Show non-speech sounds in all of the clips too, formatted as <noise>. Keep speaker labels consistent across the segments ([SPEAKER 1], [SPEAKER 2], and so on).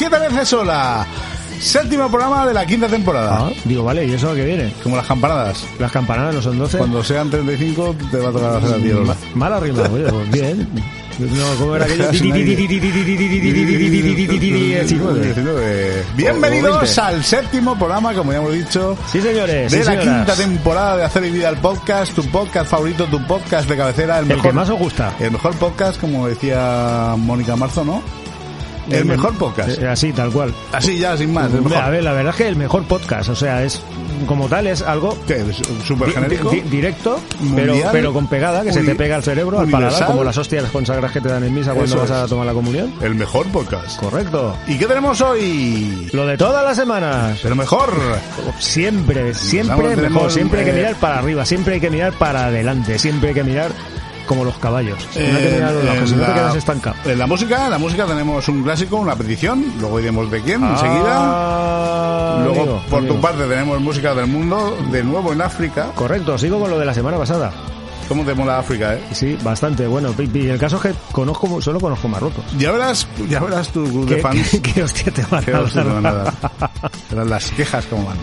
[SPEAKER 1] Siete veces hola. Séptimo programa de la quinta temporada.
[SPEAKER 2] Ah, digo, vale, ¿y eso a qué viene?
[SPEAKER 1] Como las campanadas.
[SPEAKER 2] Las campanadas no son 12.
[SPEAKER 1] Cuando sean 35 te va a tocar hacer a ti el
[SPEAKER 2] oye, pues bien. No, ¿cómo era aquello?
[SPEAKER 1] Bienvenidos al séptimo programa, como ya hemos dicho,
[SPEAKER 2] Sí, señores.
[SPEAKER 1] de
[SPEAKER 2] sí,
[SPEAKER 1] la quinta temporada de Hacer Vida al Podcast, tu podcast favorito, tu podcast de cabecera, el
[SPEAKER 2] El
[SPEAKER 1] mejor,
[SPEAKER 2] que más os gusta.
[SPEAKER 1] el mejor podcast, como decía Mónica Marzo, ¿no? El mejor podcast.
[SPEAKER 2] Eh, Así, tal cual.
[SPEAKER 1] Así ya, sin más, el
[SPEAKER 2] A ver, la verdad es que el mejor podcast, o sea, es como tal, es algo
[SPEAKER 1] ¿Qué? ¿Es ¿Súper genérico?
[SPEAKER 2] di- directo, pero,
[SPEAKER 1] Mundial,
[SPEAKER 2] pero con pegada, que se te pega al cerebro, al paladar, como las hostias consagras que te dan en misa cuando
[SPEAKER 1] Eso
[SPEAKER 2] vas a tomar la comunión.
[SPEAKER 1] El mejor podcast.
[SPEAKER 2] Correcto.
[SPEAKER 1] ¿Y qué tenemos hoy?
[SPEAKER 2] Lo de todas las semanas.
[SPEAKER 1] Pero mejor.
[SPEAKER 2] Siempre, siempre
[SPEAKER 1] tenemos,
[SPEAKER 2] mejor. Siempre hay que
[SPEAKER 1] eh,
[SPEAKER 2] mirar para arriba, siempre hay que mirar para adelante, siempre hay que mirar como los caballos. No hay que mirar a los lados, si no te quedas estancado.
[SPEAKER 1] en la música, en la música tenemos un clásico, una petición, luego diremos de quién enseguida.
[SPEAKER 2] Ah,
[SPEAKER 1] Luego,
[SPEAKER 2] amigo,
[SPEAKER 1] por
[SPEAKER 2] amigo.
[SPEAKER 1] tu parte, tenemos música del mundo, de nuevo en África.
[SPEAKER 2] Correcto, sigo con lo de la semana pasada.
[SPEAKER 1] ¿Cómo te mola África, eh?
[SPEAKER 2] Sí, bastante. Bueno, y el caso es que conozco, solo conozco Marruecos.
[SPEAKER 1] Ya verás, ya verás tu grupo de
[SPEAKER 2] ¿Qué,
[SPEAKER 1] fans. <laughs>
[SPEAKER 2] qué- qué hostia te van
[SPEAKER 1] Qué
[SPEAKER 2] a
[SPEAKER 1] hostia te van a
[SPEAKER 2] dar?
[SPEAKER 1] dar. Verás las quejas como van.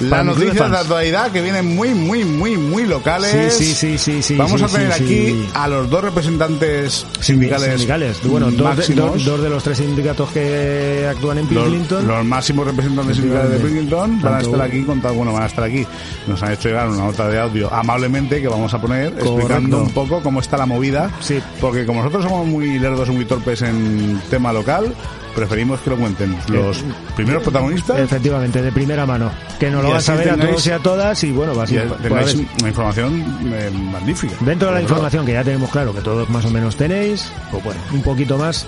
[SPEAKER 1] Las noticias de
[SPEAKER 2] fans.
[SPEAKER 1] actualidad que vienen muy, muy, muy, muy locales.
[SPEAKER 2] Sí, sí, sí, sí, sí.
[SPEAKER 1] Vamos
[SPEAKER 2] sí,
[SPEAKER 1] a tener
[SPEAKER 2] sí,
[SPEAKER 1] aquí a los dos representantes sindicales,
[SPEAKER 2] Sindicales. Bueno, dos de, dos- dos de los tres sindicatos que actúan en
[SPEAKER 1] los,
[SPEAKER 2] Pillington.
[SPEAKER 1] los máximos representantes sindicales de. Pilkington van a estar aquí contando, bueno, van a estar aquí. Nos han hecho llegar una nota de audio amablemente que vamos a poner explicando un poco cómo está la movida.
[SPEAKER 2] Sí.
[SPEAKER 1] Porque como nosotros somos muy lerdos y muy torpes en tema local, preferimos que lo cuenten los primeros protagonistas
[SPEAKER 2] Efectivamente, de primera mano. Que nos lo van a saber a todos y a todas y bueno, va a ser- ver,
[SPEAKER 1] una información eh, magnífica.
[SPEAKER 2] Dentro de la información que ya tenemos claro que todos más o menos tenéis, pues bueno, un poquito más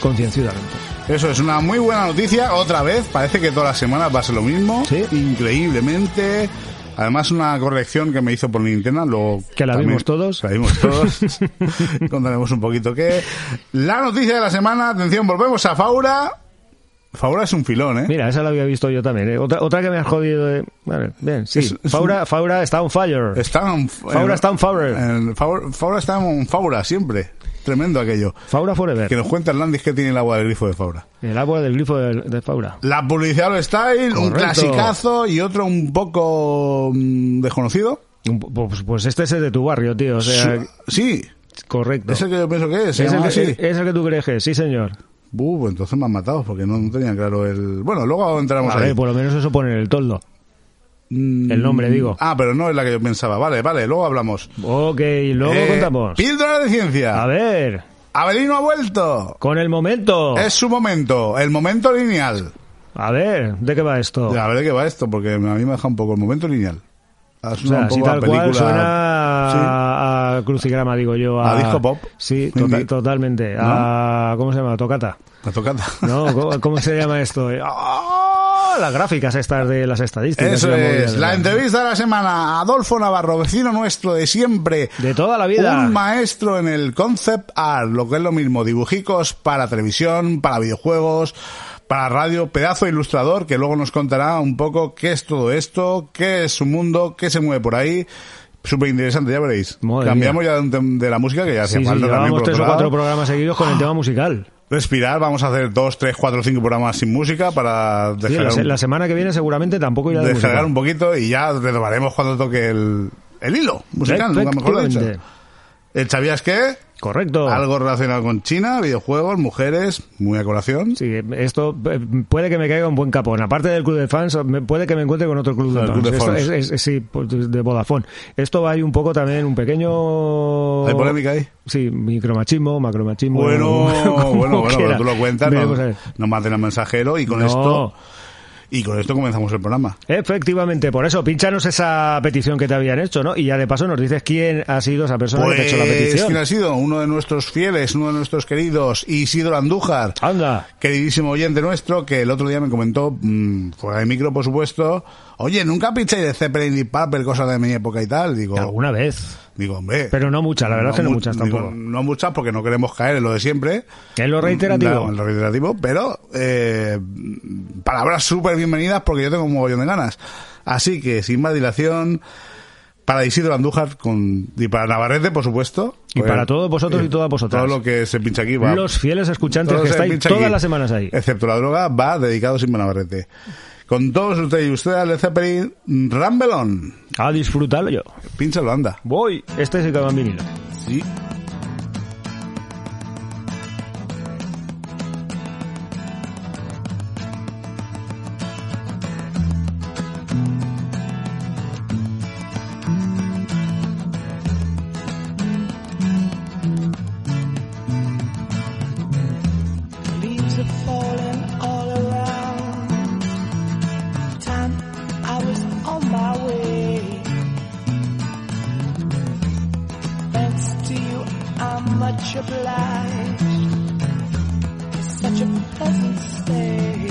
[SPEAKER 2] concienciadamente.
[SPEAKER 1] Eso es una muy buena noticia. Otra vez, parece que todas las semanas va a ser lo mismo.
[SPEAKER 2] Sí.
[SPEAKER 1] Increíblemente. Además, una corrección que me hizo por Nintendo. Luego
[SPEAKER 2] Que la
[SPEAKER 1] también-
[SPEAKER 2] vimos todos.
[SPEAKER 1] La vimos todos. <laughs> Contaremos un poquito qué. La noticia de la semana. Atención, volvemos a Faura. Faura es un filón, ¿eh?
[SPEAKER 2] Mira, esa la había visto yo también. ¿eh? Otra, otra que me has jodido. de- Vale, bien, sí.
[SPEAKER 1] Es- es
[SPEAKER 2] Faura, Faura está on fire.
[SPEAKER 1] Está en,
[SPEAKER 2] Faura está on fire.
[SPEAKER 1] Faura, Faura está en Faura siempre. Tremendo aquello.
[SPEAKER 2] Faura forever.
[SPEAKER 1] Que nos cuenta Hernández que tiene el agua del grifo de Faura.
[SPEAKER 2] El agua del grifo de, de Faura.
[SPEAKER 1] La publicidad lo style, un clasicazo y otro un poco mm, desconocido.
[SPEAKER 2] Pues, pues este es el de tu barrio, tío. O sea,
[SPEAKER 1] sí,
[SPEAKER 2] correcto.
[SPEAKER 1] es el que yo pienso que es. Se
[SPEAKER 2] Es el que,
[SPEAKER 1] así.
[SPEAKER 2] es el que tú crees que es, sí, señor.
[SPEAKER 1] Uh, entonces me han matado porque no, no tenía claro el. Bueno, luego entramos
[SPEAKER 2] A
[SPEAKER 1] ahí.
[SPEAKER 2] ver, por lo menos eso pone en el toldo.
[SPEAKER 1] Mm,
[SPEAKER 2] el nombre, digo.
[SPEAKER 1] Ah, pero no es la que yo pensaba. Vale, vale, luego hablamos.
[SPEAKER 2] Ok, luego
[SPEAKER 1] Eh,
[SPEAKER 2] contamos.
[SPEAKER 1] Píldora de ciencia.
[SPEAKER 2] A ver,
[SPEAKER 1] Abelino ha vuelto.
[SPEAKER 2] con el momento.
[SPEAKER 1] Es su momento, el momento lineal.
[SPEAKER 2] A ver, ¿de qué va esto?
[SPEAKER 1] A ver de qué va esto, porque a mí me deja un poco el momento lineal.
[SPEAKER 2] O sea,
[SPEAKER 1] a
[SPEAKER 2] tal cual
[SPEAKER 1] película-
[SPEAKER 2] suena a, a crucigrama, digo yo.
[SPEAKER 1] A disco pop.
[SPEAKER 2] Sí, tota-
[SPEAKER 1] Indie.
[SPEAKER 2] totalmente. A, ¿Cómo se llama? Tocata.
[SPEAKER 1] La tocata.
[SPEAKER 2] ¿No? ¿Cómo, cómo se llama esto? <laughs> ¡Ah! Las gráficas estas de las estadísticas.
[SPEAKER 1] Eso
[SPEAKER 2] la
[SPEAKER 1] es, la entrevista de la semana. Adolfo Navarro, vecino nuestro de siempre.
[SPEAKER 2] De toda la vida.
[SPEAKER 1] Un maestro en el concept art, lo que es lo mismo, dibujicos para televisión, para videojuegos, para radio, pedazo de ilustrador que luego nos contará un poco qué es todo esto, qué es su mundo, qué se mueve por ahí. Súper interesante, ya veréis.
[SPEAKER 2] Madre
[SPEAKER 1] Cambiamos ya de, la música que ya hacía
[SPEAKER 2] Sí, sí,
[SPEAKER 1] falta también por
[SPEAKER 2] tres o cuatro programas seguidos con el tema musical.
[SPEAKER 1] Respirar, vamos a hacer dos, tres, cuatro, cinco programas sin música para
[SPEAKER 2] Sí, la,
[SPEAKER 1] descargar,
[SPEAKER 2] se- la semana que viene seguramente tampoco irá de
[SPEAKER 1] descargar
[SPEAKER 2] música.
[SPEAKER 1] un poquito y ya retomaremos cuando toque el, el hilo musical, nunca mejor dicho. ¿El sabías qué?
[SPEAKER 2] Correcto.
[SPEAKER 1] Algo relacionado con China, videojuegos, mujeres, muy a colación.
[SPEAKER 2] Sí, esto eh, puede que me caiga un buen capón. Aparte del club de fans, puede que me encuentre con otro club de fans.
[SPEAKER 1] club de
[SPEAKER 2] Esto
[SPEAKER 1] fans.
[SPEAKER 2] es- es- sí, pues, de Vodafone. Esto hay un poco también, un pequeño...
[SPEAKER 1] ¿Hay polémica ahí?
[SPEAKER 2] Sí, micromachismo, macromachismo.
[SPEAKER 1] Bueno, bueno, <laughs> bueno, pero tú lo cuentas,
[SPEAKER 2] ver.
[SPEAKER 1] nos manden al mensajero y con
[SPEAKER 2] No.
[SPEAKER 1] esto y con esto comenzamos el programa.
[SPEAKER 2] Efectivamente, por eso, pínchanos esa petición que te habían hecho, ¿no? Y ya de paso nos dices quién ha sido esa persona que te ha hecho la
[SPEAKER 1] Pues,
[SPEAKER 2] petición.
[SPEAKER 1] ¿quién ha sido? Uno de nuestros fieles, uno de nuestros queridos, Isidro Andújar.
[SPEAKER 2] Anda.
[SPEAKER 1] queridísimo oyente nuestro, que el otro día me comentó, mm, fuera de micro, por supuesto, oye, ¿nunca pincháis de Zeppelin y Purple, cosas de mi época y tal? Digo,
[SPEAKER 2] Alguna vez.
[SPEAKER 1] Digo, hombre.
[SPEAKER 2] Pero no muchas, la verdad no que no muchas tampoco.
[SPEAKER 1] No muchas porque no queremos caer en lo de siempre.
[SPEAKER 2] En lo reiterativo.
[SPEAKER 1] En lo reiterativo, pero eh, palabras súper bienvenidas porque yo tengo un mogollón de ganas. Así que, sin más dilación, para Isidro Andújar con, y para Navarrete, por supuesto.
[SPEAKER 2] Y pues, para todos vosotros y eh, todas vosotras.
[SPEAKER 1] Todo lo que se pincha aquí va.
[SPEAKER 2] Los fieles escuchantes que estáis todas las semanas ahí.
[SPEAKER 1] Excepto la droga, va dedicado sin Navarrete con todos ustedes, y ustedes Led Zeppelin, Rambelón.
[SPEAKER 2] A disfrutarlo yo.
[SPEAKER 1] Pínsalo, anda.
[SPEAKER 2] Voy, este es el que va en vinilo.
[SPEAKER 1] Sí.
[SPEAKER 3] It's such a pleasant day,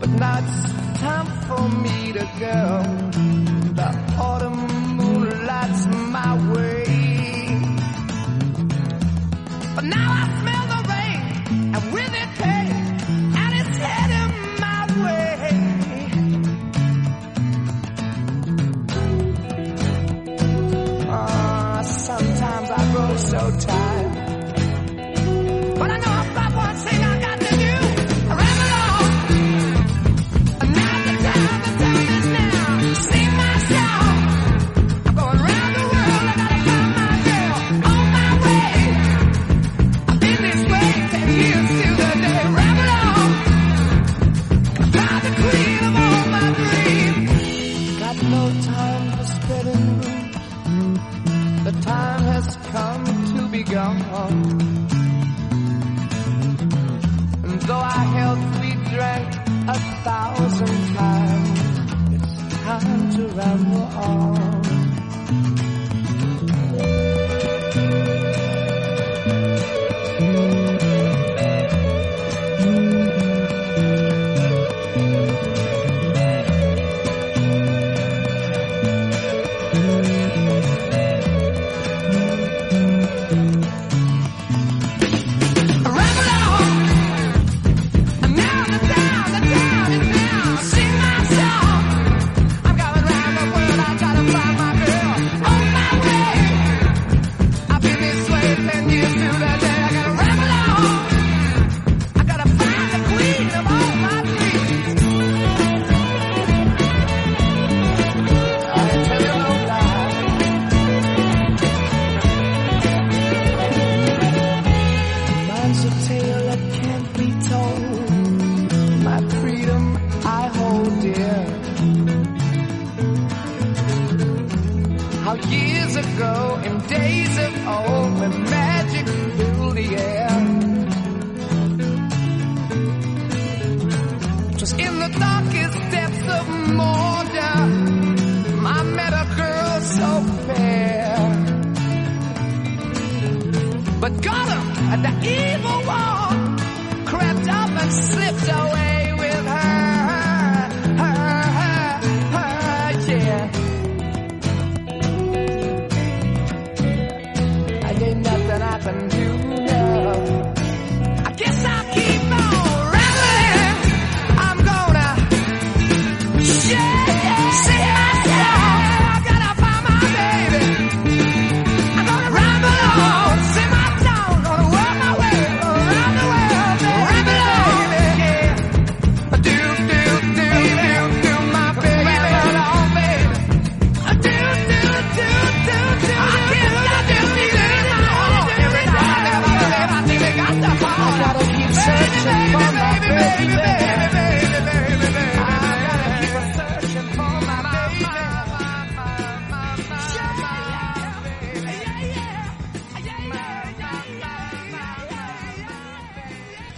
[SPEAKER 3] But now it's time for me to go.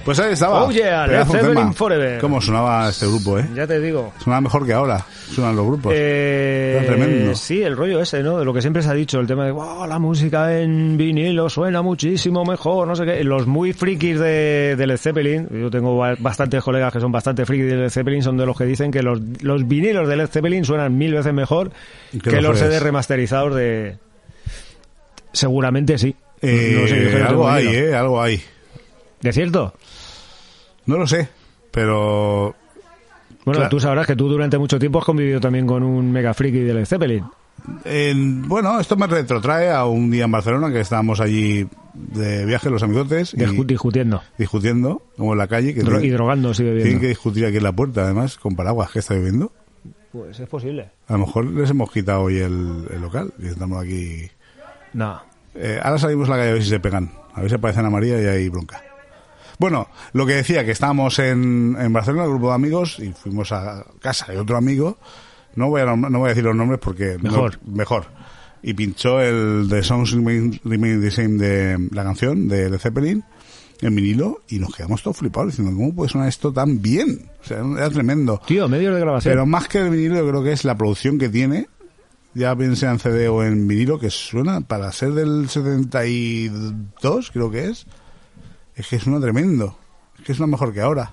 [SPEAKER 1] Pues ahí estaba.
[SPEAKER 2] Oye, oh yeah, Zeppelin Forever.
[SPEAKER 1] ¿Cómo sonaba este grupo, eh?
[SPEAKER 2] Ya te digo.
[SPEAKER 1] Sonaba mejor que ahora. Suenan los grupos.
[SPEAKER 2] Eh,
[SPEAKER 1] tremendo.
[SPEAKER 2] Sí, el rollo ese, ¿no? De lo que siempre se ha dicho, el tema de, wow, la música en vinilo suena muchísimo mejor, no sé qué. Los muy frikis de, de Led Zeppelin, yo tengo bastantes colegas que son bastante frikis de Led Zeppelin, son de los que dicen que los, los vinilos de Led Zeppelin suenan mil veces mejor
[SPEAKER 1] que los,
[SPEAKER 2] los
[SPEAKER 1] CDs
[SPEAKER 2] remasterizados de... Seguramente sí. No sé, eh,
[SPEAKER 1] algo hay, ¿eh? Algo hay.
[SPEAKER 2] ¿De cierto?
[SPEAKER 1] No lo sé, pero...
[SPEAKER 2] Bueno,
[SPEAKER 1] claro.
[SPEAKER 2] tú sabrás que tú durante mucho tiempo has convivido también con un mega friki del Zeppelin.
[SPEAKER 1] Bueno, esto me retrotrae a un día en Barcelona que estábamos allí de viaje los amigotes. Y
[SPEAKER 2] discutiendo.
[SPEAKER 1] Discutiendo, como en la calle. Que
[SPEAKER 2] Dro y drogando,
[SPEAKER 1] sigue
[SPEAKER 2] bebiendo.
[SPEAKER 1] Tienen que discutir aquí en la puerta, además, con paraguas que está bebiendo.
[SPEAKER 2] Pues es posible.
[SPEAKER 1] A lo mejor les hemos quitado hoy el, el local y estamos aquí.
[SPEAKER 2] No.
[SPEAKER 1] Eh, ahora salimos a la calle a ver si se pegan. A ver si aparecen a María y hay bronca. Bueno, lo que decía, que estábamos en, en Barcelona, el grupo de amigos, y fuimos a casa de otro amigo. No voy a, no voy a decir los nombres porque... no-
[SPEAKER 2] Mejor.
[SPEAKER 1] mejor. Y pinchó el The Songs Remain, Remain the Same de la canción de Led Zeppelin en vinilo y nos quedamos todos flipados diciendo, ¿cómo puede sonar esto tan bien? O sea, era tremendo.
[SPEAKER 2] Tío, medios de grabación.
[SPEAKER 1] Pero más que el vinilo, yo creo que es la producción que tiene, ya bien sea en CD o en vinilo, que suena para ser del 72, creo que es. Es que suena tremendo. Es que suena mejor que ahora.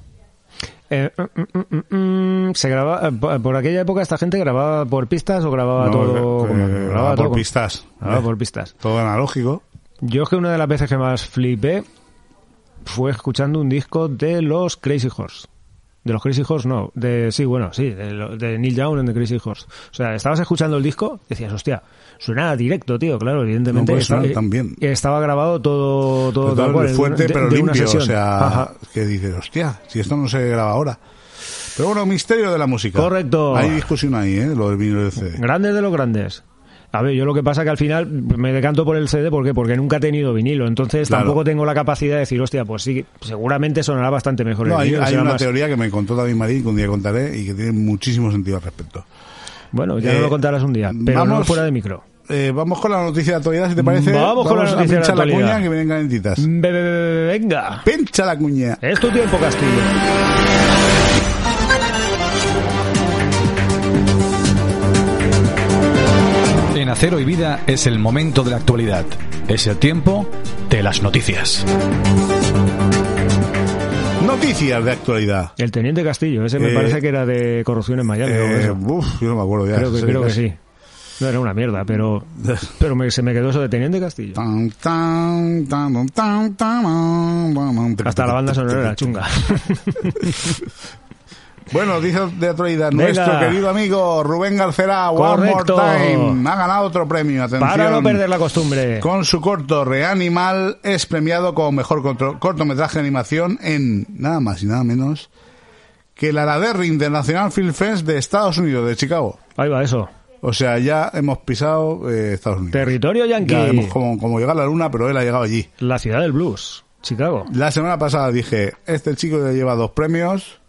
[SPEAKER 2] Eh, mm, mm, mm, mm, se graba eh, por por aquella época esta gente grababa por pistas o grababa
[SPEAKER 1] No,
[SPEAKER 2] todo
[SPEAKER 1] eh,
[SPEAKER 2] como-
[SPEAKER 1] eh,
[SPEAKER 2] grababa
[SPEAKER 1] grababa
[SPEAKER 2] todo
[SPEAKER 1] por pistas.
[SPEAKER 2] grababa
[SPEAKER 1] Eh,
[SPEAKER 2] por pistas.
[SPEAKER 1] Todo analógico.
[SPEAKER 2] Yo es que una de las veces que más flipé fue escuchando un disco de los Crazy Horse. De los Crazy Horse, no. De, sí, bueno, sí, de, de Neil Young and the Crazy Horse. O sea, estabas escuchando el disco, decías, hostia, suena directo, tío, claro, evidentemente.
[SPEAKER 1] No puede
[SPEAKER 2] estaba,
[SPEAKER 1] bien.
[SPEAKER 2] estaba grabado todo, todo
[SPEAKER 1] Total,
[SPEAKER 2] tal de
[SPEAKER 1] fuerte
[SPEAKER 2] de-
[SPEAKER 1] pero
[SPEAKER 2] de
[SPEAKER 1] limpio. O sea,
[SPEAKER 2] Ajá.
[SPEAKER 1] que dices, hostia, si esto no se graba ahora. Pero bueno, misterio de la música.
[SPEAKER 2] Correcto.
[SPEAKER 1] Hay discusión ahí, ¿eh? Lo del vinilo del CD.
[SPEAKER 2] Grandes de los grandes. A ver, yo lo que pasa que al final me decanto por el CD, ¿por qué? Porque nunca he tenido vinilo, entonces
[SPEAKER 1] Claro.
[SPEAKER 2] tampoco tengo la capacidad de decir, hostia, pues sí, seguramente sonará bastante mejor
[SPEAKER 1] No,
[SPEAKER 2] el
[SPEAKER 1] hay,
[SPEAKER 2] vinilo,
[SPEAKER 1] hay una
[SPEAKER 2] más-
[SPEAKER 1] teoría que me contó David Marín, que un día contaré, y que tiene muchísimo sentido al respecto.
[SPEAKER 2] Bueno, ya
[SPEAKER 1] Eh,
[SPEAKER 2] no lo contarás un día, pero no
[SPEAKER 1] vamos-
[SPEAKER 2] fuera de micro.
[SPEAKER 1] Eh, vamos con la noticia de actualidad, si te parece.
[SPEAKER 2] Vamos con la noticia de
[SPEAKER 1] a pinchar la
[SPEAKER 2] actualidad.
[SPEAKER 1] cuña que vienen calentitas.
[SPEAKER 2] Venga,
[SPEAKER 1] Pincha la cuña.
[SPEAKER 2] es tu tiempo, Castillo.
[SPEAKER 4] En Acero y Vida es el momento de la actualidad. Es el tiempo de las noticias.
[SPEAKER 1] Noticias de actualidad.
[SPEAKER 2] El teniente Castillo, ese me
[SPEAKER 1] Eh,
[SPEAKER 2] parece que era de corrupción en Miami.
[SPEAKER 1] Eh, uf, yo no me acuerdo ya.
[SPEAKER 2] creo que, creo que sí. No era una mierda, pero, pero me- se me quedó eso de teniente Castillo. Hasta la banda sonora era chunga.
[SPEAKER 1] Bueno, noticias de.
[SPEAKER 2] Venga.
[SPEAKER 1] Nuestro querido amigo Rubén Garcera, One More. Time, ha ganado otro premio. Atención.
[SPEAKER 2] Para no perder la costumbre.
[SPEAKER 1] Con su corto Reanimal es premiado como mejor corto- cortometraje de animación en nada más y nada menos que la Laderry International Film Fest de Estados Unidos, de Chicago.
[SPEAKER 2] Ahí va eso.
[SPEAKER 1] O sea, ya hemos pisado eh, Estados Unidos.
[SPEAKER 2] Territorio yankee.
[SPEAKER 1] Ya hemos como, como llegar a la luna, pero él ha llegado allí.
[SPEAKER 2] La ciudad del blues, Chicago.
[SPEAKER 1] La semana pasada dije, este chico ya lleva dos premios,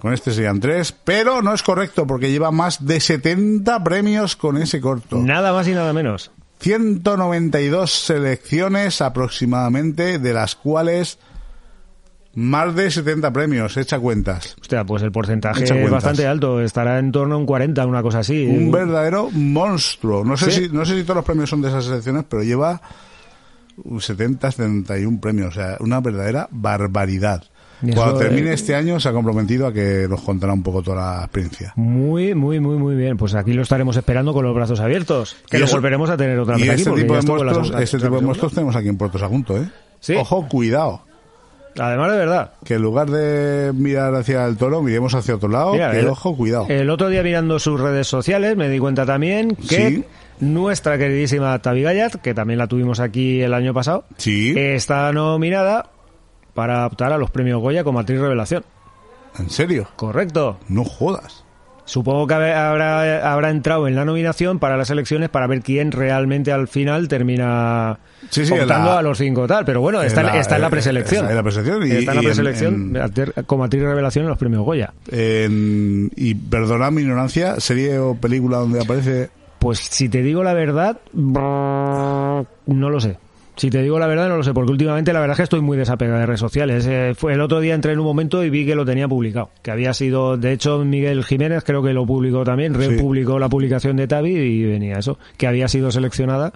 [SPEAKER 1] con este serían tres, pero no es correcto porque lleva más de 70 premios con ese corto.
[SPEAKER 2] Nada más y nada menos.
[SPEAKER 1] 192 selecciones aproximadamente, de las cuales más de 70 premios, echa cuentas.
[SPEAKER 2] Hostia, pues el porcentaje es bastante alto. Estará en torno a un 40, una cosa así.
[SPEAKER 1] Un verdadero monstruo. No sé,
[SPEAKER 2] Sí.
[SPEAKER 1] si, no sé si todos los premios son de esas selecciones, pero lleva un 70, 71 premios. O sea, una verdadera barbaridad.
[SPEAKER 2] Y
[SPEAKER 1] Cuando termine
[SPEAKER 2] eh,
[SPEAKER 1] este año se ha comprometido a que nos contará un poco toda la experiencia.
[SPEAKER 2] Muy, muy, muy, muy bien. Pues aquí lo estaremos esperando con los brazos abiertos. Que
[SPEAKER 1] Y
[SPEAKER 2] lo volveremos a tener otra
[SPEAKER 1] Y
[SPEAKER 2] vez aquí.
[SPEAKER 1] este tipo de monstruos,
[SPEAKER 2] segunda-
[SPEAKER 1] este tipo de
[SPEAKER 2] segunda.
[SPEAKER 1] monstruos tenemos aquí en Puerto Sagunto, ¿eh?
[SPEAKER 2] Sí.
[SPEAKER 1] Ojo, cuidado.
[SPEAKER 2] Además, de verdad.
[SPEAKER 1] Que en lugar de mirar hacia el toro, miremos hacia otro lado.
[SPEAKER 2] Mira,
[SPEAKER 1] que
[SPEAKER 2] el-
[SPEAKER 1] ojo, cuidado.
[SPEAKER 2] El otro día mirando sus redes sociales me di cuenta también que
[SPEAKER 1] Sí.
[SPEAKER 2] nuestra queridísima Tavi Gayat, que también la tuvimos aquí el año pasado,
[SPEAKER 1] sí,
[SPEAKER 2] está nominada para optar a los premios Goya como actriz revelación.
[SPEAKER 1] en serio.
[SPEAKER 2] Correcto.
[SPEAKER 1] No jodas.
[SPEAKER 2] Supongo que habrá, habrá, entrado en la nominación para las elecciones para ver quién realmente al final termina
[SPEAKER 1] Sí, sí,
[SPEAKER 2] optando
[SPEAKER 1] la-
[SPEAKER 2] a los cinco tal. Pero bueno, está, en- está en la preselección.
[SPEAKER 1] Está en la preselección y-
[SPEAKER 2] Está en la
[SPEAKER 1] en-
[SPEAKER 2] preselección
[SPEAKER 1] en-
[SPEAKER 2] como actriz revelación en los premios Goya.
[SPEAKER 1] En- y perdona mi ignorancia, serie o película donde aparece.
[SPEAKER 2] Pues si te digo la verdad, no lo sé. Si te digo la verdad, no lo sé, porque últimamente la verdad es que estoy muy desapegada de redes sociales. Eh, fue el otro día entré en un momento y vi que lo tenía publicado. Que había sido, de hecho, Miguel Jiménez creo que lo publicó también,
[SPEAKER 1] Sí.
[SPEAKER 2] republicó la publicación de Tavi y venía eso, que había sido seleccionada,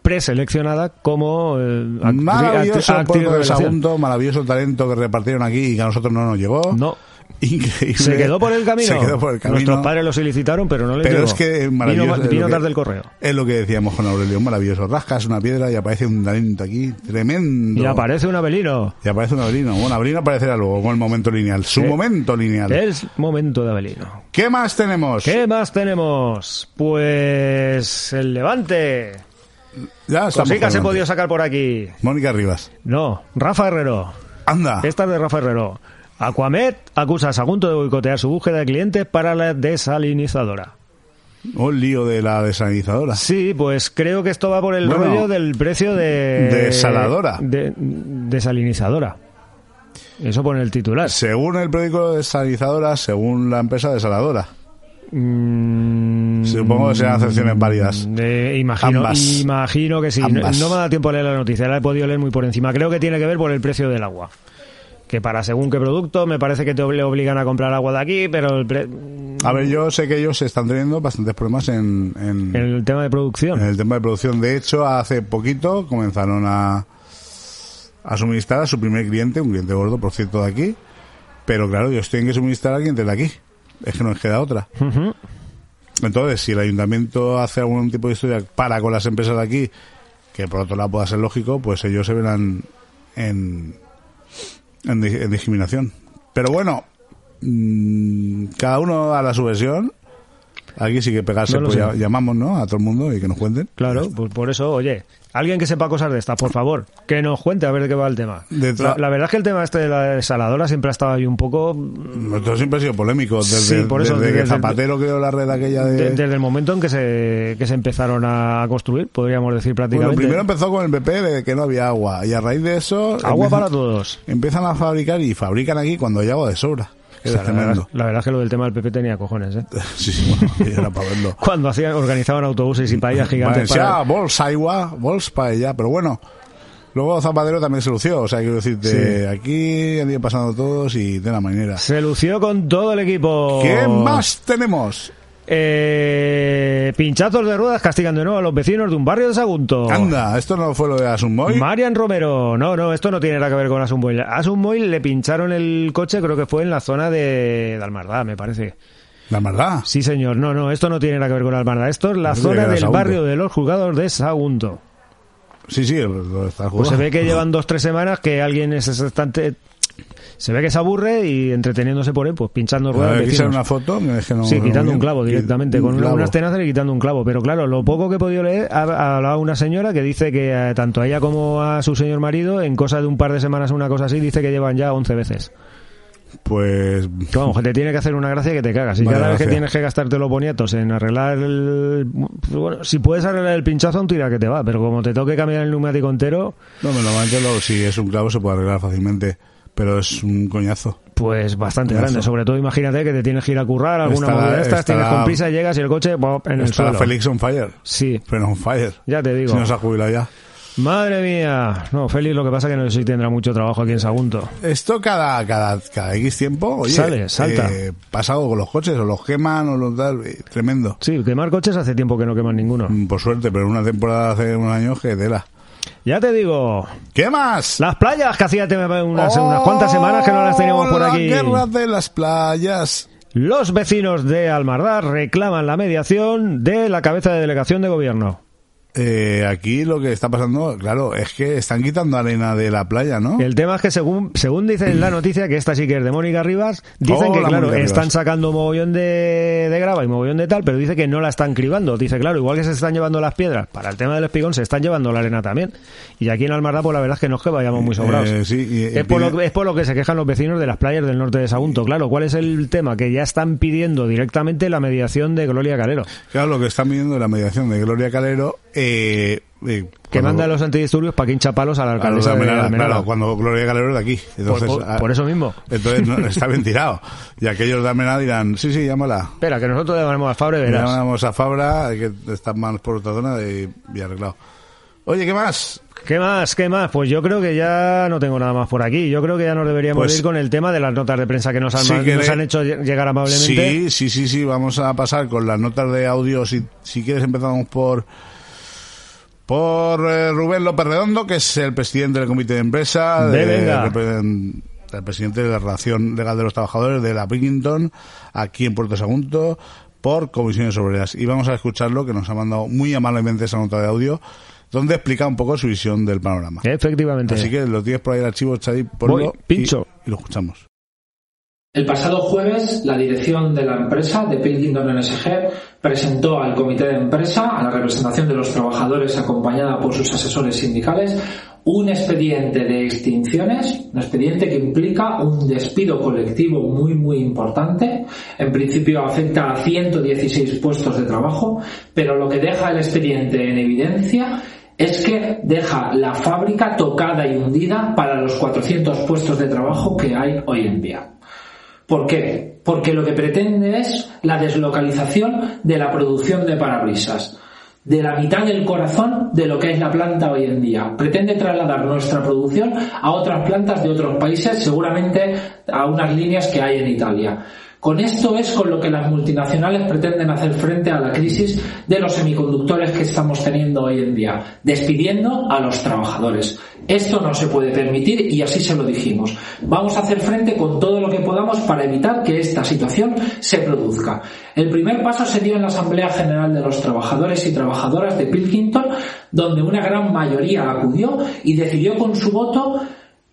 [SPEAKER 2] preseleccionada como eh,
[SPEAKER 1] Maravilloso de maravilloso talento que repartieron aquí y que a nosotros no nos llegó.
[SPEAKER 2] No.
[SPEAKER 1] Increíble.
[SPEAKER 2] Se quedó por el camino.
[SPEAKER 1] Se quedó por el camino.
[SPEAKER 2] Nuestros padres lo solicitaron, pero no les
[SPEAKER 1] Pero
[SPEAKER 2] llegó.
[SPEAKER 1] es que
[SPEAKER 2] Vino,
[SPEAKER 1] maravilloso.
[SPEAKER 2] vino
[SPEAKER 1] que-
[SPEAKER 2] tarde el correo.
[SPEAKER 1] Es lo que decíamos con Aurelio, maravilloso. Rascas una piedra y aparece un talento aquí, tremendo.
[SPEAKER 2] Y aparece un Abelino.
[SPEAKER 1] Y aparece un Avelino. Bueno, Avelino aparecerá luego con el momento lineal. Su momento lineal.
[SPEAKER 2] Es momento de Abelino.
[SPEAKER 1] ¿Qué más tenemos?
[SPEAKER 2] ¿Qué más tenemos? Pues el Levante.
[SPEAKER 1] Ya
[SPEAKER 2] he
[SPEAKER 1] con
[SPEAKER 2] podido sacar por aquí.
[SPEAKER 1] Mónica Rivas.
[SPEAKER 2] No, Rafa Herrero.
[SPEAKER 1] Anda.
[SPEAKER 2] Esta es de Rafa Herrero. Aquamed acusa a Sagunto de boicotear su búsqueda de clientes para la desalinizadora.
[SPEAKER 1] Un lío de la desalinizadora.
[SPEAKER 2] Sí, pues creo que esto va por el
[SPEAKER 1] Bueno,
[SPEAKER 2] rollo del precio de...
[SPEAKER 1] desaladora.
[SPEAKER 2] De, desalinizadora. Eso pone el titular.
[SPEAKER 1] Según el periódico de desalinizadora, según la empresa desaladora.
[SPEAKER 2] Mm,
[SPEAKER 1] Supongo que serán acepciones válidas.
[SPEAKER 2] eh, imagino,
[SPEAKER 1] Ambas.
[SPEAKER 2] imagino que sí. No, no me da tiempo a leer la noticia, la he podido leer muy por encima. Creo que tiene que ver por el precio del agua. Que para según qué producto, me parece que te le obligan a comprar agua de aquí, pero el, pre-
[SPEAKER 1] A ver, yo sé que ellos están teniendo bastantes problemas en, en,
[SPEAKER 2] el tema de producción.
[SPEAKER 1] en el tema de producción. De hecho, hace poquito comenzaron a, a suministrar a su primer cliente, un cliente gordo, por cierto, de aquí. Pero claro, ellos tienen que suministrar a clientes de aquí. Es que no les queda otra. Entonces, si el ayuntamiento hace algún tipo de historia para con las empresas de aquí, que por otro lado pueda ser lógico, pues ellos se verán en, en, en discriminación. Pero bueno, mm, cada uno a la su versión. Aquí sí que pegarse,
[SPEAKER 2] No
[SPEAKER 1] pues ya- llamamos, ¿no? A todo el mundo y que nos cuenten.
[SPEAKER 2] Claro, pues por eso, oye, alguien que sepa cosas de estas, por favor, que nos cuente a ver de qué va el tema. La, verdad es que el tema este de la desaladora siempre ha estado ahí un poco...
[SPEAKER 1] Esto siempre ha sido polémico. Desde,
[SPEAKER 2] Sí, por eso,
[SPEAKER 1] desde que Zapatero creó la red aquella de...
[SPEAKER 2] de- desde el momento en que se, que se empezaron a construir, podríamos decir
[SPEAKER 1] bueno,
[SPEAKER 2] prácticamente.
[SPEAKER 1] primero empezó con el PP de que no había agua. Y a raíz de eso...
[SPEAKER 2] Agua
[SPEAKER 1] empiezan-
[SPEAKER 2] para todos.
[SPEAKER 1] Empiezan a fabricar y fabrican aquí cuando hay agua de sobra. Es
[SPEAKER 2] la,
[SPEAKER 1] tremendo.
[SPEAKER 2] verdad, la verdad es que lo del tema del PP tenía cojones, ¿eh?
[SPEAKER 1] Sí, <laughs> sí, bueno, era para verlo. <laughs>
[SPEAKER 2] Cuando hacían, organizaban autobuses y paellas gigantes
[SPEAKER 1] Valencia,
[SPEAKER 2] para...
[SPEAKER 1] bols, agua, bols para ella. Pero bueno, luego Zapatero también se lució. O sea, quiero decirte, aquí han ido pasando todos y de la manera.
[SPEAKER 2] Se lució con todo el equipo.
[SPEAKER 1] ¿Qué más tenemos?
[SPEAKER 2] Eh, pinchazos de ruedas castigan de nuevo a los vecinos de un barrio de Sagunto.
[SPEAKER 1] Anda, esto no fue lo de Asunboy.
[SPEAKER 2] Marian Romero, no, no, esto no tiene nada que ver con Asunboy. A Asunboy le pincharon el coche, creo que fue en la zona de, de Almardá, me parece.
[SPEAKER 1] La verdad.
[SPEAKER 2] Sí, señor, no, no, esto no tiene nada que ver con Almardá. Esto es la zona del
[SPEAKER 1] Sagunto.
[SPEAKER 2] barrio de los juzgados de Sagunto.
[SPEAKER 1] Sí, sí, está
[SPEAKER 2] Pues se ve que llevan dos, tres semanas que alguien es bastante... Se ve que se aburre y entreteniéndose por él, pues pinchando ruedas
[SPEAKER 1] ver, una foto. Es que no,
[SPEAKER 2] Sí, quitando un clavo directamente,
[SPEAKER 1] Un
[SPEAKER 2] con
[SPEAKER 1] clavo.
[SPEAKER 2] unas tenazas y quitando un clavo. Pero claro, lo poco que he podido leer, ha, ha hablado una señora que dice que eh, tanto a ella como a su señor marido, en cosa de un par de semanas, una cosa así, dice que llevan ya 11 veces.
[SPEAKER 1] Pues
[SPEAKER 2] Que vamos, que te tiene que hacer una gracia que te cagas. Y
[SPEAKER 1] Vaya
[SPEAKER 2] cada vez que
[SPEAKER 1] gracia.
[SPEAKER 2] tienes que gastarte los boniatos en arreglar el... pues Bueno, si puedes arreglar el pinchazo, un tira que te va. Pero como te toque cambiar el neumático entero,
[SPEAKER 1] no, me normalmente lo, si es un clavo se puede arreglar fácilmente. Pero es un coñazo.
[SPEAKER 2] pues bastante
[SPEAKER 1] Coñazo.
[SPEAKER 2] grande. Sobre todo imagínate que te tienes que ir a currar alguna movida de estas, tienes con prisa, llegas y el coche en el
[SPEAKER 1] Está
[SPEAKER 2] suelo.
[SPEAKER 1] Félix on fire.
[SPEAKER 2] Sí,
[SPEAKER 1] Pero on fire.
[SPEAKER 2] ya te digo.
[SPEAKER 1] Si no se ha jubilado ya.
[SPEAKER 2] Madre mía. No, Félix lo que pasa que no sé si tendrá mucho trabajo aquí en Sagunto.
[SPEAKER 1] Esto cada, cada, cada X tiempo, oye,
[SPEAKER 2] Sale, salta.
[SPEAKER 1] eh, pasa algo con los coches, o los queman, o los tal, eh, tremendo.
[SPEAKER 2] Sí, quemar coches hace tiempo que no queman ninguno.
[SPEAKER 1] Mm, Por suerte, pero una temporada hace unos años que tela.
[SPEAKER 2] Ya te digo,
[SPEAKER 1] ¿Qué más?
[SPEAKER 2] las playas que hacía unas, unas cuantas semanas que no las teníamos por
[SPEAKER 1] ¡Oh,
[SPEAKER 2] aquí.
[SPEAKER 1] La guerra de las playas.
[SPEAKER 2] Los vecinos de Almardar reclaman la mediación de la cabeza de delegación de gobierno.
[SPEAKER 1] Eh, aquí lo que está pasando, claro, es que están quitando arena de la playa, ¿no?
[SPEAKER 2] El tema es que según según dice en la noticia, que esta sí que es de Mónica Rivas, dicen
[SPEAKER 1] Oh,
[SPEAKER 2] que
[SPEAKER 1] la
[SPEAKER 2] claro, están sacando mogollón de, de grava y mogollón de tal, pero dice que no la están cribando. Dice, claro, igual que se están llevando las piedras, para el tema del espigón se están llevando la arena también. Y aquí en Almardá, pues la verdad es que no es que vayamos muy sobrados.
[SPEAKER 1] Eh, sí, y- y
[SPEAKER 2] es, por lo,
[SPEAKER 1] pide-
[SPEAKER 2] que- es por lo que se quejan los vecinos de las playas del norte de Sagunto. Claro, ¿cuál es el tema? Que ya están pidiendo directamente la mediación de Gloria Calero.
[SPEAKER 1] Claro, lo que están de la mediación de Gloria Calero, eh, eh,
[SPEAKER 2] Que
[SPEAKER 1] cuando-
[SPEAKER 2] manda a los antidisturbios para que hincha palos a la
[SPEAKER 1] a de claro, cuando Gloria Calero de aquí.
[SPEAKER 2] Por,
[SPEAKER 1] Entonces,
[SPEAKER 2] por-
[SPEAKER 1] ah,
[SPEAKER 2] por eso mismo.
[SPEAKER 1] entonces no, <laughs> está bien tirado. Y aquellos de Almenara dirán, sí, sí, llámala.
[SPEAKER 2] Espera, que nosotros llamaremos a Fabre, verás.
[SPEAKER 1] Llamamos a Fabra, que está más por otra zona y, y arreglado. Oye, ¿qué más?
[SPEAKER 2] ¿Qué más? ¿Qué más? Pues yo creo que ya no tengo nada más por aquí. Yo creo que ya nos deberíamos
[SPEAKER 1] Pues-
[SPEAKER 2] ir con el tema de las notas de prensa que nos han,
[SPEAKER 1] Si
[SPEAKER 2] nos han hecho llegar amablemente.
[SPEAKER 1] Sí, sí, sí, sí, vamos a pasar con las notas de audio. Si, si quieres empezamos por por eh, Rubén López Redondo, que es el presidente del comité de empresa. De- el presidente de la Relación Legal de los Trabajadores de la Pilkington, aquí en Puerto Sagunto, por comisiones obreras. Y vamos a escucharlo, que nos ha mandado muy amablemente esa nota de audio, donde explica un poco su visión del panorama.
[SPEAKER 2] Efectivamente.
[SPEAKER 1] Así que lo tienes por ahí el archivo, Xavi, ponlo
[SPEAKER 2] Voy, pincho.
[SPEAKER 1] Y, y lo escuchamos.
[SPEAKER 5] El pasado jueves, la dirección de la empresa, de Pilkington NSG, presentó al comité de empresa, a la representación de los trabajadores acompañada por sus asesores sindicales, un expediente de extinciones, un expediente que implica un despido colectivo muy, muy importante. En principio afecta a 116 puestos de trabajo, pero lo que deja el expediente en evidencia es que deja la fábrica tocada y hundida para los 400 puestos de trabajo que hay hoy en día. ¿Por qué? Porque lo que pretende es la deslocalización de la producción de parabrisas, de la mitad del corazón de lo que es la planta hoy en día. Pretende trasladar nuestra producción a otras plantas de otros países, seguramente a unas líneas que hay en Italia. Con esto es con lo que las multinacionales pretenden hacer frente a la crisis de los semiconductores que estamos teniendo hoy en día, despidiendo a los trabajadores. Esto no se puede permitir y así se lo dijimos. Vamos a hacer frente con todo lo que podamos para evitar que esta situación se produzca. El primer paso se dio en la Asamblea General de los Trabajadores y Trabajadoras de Pilkington, donde una gran mayoría acudió y decidió con su voto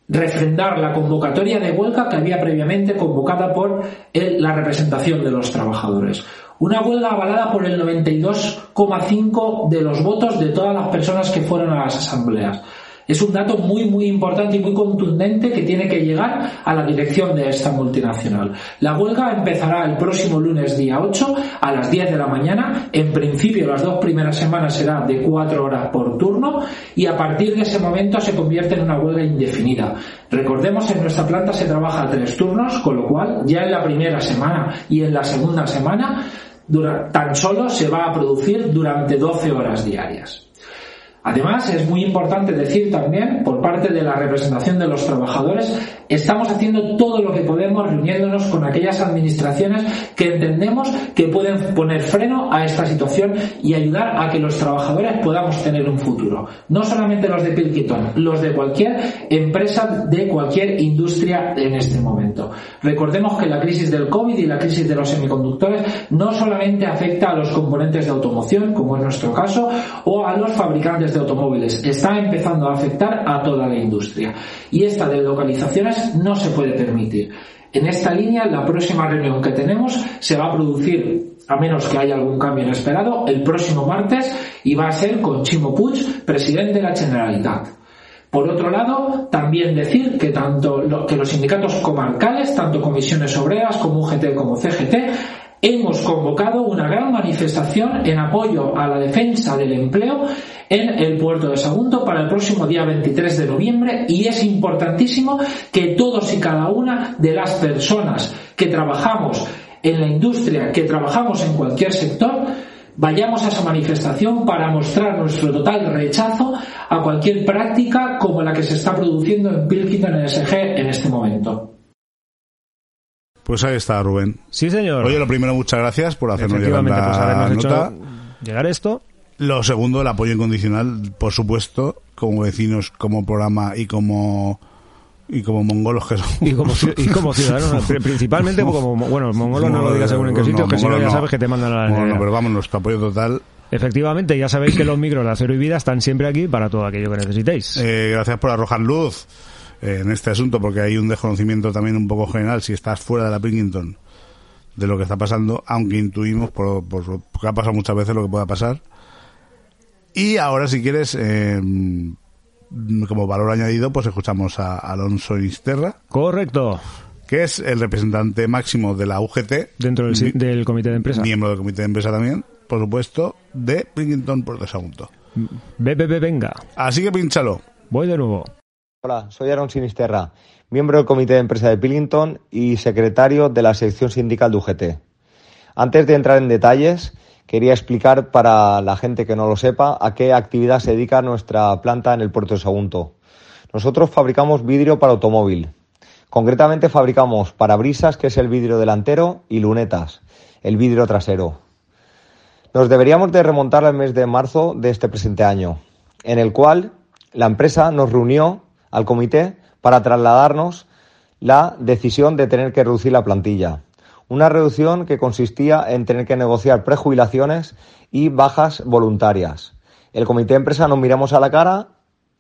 [SPEAKER 5] refrendar la convocatoria de huelga que había previamente convocada por la representación de los trabajadores. Una huelga avalada por el 92,5 de los votos de todas las personas que fueron a las asambleas. Es un dato muy, muy importante y muy contundente que tiene que llegar a la dirección de esta multinacional. La huelga empezará el próximo lunes día 8 a las 10 de la mañana. En principio, las dos primeras semanas será de 4 horas por turno y a partir de ese momento se convierte en una huelga indefinida. Recordemos, en nuestra planta se trabaja tres turnos, con lo cual ya en la primera semana y en la segunda semana tan solo se va a producir durante 12 horas diarias. Además, es muy importante decir también, por parte de la representación de los trabajadores, estamos haciendo todo lo que podemos reuniéndonos con aquellas administraciones que entendemos que pueden poner freno a esta situación y ayudar a que los trabajadores podamos tener un futuro. No solamente los de Pilkington, los de cualquier empresa de cualquier industria en este momento. Recordemos que la crisis del COVID y la crisis de los semiconductores no solamente afecta a los componentes de automoción, como es nuestro caso, o a los fabricantes de automóviles, está empezando a afectar a toda la industria. Y esta deslocalizaciones no se puede permitir. En esta línea, la próxima reunión que tenemos se va a producir, a menos que haya algún cambio inesperado, el próximo martes y va a ser con Chimo Puig, presidente de la Generalitat. Por otro lado, también decir que tanto que los sindicatos comarcales, tanto comisiones obreras como UGT como CGT, hemos convocado una gran manifestación en apoyo a la defensa del empleo en el puerto de Sagunto para el próximo día 23 de noviembre y es importantísimo que todos y cada una de las personas que trabajamos en la industria, que trabajamos en cualquier sector, Vayamos a esa manifestación para mostrar nuestro total rechazo a cualquier práctica como la que se está produciendo en Pilkington NSG en este momento.
[SPEAKER 1] Pues ahí está, Rubén.
[SPEAKER 2] Sí, señor.
[SPEAKER 1] Oye, lo primero, muchas gracias por hacernos llegar
[SPEAKER 2] pues
[SPEAKER 1] la
[SPEAKER 2] habernos
[SPEAKER 1] nota.
[SPEAKER 2] hecho llegar esto.
[SPEAKER 1] Lo segundo, el apoyo incondicional, por supuesto, como vecinos, como programa y como y como mongolos que somos.
[SPEAKER 2] Y como, y como ciudadanos, pri- <laughs> principalmente como, bueno, mongolo no lo digas según en qué sitio, que si no
[SPEAKER 1] mongolos
[SPEAKER 2] ya sabes que te mandan a la
[SPEAKER 1] Bueno, pero vamos, nuestro apoyo total.
[SPEAKER 2] Efectivamente, ya sabéis que los micros de acero y vida están siempre aquí para todo aquello que necesitéis.
[SPEAKER 1] Eh, gracias por arrojar luz en este asunto, porque hay un desconocimiento también un poco general, si estás fuera de la Pilkington, de lo que está pasando, aunque intuimos, por, por, porque ha pasado muchas veces lo que pueda pasar. Y ahora, si quieres, eh, como valor añadido, pues escuchamos a Alonso Isterra,
[SPEAKER 2] Correcto.
[SPEAKER 1] que es el representante máximo de la UGT,
[SPEAKER 2] Dentro del, del comité de empresa.
[SPEAKER 1] miembro del comité de empresa también, por supuesto, de Pilkington Puerto Sagunto.
[SPEAKER 2] Ve, ve, ve, venga.
[SPEAKER 1] Así que pínchalo.
[SPEAKER 2] Voy de nuevo.
[SPEAKER 6] Hola, soy Aaron Sinisterra, miembro del Comité de Empresa de Pillington y secretario de la sección sindical de UGT. Antes de entrar en detalles, quería explicar para la gente que no lo sepa a qué actividad se dedica nuestra planta en el puerto de Sagunto. Nosotros fabricamos vidrio para automóvil. Concretamente fabricamos parabrisas, que es el vidrio delantero, y lunetas, el vidrio trasero. Nos deberíamos de remontar al mes de marzo de este presente año, en el cual la empresa nos reunió al comité para trasladarnos la decisión de tener que reducir la plantilla. Una reducción que consistía en tener que negociar prejubilaciones y bajas voluntarias. El comité de empresa nos miramos a la cara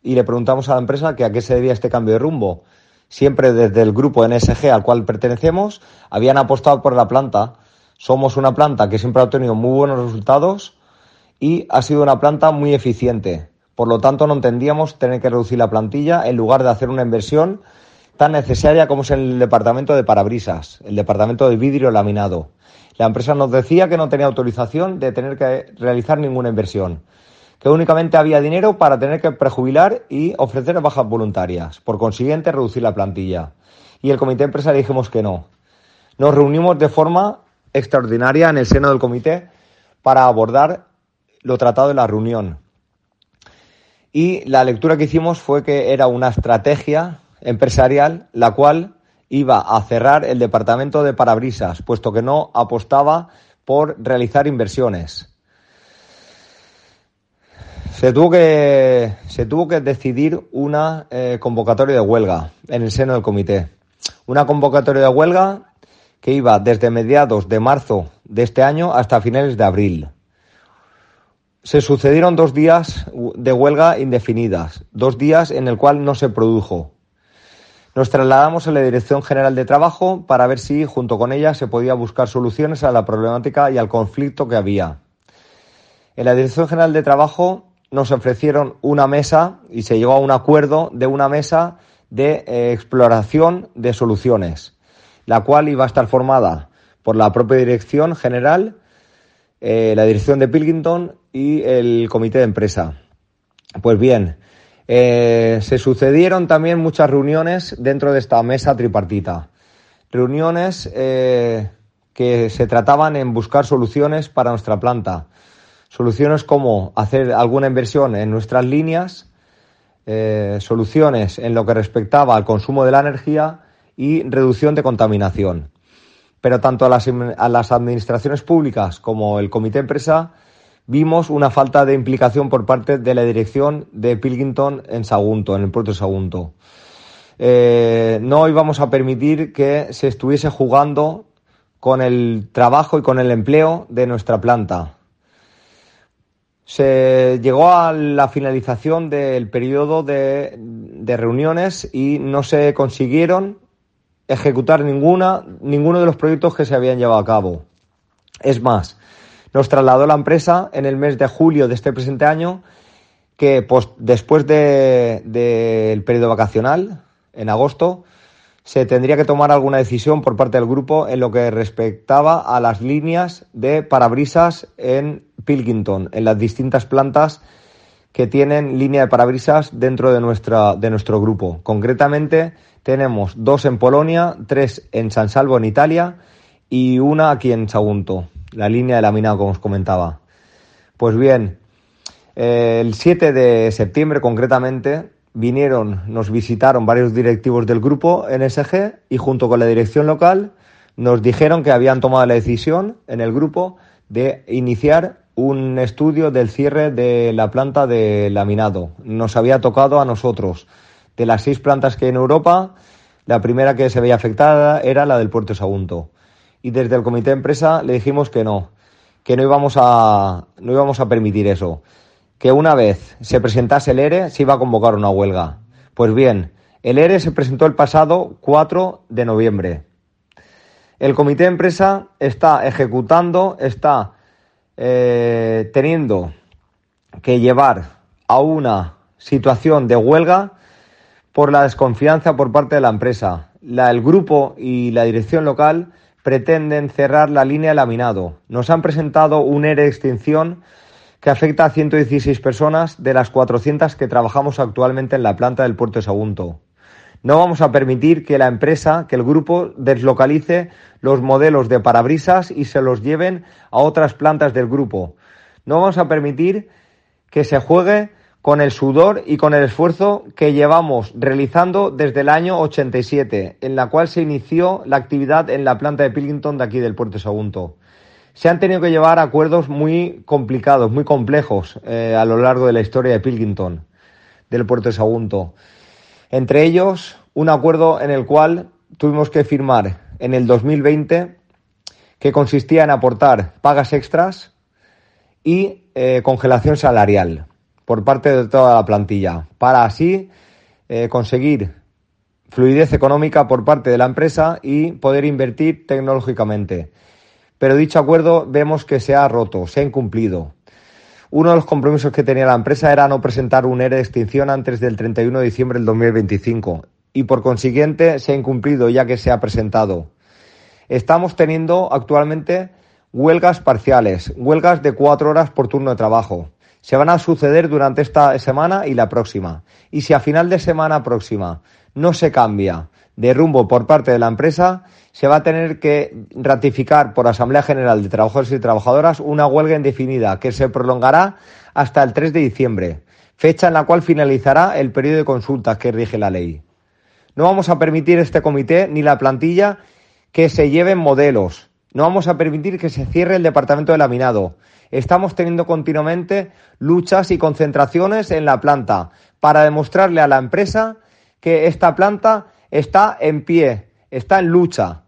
[SPEAKER 6] y le preguntamos a la empresa que a qué se debía este cambio de rumbo. Siempre desde el grupo NSG al cual pertenecemos habían apostado por la planta. Somos una planta que siempre ha obtenido muy buenos resultados y ha sido una planta muy eficiente. Por lo tanto, no entendíamos tener que reducir la plantilla en lugar de hacer una inversión tan necesaria como es el departamento de parabrisas, el departamento de vidrio laminado. La empresa nos decía que no tenía autorización de tener que realizar ninguna inversión, que únicamente había dinero para tener que prejubilar y ofrecer bajas voluntarias, por consiguiente reducir la plantilla. Y el comité de empresa le dijimos que no. Nos reunimos de forma extraordinaria en el seno del comité para abordar lo tratado en la reunión. Y la lectura que hicimos fue que era una estrategia empresarial la cual iba a cerrar el departamento de parabrisas, puesto que no apostaba por realizar inversiones. Se tuvo que, se tuvo que decidir una eh, convocatoria de huelga en el seno del comité. Una convocatoria de huelga que iba desde mediados de marzo de este año hasta finales de abril. Se sucedieron dos días de huelga indefinidas, dos días en el cual no se produjo. Nos trasladamos a la Dirección General de Trabajo para ver si junto con ella se podía buscar soluciones a la problemática y al conflicto que había. En la Dirección General de Trabajo nos ofrecieron una mesa y se llegó a un acuerdo de una mesa de eh, exploración de soluciones, la cual iba a estar formada por la propia Dirección General, eh, la Dirección de Pilkington y el Comité de Empresa. Pues bien, eh, se sucedieron también muchas reuniones dentro de esta mesa tripartita. Reuniones eh, que se trataban en buscar soluciones para nuestra planta. Soluciones como hacer alguna inversión en nuestras líneas, eh, soluciones en lo que respectaba al consumo de la energía y reducción de contaminación. Pero tanto a las, a las administraciones públicas como el comité empresa vimos una falta de implicación por parte de la dirección de Pilkington en Sagunto, en el puerto de Sagunto. Eh, no íbamos a permitir que se estuviese jugando con el trabajo y con el empleo de nuestra planta. Se llegó a la finalización del periodo de, de reuniones y no se consiguieron ejecutar ninguna, ninguno de los proyectos que se habían llevado a cabo. Es más, nos trasladó la empresa en el mes de julio de este presente año que después del de, periodo vacacional, en agosto, se tendría que tomar alguna decisión por parte del grupo en lo que respectaba a las líneas de parabrisas en Pilkington, en las distintas plantas que tienen línea de parabrisas dentro de, de nuestro grupo. Concretamente, tenemos dos en Polonia, tres en San Salvo, en Italia, y una aquí en Sagunto la línea de laminado, como os comentaba. Pues bien, eh, el 7 de septiembre concretamente vinieron, nos visitaron varios directivos del grupo NSG y junto con la dirección local nos dijeron que habían tomado la decisión en el grupo de iniciar un estudio del cierre de la planta de laminado. Nos había tocado a nosotros. De las seis plantas que hay en Europa, la primera que se veía afectada era la del puerto Sagunto y desde el comité de empresa le dijimos que no, que no íbamos a, no íbamos a permitir eso, que una vez se presentase el ERE se iba a convocar una huelga. Pues bien, el ERE se presentó el pasado 4 de noviembre. El comité de empresa está ejecutando, está eh, teniendo que llevar a una situación de huelga por la desconfianza por parte de la empresa. La, el grupo y la dirección local pretenden cerrar la línea laminado. Nos han presentado un ERE de extinción que afecta a 116 personas de las 400 que trabajamos actualmente en la planta del puerto de Sagunto. No vamos a permitir que la empresa, que el grupo deslocalice los modelos de parabrisas y se los lleven a otras plantas del grupo. No vamos a permitir que se juegue con el sudor y con el esfuerzo que llevamos realizando desde el año 87, en la cual se inició la actividad en la planta de Pilkington de aquí del puerto Sagunto. Se han tenido que llevar acuerdos muy complicados, muy complejos eh, a lo largo de la historia de Pilkington, del puerto Sagunto. Entre ellos, un acuerdo en el cual tuvimos que firmar en el 2020 que consistía en aportar pagas extras y eh, congelación salarial por parte de toda la plantilla, para así eh, conseguir fluidez económica por parte de la empresa y poder invertir tecnológicamente. Pero dicho acuerdo vemos que se ha roto, se ha incumplido. Uno de los compromisos que tenía la empresa era no presentar un ERE de extinción antes del 31 de diciembre del 2025 y por consiguiente se ha incumplido ya que se ha presentado. Estamos teniendo actualmente huelgas parciales, huelgas de cuatro horas por turno de trabajo. Se van a suceder durante esta semana y la próxima. Y si a final de semana próxima no se cambia de rumbo por parte de la empresa, se va a tener que ratificar por Asamblea General de Trabajadores y Trabajadoras una huelga indefinida que se prolongará hasta el 3 de diciembre, fecha en la cual finalizará el periodo de consultas que rige la ley. No vamos a permitir este comité ni la plantilla que se lleven modelos. No vamos a permitir que se cierre el departamento de laminado. Estamos teniendo continuamente luchas y concentraciones en la planta para demostrarle a la empresa que esta planta está en pie, está en lucha.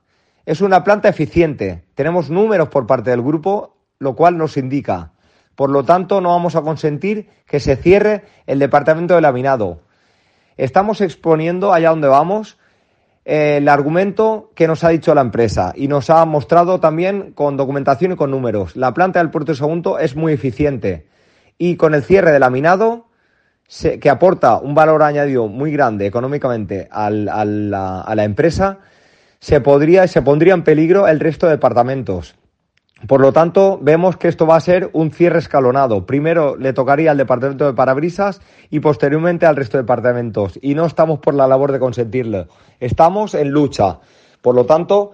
[SPEAKER 6] Es una planta eficiente. Tenemos números por parte del grupo, lo cual nos indica. Por lo tanto, no vamos a consentir que se cierre el departamento de laminado. Estamos exponiendo allá donde vamos el argumento que nos ha dicho la empresa y nos ha mostrado también con documentación y con números. La planta del puerto de Sagunto es muy eficiente y con el cierre de laminado, que aporta un valor añadido muy grande económicamente a, la, a la empresa, se podría se pondría en peligro el resto de departamentos. Por lo tanto, vemos que esto va a ser un cierre escalonado. Primero le tocaría al departamento de parabrisas y posteriormente al resto de departamentos. Y no estamos por la labor de consentirlo. Estamos en lucha. Por lo tanto,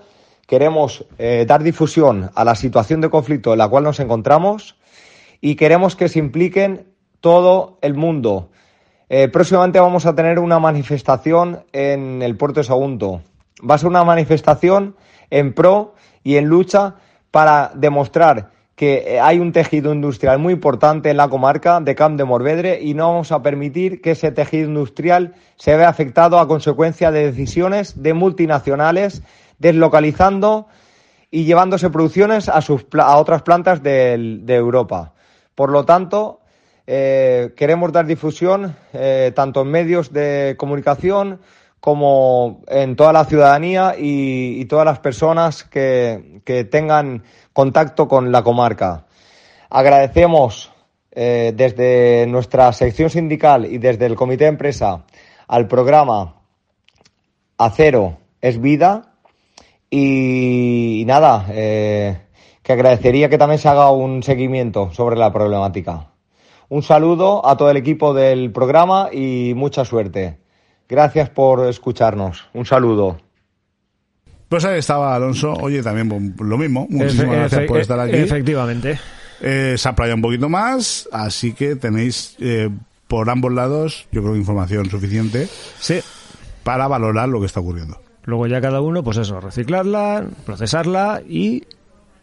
[SPEAKER 6] queremos eh, dar difusión a la situación de conflicto en la cual nos encontramos y queremos que se impliquen todo el mundo. Eh, próximamente vamos a tener una manifestación en el puerto de Sagunto. Va a ser una manifestación en pro y en lucha para demostrar que eh, hay un tejido industrial muy importante en la comarca de Camp de Morvedre y no vamos a permitir que ese tejido industrial se vea afectado a consecuencia de decisiones de multinacionales deslocalizando y llevándose producciones a, sus, a otras plantas del- de Europa. Por lo tanto, eh, queremos dar difusión eh, tanto en medios de comunicación como en toda la ciudadanía y, todas las personas que, que tengan contacto con la comarca. Agradecemos eh, desde nuestra sección sindical y desde el comité de empresa al programa Acero es vida y, y nada, eh, que agradecería que también se haga un seguimiento sobre la problemática. Un saludo a todo el equipo del programa y mucha suerte. Gracias por escucharnos. Un saludo.
[SPEAKER 1] Pues ahí estaba Alonso. Oye, también lo mismo. Muchísimas
[SPEAKER 2] Efe-
[SPEAKER 1] gracias
[SPEAKER 2] efe-
[SPEAKER 1] por estar aquí.
[SPEAKER 2] Efectivamente.
[SPEAKER 1] Eh, se ha playado un poquito más, así que tenéis eh, por ambos lados, yo creo, información suficiente
[SPEAKER 2] Sí.
[SPEAKER 1] para valorar lo que está ocurriendo.
[SPEAKER 2] Luego ya cada uno, pues eso, reciclarla, procesarla y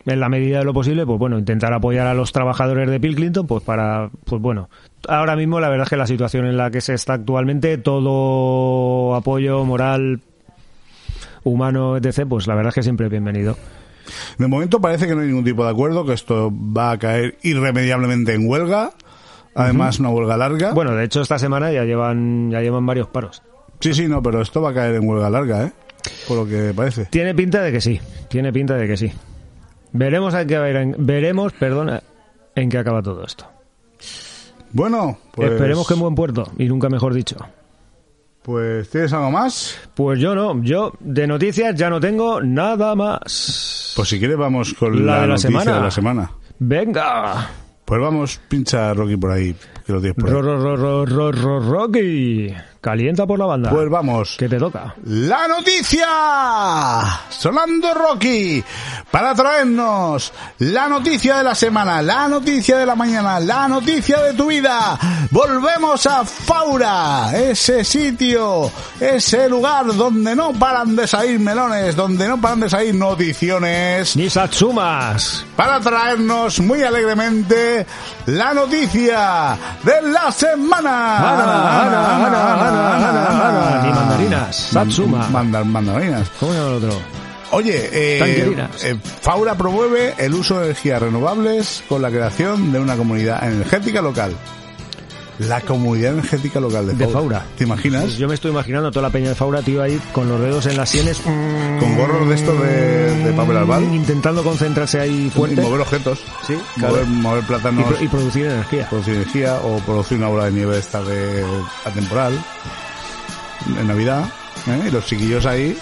[SPEAKER 2] en la medida de lo posible, pues bueno, intentar apoyar a los trabajadores de Pilkington, pues para, pues bueno, ahora mismo la verdad es que la situación en la que se está actualmente, todo apoyo moral, humano, etc., pues la verdad es que siempre es bienvenido.
[SPEAKER 1] De momento parece que no hay ningún tipo de acuerdo, que esto va a caer irremediablemente en huelga. Además, una huelga larga.
[SPEAKER 2] Bueno, de hecho esta semana ya llevan, ya llevan varios paros.
[SPEAKER 1] Sí, sí, no, pero esto va a caer en huelga larga, ¿eh? Por lo que parece.
[SPEAKER 2] Tiene pinta de que sí, tiene pinta de que sí. Veremos en qué, veremos, perdona, en qué acaba todo esto.
[SPEAKER 1] Bueno, pues...
[SPEAKER 2] Esperemos que en buen puerto, y nunca mejor dicho.
[SPEAKER 1] Pues, ¿tienes algo más?
[SPEAKER 2] Pues yo no, yo de noticias ya no tengo nada más.
[SPEAKER 1] Pues si quieres vamos con
[SPEAKER 2] La
[SPEAKER 1] la,
[SPEAKER 2] de la
[SPEAKER 1] noticia
[SPEAKER 2] semana.
[SPEAKER 1] de la semana.
[SPEAKER 2] Venga.
[SPEAKER 1] Pues vamos, pincha a Rocky por ahí, que lo tienes por ahí.
[SPEAKER 2] Ro, ro, ro, ro, ro, ro- Rocky. Calienta por la banda.
[SPEAKER 1] Pues vamos.
[SPEAKER 2] Que te toca.
[SPEAKER 1] La noticia. Sonando Rocky. Para traernos la noticia de la semana, la noticia de la mañana, la noticia de tu vida. Volvemos a Faura, ese sitio, ese lugar donde no paran de salir melones, donde no paran de salir noticiones.
[SPEAKER 2] Ni Satsumas.
[SPEAKER 1] Para traernos muy alegremente la noticia de la semana.
[SPEAKER 2] Ana, Ana, Ana, Ana,
[SPEAKER 1] Ana,
[SPEAKER 2] ni mandarinas, Satsuma.
[SPEAKER 1] Mandar- mandarinas.
[SPEAKER 2] ¿Cómo llama el otro?
[SPEAKER 1] Oye, eh, eh, Faura promueve el uso de energías renovables con la creación de una comunidad energética local. La comunidad energética local de
[SPEAKER 2] De
[SPEAKER 1] Faura. ¿Te imaginas?
[SPEAKER 2] Yo me estoy imaginando toda la peña de Faura, tío, ahí con los dedos en las sienes.
[SPEAKER 1] Con gorros de estos de, de papel albal.
[SPEAKER 2] Intentando concentrarse ahí
[SPEAKER 1] Y
[SPEAKER 2] fuerte.
[SPEAKER 1] mover objetos.
[SPEAKER 2] Sí, claro.
[SPEAKER 1] Mover, mover
[SPEAKER 2] Y,
[SPEAKER 1] plátanos.
[SPEAKER 2] pro- y producir energía.
[SPEAKER 1] producir energía o producir una bola de nieve esta de atemporal en Navidad ¿eh? y los chiquillos ahí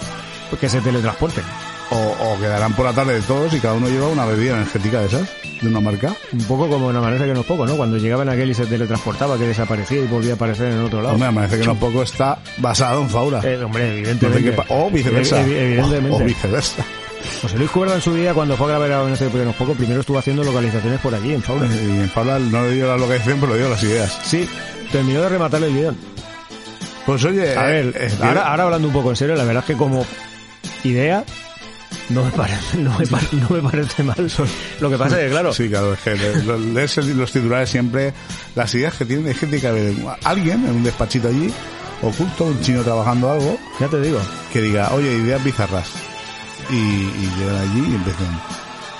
[SPEAKER 2] Que se teletransporten.
[SPEAKER 1] o, o quedarán por la tarde de todos y cada uno lleva una bebida energética de esas de una marca
[SPEAKER 2] Un poco como en Amanece que no es poco, ¿no? Cuando llegaban aquel y se teletransportaba, que desaparecía y volvía a aparecer en otro lado.
[SPEAKER 1] hombre me parece que no poco está basado en Faura
[SPEAKER 2] Eh, hombre, evidentemente.
[SPEAKER 1] o viceversa
[SPEAKER 2] Evi- evidentemente.
[SPEAKER 1] o, o viceversa
[SPEAKER 2] José Luis Cuerda en su día, cuando fue a grabar a este no es poco, primero estuvo haciendo localizaciones por allí, en Faura.
[SPEAKER 1] y en Faura no le dio la localización pero le dio las ideas
[SPEAKER 2] Sí, terminó de rematar el guion.
[SPEAKER 1] pues oye
[SPEAKER 2] A
[SPEAKER 1] eh,
[SPEAKER 2] ver,
[SPEAKER 1] eh,
[SPEAKER 2] ahora, ahora hablando un poco en serio, la verdad es que como idea no me parece, <laughs> no me, pare- no me parece mal. Lo que pasa es que, claro,
[SPEAKER 1] Sí, claro, es que lees los titulares siempre, las ideas que tienen, hay gente que ve alguien en un despachito allí, oculto, un chino trabajando algo,
[SPEAKER 2] ya te digo,
[SPEAKER 1] que diga, oye, ideas bizarras. Y, y llegan allí y empiezan,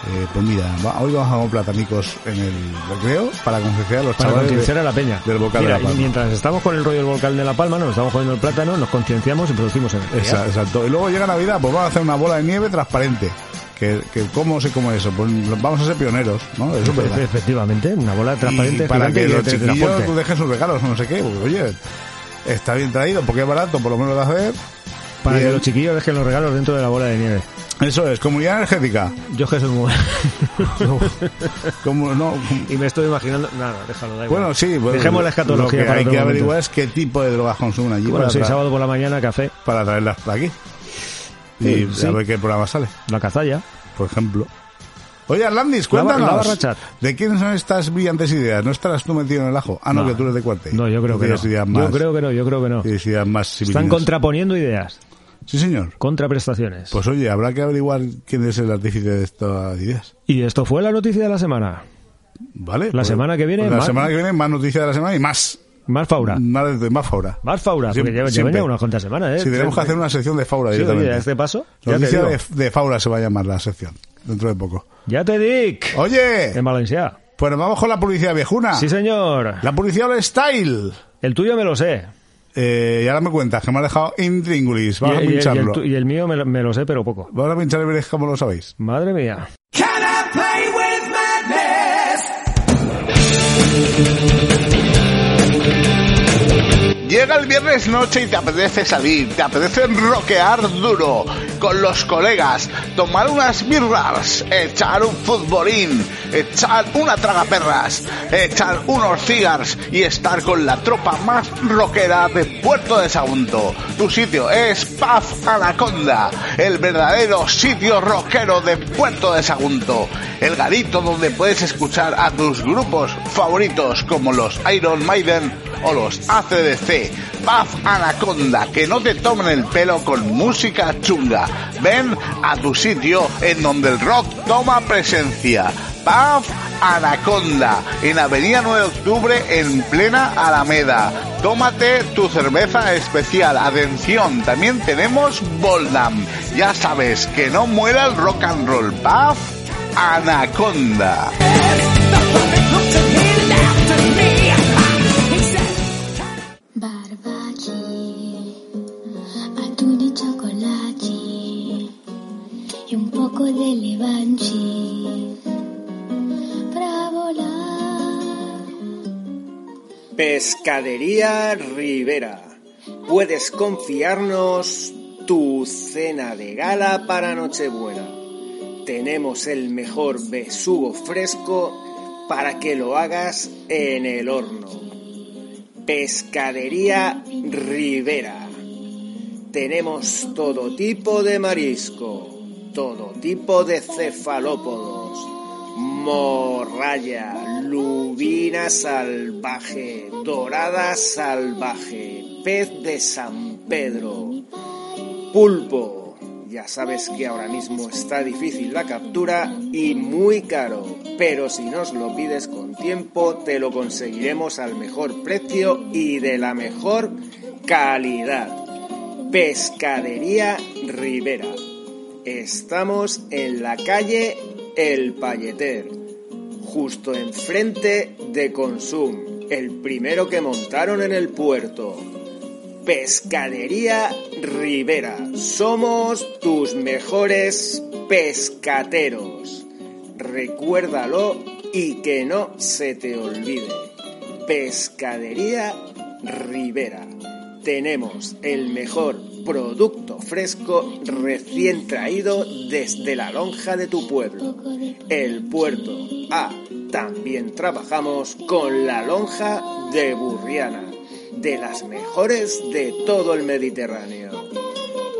[SPEAKER 1] eh, pues mira, va- hoy vamos a platanicos en el recreo para concienciar a los
[SPEAKER 2] para
[SPEAKER 1] chavales de-
[SPEAKER 2] concienciar a la peña.
[SPEAKER 1] del
[SPEAKER 2] Mira,
[SPEAKER 1] de La
[SPEAKER 2] y mientras estamos con el rollo del volcán de La Palma, nos estamos jodiendo el plátano, nos concienciamos y producimos energía.
[SPEAKER 1] Exacto. Y luego llega Navidad, pues vamos a hacer una bola de nieve transparente. Que, que ¿Cómo se come eso? Pues vamos a ser pioneros, ¿no? Eso es verdad.
[SPEAKER 2] Efectivamente, una bola transparente
[SPEAKER 1] y para que los chiquillos
[SPEAKER 2] teletransporte.
[SPEAKER 1] dejen sus regalos no sé qué, porque oye, está bien traído porque es barato, por lo menos de hacer.
[SPEAKER 2] Para que los chiquillos dejen los regalos dentro de la bola de nieve.
[SPEAKER 1] Eso es, comunidad energética.
[SPEAKER 2] Yo que soy muy... <laughs>
[SPEAKER 1] Como, no,
[SPEAKER 2] y me estoy imaginando... Nada, déjalo, da igual.
[SPEAKER 1] bueno, sí, bueno,
[SPEAKER 2] Dejemos la escatología
[SPEAKER 1] Lo que
[SPEAKER 2] para
[SPEAKER 1] hay que averiguar es qué tipo de drogas consumen allí
[SPEAKER 2] Bueno, sí, sábado por la mañana, café,
[SPEAKER 1] para traerlas para aquí. Y
[SPEAKER 2] Sí,
[SPEAKER 1] a ver qué programa sale,
[SPEAKER 2] la cazalla.
[SPEAKER 1] por ejemplo. Oye, Arlandis, cuéntanos.
[SPEAKER 2] la.
[SPEAKER 1] ¿De quiénes son estas brillantes ideas? ¿No estarás tú metido en el ajo? Ah, no,
[SPEAKER 2] No.
[SPEAKER 1] que tú eres de cuarte.
[SPEAKER 2] No, yo creo que no.
[SPEAKER 1] Ideas más,
[SPEAKER 2] Yo creo que no, yo creo que no.
[SPEAKER 1] ideas más
[SPEAKER 2] Están contraponiendo ideas,
[SPEAKER 1] Sí, señor.
[SPEAKER 2] contraprestaciones.
[SPEAKER 1] Pues oye, habrá que averiguar quién es el artífice de estas ideas.
[SPEAKER 2] Y esto fue la noticia de la semana.
[SPEAKER 1] ¿Vale?
[SPEAKER 2] La semana que viene,
[SPEAKER 1] pues la
[SPEAKER 2] más-
[SPEAKER 1] semana que viene más noticias de la semana y más.
[SPEAKER 2] Más Faura.
[SPEAKER 1] Más, de- más Faura.
[SPEAKER 2] Más Faura, porque llevan ya unas cuantas semanas, ¿eh?
[SPEAKER 1] Si tenemos que hacer una sección de Faura
[SPEAKER 2] Sí,
[SPEAKER 1] directamente.
[SPEAKER 2] oye, este paso, ya
[SPEAKER 1] Noticia de, de Faura se va a llamar la sección, dentro de poco.
[SPEAKER 2] Ya te dic.
[SPEAKER 1] Oye,
[SPEAKER 2] En Valencia.
[SPEAKER 1] pues vamos con la publicidad viejuna.
[SPEAKER 2] Sí, señor.
[SPEAKER 1] La publicidad style.
[SPEAKER 2] El tuyo me lo sé.
[SPEAKER 1] Eh, y ahora me cuentas que me ha dejado intríngulis.
[SPEAKER 2] Y,
[SPEAKER 1] Vamos a
[SPEAKER 2] y- y el,
[SPEAKER 1] pincharlo.
[SPEAKER 2] y el mío me, lo- me lo sé, pero poco.
[SPEAKER 1] Vamos a pinchar y veréis cómo lo sabéis.
[SPEAKER 2] Madre mía.
[SPEAKER 3] Can I play with madness?
[SPEAKER 1] Llega el viernes noche y te apetece salir, te apetece rockear duro con los colegas, tomar unas birras, echar un futbolín, echar una tragaperras, echar unos cigars y estar con la tropa más rockera de Puerto de Sagunto. Tu sitio es Paz Anaconda, el verdadero sitio rockero de Puerto de Sagunto, el garito donde puedes escuchar a tus grupos favoritos como los Iron Maiden o los ACDC. Paz Anaconda, que no te tomen el pelo con música chunga. Ven a tu sitio en donde el rock toma presencia. Paz Anaconda, en Avenida 9 de Octubre, en plena Alameda. Tómate tu cerveza especial. Atención, también tenemos Boldam. Ya sabes, que no muera el rock and roll. Paz Anaconda.
[SPEAKER 7] De.
[SPEAKER 8] Pescadería Rivera. Puedes confiarnos tu cena de gala para Nochebuena. Tenemos el mejor besugo fresco para que lo hagas en el horno. Pescadería Rivera. Tenemos todo tipo de marisco, todo tipo de cefalópodos, morralla, lubina salvaje, dorada salvaje, pez de San Pedro, pulpo. Ya sabes que ahora mismo está difícil la captura y muy caro, pero si nos lo pides con tiempo te lo conseguiremos al mejor precio y de la mejor calidad. Pescadería Rivera. Estamos en la calle El Palleter, justo enfrente de Consum, el primero que montaron en el puerto. Pescadería Rivera. Somos tus mejores pescateros. Recuérdalo y que no se te olvide. Pescadería Rivera. Tenemos el mejor producto fresco recién traído desde la lonja de tu pueblo, el puerto. Ah, también trabajamos con la lonja de Burriana, de las mejores de todo el Mediterráneo.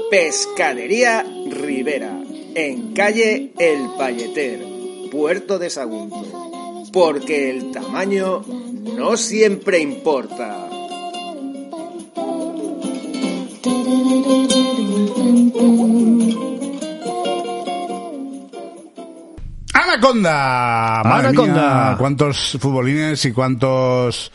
[SPEAKER 8] Pescadería Rivera, en calle El Palleter, Puerto de Sagunto. Porque el tamaño no siempre importa.
[SPEAKER 1] Anaconda. Madre
[SPEAKER 2] Anaconda.
[SPEAKER 1] mía, cuántos futbolines y cuántos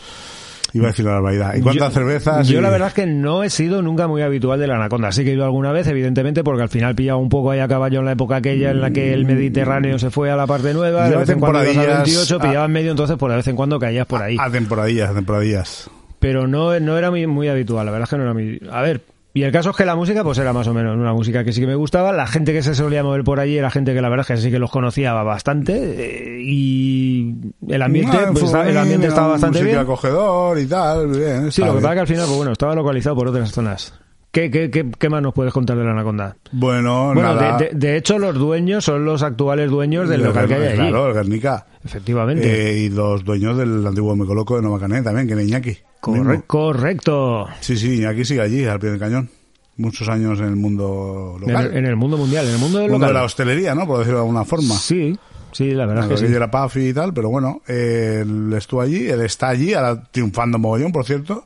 [SPEAKER 1] iba a decir la barbaridad. Y cuántas
[SPEAKER 2] Yo-
[SPEAKER 1] cervezas.
[SPEAKER 2] Yo
[SPEAKER 1] y-
[SPEAKER 2] la verdad es que no he sido nunca muy habitual de la anaconda. Sí que he ido alguna vez, evidentemente, porque al final pillaba un poco ahí a caballo en la época aquella en la que el Mediterráneo se fue a la parte nueva.
[SPEAKER 1] Yo
[SPEAKER 2] De vez en cuando ibas 28,
[SPEAKER 1] a-
[SPEAKER 2] pillaba en medio, entonces por de vez en cuando caías por ahí.
[SPEAKER 1] A temporadillas, a temporadillas.
[SPEAKER 2] Pero no, no era muy, muy habitual, la verdad es que no era muy... A ver, y el caso es que la música pues era más o menos una música que sí que me gustaba. La gente que se solía mover por allí era gente que la verdad es que sí que los conocía bastante. eh, y el ambiente, pues,
[SPEAKER 1] futbolín,
[SPEAKER 2] el ambiente estaba bastante bien.
[SPEAKER 1] acogedor y tal, bien.
[SPEAKER 2] Sí, lo que pasa que al final, pues bueno, estaba localizado por otras zonas. ¿Qué, qué, qué, qué más nos puedes contar de la Anaconda?
[SPEAKER 1] Bueno,
[SPEAKER 2] Bueno,
[SPEAKER 1] nada.
[SPEAKER 2] de, de- de hecho, los dueños son los actuales dueños del
[SPEAKER 1] El
[SPEAKER 2] local que hay allí.
[SPEAKER 1] Claro, el Guernica.
[SPEAKER 2] Efectivamente.
[SPEAKER 1] Eh, y los dueños del antiguo Mecoloco de Nueva Canet también, que era Iñaki.
[SPEAKER 2] Corre- correcto.
[SPEAKER 1] Sí, sí, Iñaki sigue allí, al pie del cañón. Muchos años en el mundo
[SPEAKER 2] En,
[SPEAKER 1] local.
[SPEAKER 2] el- en el mundo mundial, en el mundo del
[SPEAKER 1] mundo de la hostelería, ¿no? Por decirlo de alguna forma.
[SPEAKER 2] Sí, sí, la verdad
[SPEAKER 1] Bueno,
[SPEAKER 2] es que sí.
[SPEAKER 1] era Puffy y tal, pero bueno, eh, él estuvo allí, él está allí, ahora triunfando mogollón, por cierto,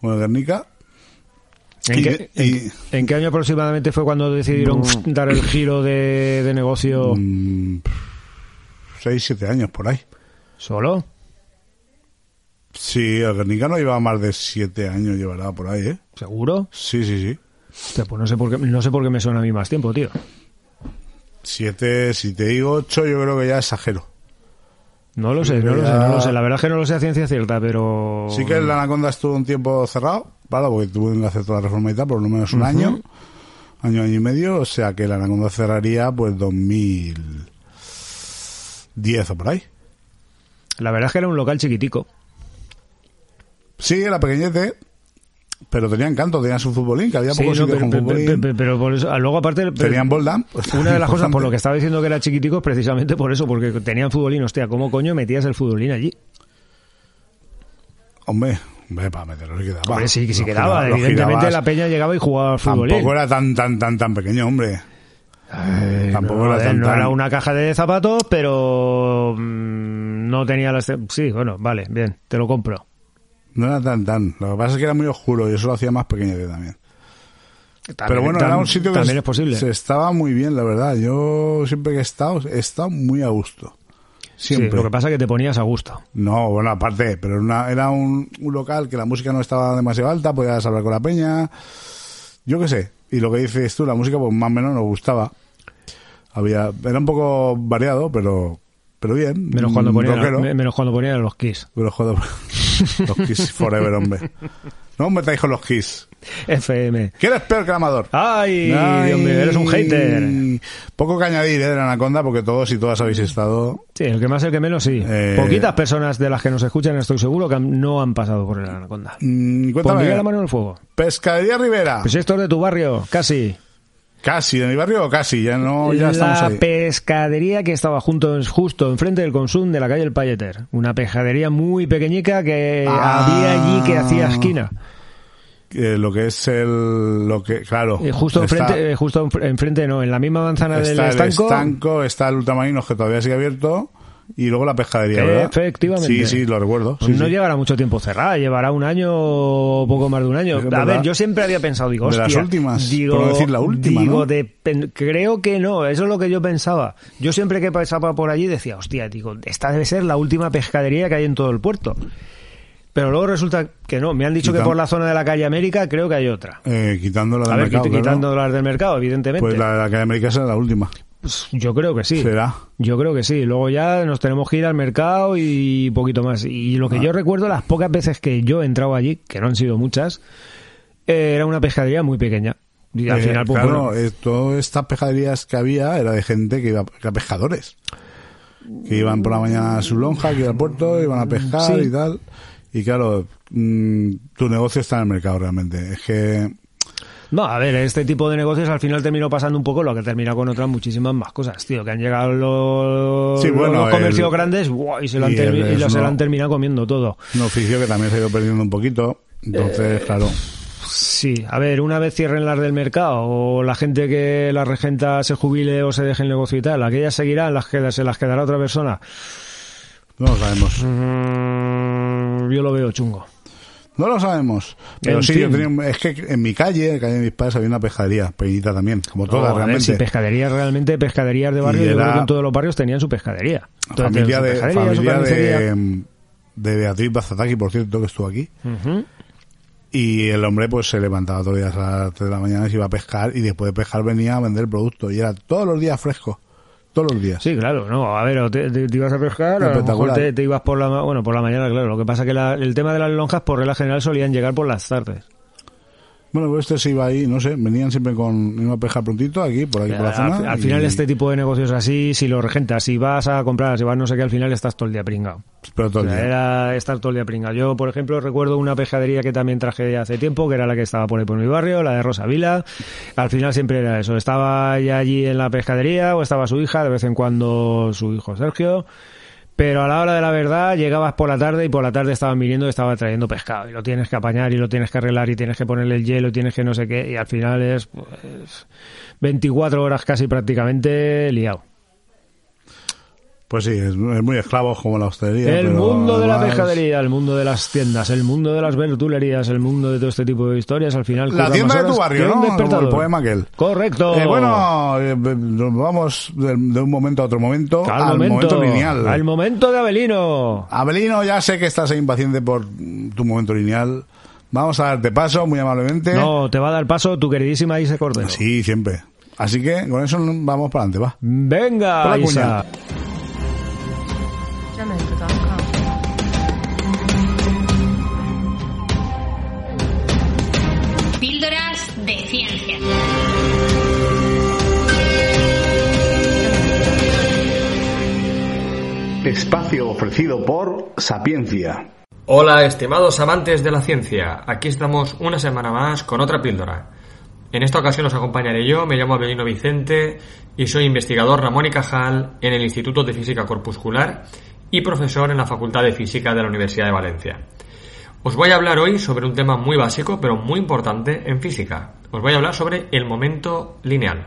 [SPEAKER 1] con el Guernica.
[SPEAKER 2] ¿En
[SPEAKER 1] y-
[SPEAKER 2] qué,
[SPEAKER 1] y-
[SPEAKER 2] en- en qué año aproximadamente fue cuando decidieron <laughs> dar el giro de, de negocio
[SPEAKER 1] Mm, seis, siete años por ahí.
[SPEAKER 2] solo?
[SPEAKER 1] Sí, el Guernica no lleva más de siete años, llevará por ahí, ¿eh?
[SPEAKER 2] ¿Seguro?
[SPEAKER 1] Sí, sí, sí.
[SPEAKER 2] Pues no sé por qué, no sé por qué me suena a mí más tiempo, tío.
[SPEAKER 1] Siete, si te digo ocho, yo creo que ya exagero.
[SPEAKER 2] No lo sé, no lo sé, no lo sé. La verdad es que no lo sé a ciencia cierta, pero...
[SPEAKER 1] Sí que el Anaconda estuvo un tiempo cerrado, ¿vale? Porque tuvieron que hacer toda la reforma y tal, por lo menos un año, año, año y medio, o sea que el Anaconda cerraría pues 2010 o por ahí.
[SPEAKER 2] La verdad es que era un local chiquitico.
[SPEAKER 1] Sí, era pequeñete, pero tenía encanto, tenía su futbolín, que había
[SPEAKER 2] Sí,
[SPEAKER 1] pocos
[SPEAKER 2] no, pero,
[SPEAKER 1] con
[SPEAKER 2] pero-
[SPEAKER 1] futbolín.
[SPEAKER 2] pero- pero por eso, ah, luego aparte...
[SPEAKER 1] Tenían boldam.
[SPEAKER 2] Una de las <laughs> cosas por lo que estaba diciendo que era chiquitico es precisamente por eso, porque tenían futbolín. Hostia, ¿cómo coño metías el futbolín allí?
[SPEAKER 1] Hombre, hombre, para meterlo sí quedaba.
[SPEAKER 2] Hombre, sí, quedaba.
[SPEAKER 1] giraba-
[SPEAKER 2] Evidentemente
[SPEAKER 1] girabas.
[SPEAKER 2] la peña llegaba y jugaba al futbolín.
[SPEAKER 1] Tampoco era tan, tan, tan, tan pequeño, hombre. Tampoco
[SPEAKER 2] no,
[SPEAKER 1] era tan,
[SPEAKER 2] no
[SPEAKER 1] tan-
[SPEAKER 2] era una caja de zapatos, pero mm, no tenía las... Sí, bueno, vale, bien, te lo compro.
[SPEAKER 1] No era tan, tan. Lo que pasa es que era muy oscuro y eso lo hacía más pequeñete también. Pero
[SPEAKER 2] También-
[SPEAKER 1] bueno,
[SPEAKER 2] tam-
[SPEAKER 1] era un sitio que
[SPEAKER 2] También es posible.
[SPEAKER 1] se estaba muy bien, la verdad. Yo siempre que he estado, he estado muy a gusto.
[SPEAKER 2] Sí,
[SPEAKER 1] Siempre.
[SPEAKER 2] lo que pasa es que te ponías a gusto.
[SPEAKER 1] No, bueno, aparte, pero era, una- era un, un local que la música no estaba demasiado alta, podías hablar con la peña. Yo qué sé. Y lo que dices tú, la música, pues más o menos nos gustaba. Había, era un poco variado, pero, pero bien.
[SPEAKER 2] Menos cuando
[SPEAKER 1] Mm,
[SPEAKER 2] ponían, menos cuando ponían los Kiss.
[SPEAKER 1] Pero joder, los Kiss Forever, hombre. No me traes con los Kiss.
[SPEAKER 2] FM.
[SPEAKER 1] ¿Quién es peor que el Amador?
[SPEAKER 2] Ay,
[SPEAKER 1] Ay.
[SPEAKER 2] Dios mío, eres un hater.
[SPEAKER 1] Poco que añadir, ¿eh? De la Anaconda, porque todos y todas habéis estado.
[SPEAKER 2] Sí, el que más, el que menos, sí.
[SPEAKER 1] Eh,
[SPEAKER 2] Poquitas personas de las que nos escuchan, estoy seguro, que no han pasado por el Anaconda.
[SPEAKER 1] Mm,
[SPEAKER 2] Pondría
[SPEAKER 1] cuéntame.
[SPEAKER 2] la mano en el fuego.
[SPEAKER 1] Pescadería Rivera.
[SPEAKER 2] Pues esto es de tu barrio, casi.
[SPEAKER 1] Casi, de mi barrio o casi, ya no, ya estamos
[SPEAKER 2] la
[SPEAKER 1] ahí.
[SPEAKER 2] pescadería que estaba junto, justo enfrente del Consum de la calle El Palleter. Una pescadería muy pequeñica que
[SPEAKER 1] Ah.
[SPEAKER 2] había allí que hacía esquina.
[SPEAKER 1] Eh, lo que es el, lo que, claro.
[SPEAKER 2] Eh, justo
[SPEAKER 1] está-
[SPEAKER 2] enfrente, eh, justo enf- enfrente, no, en la misma manzana del
[SPEAKER 1] está el
[SPEAKER 2] estanco.
[SPEAKER 1] estanco, está el ultramarinos que todavía sigue abierto y luego la pescadería, ¿verdad?
[SPEAKER 2] Efectivamente.
[SPEAKER 1] Sí, sí, lo recuerdo. sí,
[SPEAKER 2] no
[SPEAKER 1] sí.
[SPEAKER 2] llevará mucho tiempo cerrada, llevará un año o poco más de un año.
[SPEAKER 1] Es
[SPEAKER 2] A ver, yo siempre había pensado, digo,
[SPEAKER 1] De las
[SPEAKER 2] hostia,
[SPEAKER 1] últimas,
[SPEAKER 2] digo,
[SPEAKER 1] por decir la última,
[SPEAKER 2] digo,
[SPEAKER 1] ¿no?
[SPEAKER 2] de- pen- creo que no, eso es lo que yo pensaba. Yo siempre que pasaba por allí decía, hostia, digo, esta debe ser la última pescadería que hay en todo el puerto. Pero luego resulta que no. Me han dicho que por la zona de la calle América creo que hay otra.
[SPEAKER 1] Eh, quitando la
[SPEAKER 2] A
[SPEAKER 1] del
[SPEAKER 2] ver,
[SPEAKER 1] mercado,
[SPEAKER 2] quit-
[SPEAKER 1] claro.
[SPEAKER 2] quitando las del mercado, evidentemente.
[SPEAKER 1] Pues la de la calle América será la última.
[SPEAKER 2] Yo creo que sí.
[SPEAKER 1] Será.
[SPEAKER 2] Yo creo que sí. Luego ya nos tenemos que ir al mercado y poquito más. Y lo que
[SPEAKER 1] Ah.
[SPEAKER 2] yo recuerdo, las pocas veces que yo he entrado allí, que no han sido muchas, eh, era una pescadería muy pequeña. Y al
[SPEAKER 1] Eh,
[SPEAKER 2] final, pues
[SPEAKER 1] claro,
[SPEAKER 2] bueno,
[SPEAKER 1] eh, todas estas pescaderías que había era de gente que iba, que era pescadores. Que iban por la mañana a su lonja, que iba al puerto, iban a pescar
[SPEAKER 2] Sí.
[SPEAKER 1] y tal. Y claro, mm, tu negocio está en el mercado realmente. Es que
[SPEAKER 2] No, a ver, este tipo de negocios al final terminó pasando un poco lo que termina con otras muchísimas más cosas, tío, que han llegado los,
[SPEAKER 1] Sí, bueno,
[SPEAKER 2] los comercios
[SPEAKER 1] el-
[SPEAKER 2] grandes y se lo han,
[SPEAKER 1] y
[SPEAKER 2] termi-
[SPEAKER 1] el-
[SPEAKER 2] y lo-
[SPEAKER 1] es
[SPEAKER 2] se lo
[SPEAKER 1] no-
[SPEAKER 2] han terminado comiendo todo.
[SPEAKER 1] un oficio que también se ha ido perdiendo un poquito. Entonces, claro.
[SPEAKER 2] Sí, a ver, una vez cierren las del mercado o la gente que las regenta se jubile o se deje el negocio y tal, aquellas seguirán, las que se las quedará otra persona.
[SPEAKER 1] No lo sabemos.
[SPEAKER 2] Mm, yo lo veo chungo.
[SPEAKER 1] No lo sabemos. Pero sí, yo tenía un- es que en mi calle, en la calle de mis padres, había una pescadería, pequeñita también, como todas
[SPEAKER 2] No, a ver,
[SPEAKER 1] realmente.
[SPEAKER 2] si pescaderías realmente, pescaderías de barrio,
[SPEAKER 1] Y
[SPEAKER 2] yo creo que en todos los barrios tenían su pescadería. Entonces,
[SPEAKER 1] familia de, familia
[SPEAKER 2] carnicería.
[SPEAKER 1] de, de Beatriz Bazataki, por cierto, que estuvo aquí. Y el hombre pues se levantaba todos los días a las 3 de la mañana y se iba a pescar y después de pescar venía a vender el producto y era todos los días fresco. Todos los días.
[SPEAKER 2] Sí, claro, no, a ver, o te, te- te ibas a pescar, a lo mejor te, te ibas por la, bueno, por la mañana, claro, lo que pasa que la- el tema de las lonjas por regla general solían llegar por las tardes.
[SPEAKER 1] Bueno, pues este se iba ahí, no sé, venían siempre con, iba a pescar prontito aquí, por aquí, por la zona.
[SPEAKER 2] al final este tipo de negocios así, si lo regentas, si vas a comprar, si vas no sé qué, al final estás todo el día pringado.
[SPEAKER 1] Pero todo
[SPEAKER 2] O
[SPEAKER 1] el día.
[SPEAKER 2] era estar todo el día pringado. Yo, por ejemplo, recuerdo una pescadería que también traje hace tiempo, que era la que estaba por ahí por mi barrio, la de Rosa Vila. Al final siempre era eso. Estaba ya allí en la pescadería o estaba su hija, de vez en cuando su hijo Sergio. Pero a la hora de la verdad llegabas por la tarde y por la tarde estaban viniendo y estaba trayendo pescado. Y lo tienes que apañar y lo tienes que arreglar y tienes que ponerle el hielo y tienes que no sé qué. Y al final es pues, 24 horas casi prácticamente liado.
[SPEAKER 1] Pues sí, es, es muy esclavos como la hostelería.
[SPEAKER 2] El
[SPEAKER 1] pero
[SPEAKER 2] mundo de la pescadería, el mundo de las tiendas, el mundo de las verdulerías, el mundo de todo este tipo de historias, al final...
[SPEAKER 1] La tienda de tu barrio, ¿no? Como el poema aquel.
[SPEAKER 2] Correcto.
[SPEAKER 1] Eh, bueno, eh, vamos de, de un momento a otro momento
[SPEAKER 2] al,
[SPEAKER 1] al
[SPEAKER 2] momento,
[SPEAKER 1] momento, lineal.
[SPEAKER 2] Al momento de Abelino.
[SPEAKER 1] Abelino, ya sé que estás impaciente por tu momento lineal. Vamos a darte paso muy amablemente.
[SPEAKER 2] No, te va a dar paso tu queridísima Isa Cordero.
[SPEAKER 1] Sí, siempre. Así que con eso vamos para adelante, va.
[SPEAKER 2] Venga, Isa.
[SPEAKER 1] Espacio ofrecido por Sapiencia.
[SPEAKER 9] Hola, estimados amantes de la ciencia. Aquí estamos una semana más con otra píldora. En esta ocasión os acompañaré yo, me llamo Abelino Vicente y soy investigador Ramón y Cajal en el Instituto de Física Corpuscular y profesor en la Facultad de Física de la Universidad de Valencia. Os voy a hablar hoy sobre un tema muy básico pero muy importante en física. Os voy a hablar sobre el momento lineal.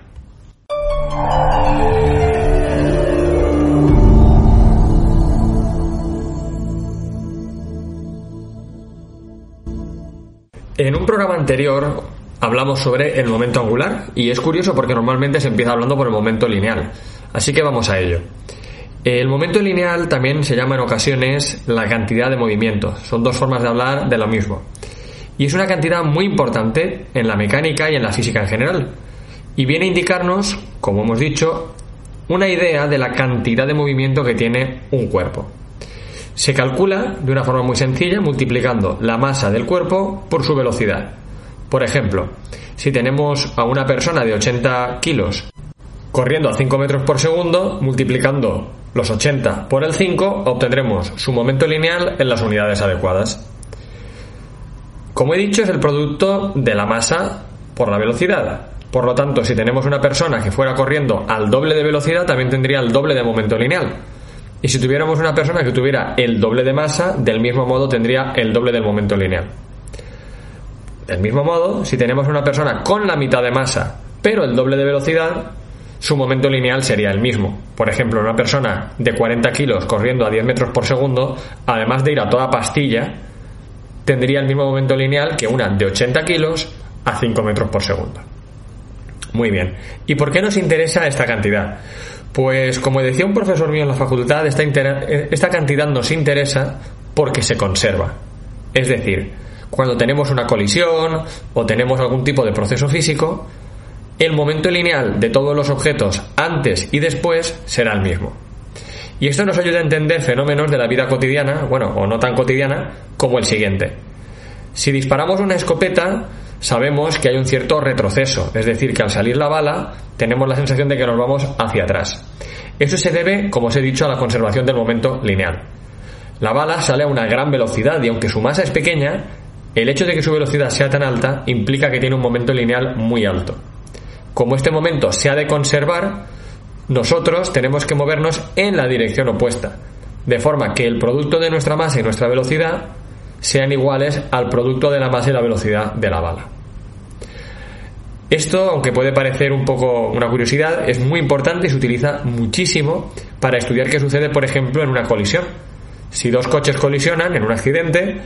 [SPEAKER 9] En un programa anterior hablamos sobre el momento angular y es curioso porque normalmente se empieza hablando por el momento lineal. Así que vamos a ello. El momento lineal también se llama en ocasiones la cantidad de movimiento. Son dos formas de hablar de lo mismo. Y es una cantidad muy importante en la mecánica y en la física en general. Y viene a indicarnos, como hemos dicho, una idea de la cantidad de movimiento que tiene un cuerpo. Se calcula de una forma muy sencilla multiplicando la masa del cuerpo por su velocidad. Por ejemplo, si tenemos a una persona de 80 kilos corriendo a 5 metros por segundo, multiplicando los 80 por el 5, obtendremos su momento lineal en las unidades adecuadas. Como he dicho, es el producto de la masa por la velocidad. Por lo tanto, si tenemos una persona que fuera corriendo al doble de velocidad, también tendría el doble de momento lineal. Y si tuviéramos una persona que tuviera el doble de masa, del mismo modo tendría el doble del momento lineal. Del mismo modo, si tenemos una persona con la mitad de masa, pero el doble de velocidad, su momento lineal sería el mismo. Por ejemplo, una persona de 40 kilos corriendo a 10 metros por segundo, además de ir a toda pastilla, tendría el mismo momento lineal que una de 80 kilos a 5 metros por segundo. Muy bien. ¿Y por qué nos interesa esta cantidad? Pues como decía un profesor mío en la facultad, esta, inter- esta cantidad nos interesa porque se conserva. Es decir, cuando tenemos una colisión o tenemos algún tipo de proceso físico, el momento lineal de todos los objetos antes y después será el mismo. Y esto nos ayuda a entender fenómenos de la vida cotidiana, bueno, o no tan cotidiana, como el siguiente. Si disparamos una escopeta, sabemos que hay un cierto retroceso, es decir, que al salir la bala tenemos la sensación de que nos vamos hacia atrás. Eso se debe, como os he dicho, a la conservación del momento lineal. La bala sale a una gran velocidad y aunque su masa es pequeña, el hecho de que su velocidad sea tan alta implica que tiene un momento lineal muy alto. Como este momento se ha de conservar, nosotros tenemos que movernos en la dirección opuesta, de forma que el producto de nuestra masa y nuestra velocidad sean iguales al producto de la masa y la velocidad de la bala. Esto, aunque puede parecer un poco una curiosidad, es muy importante y se utiliza muchísimo para estudiar qué sucede, por ejemplo, en una colisión. Si dos coches colisionan en un accidente,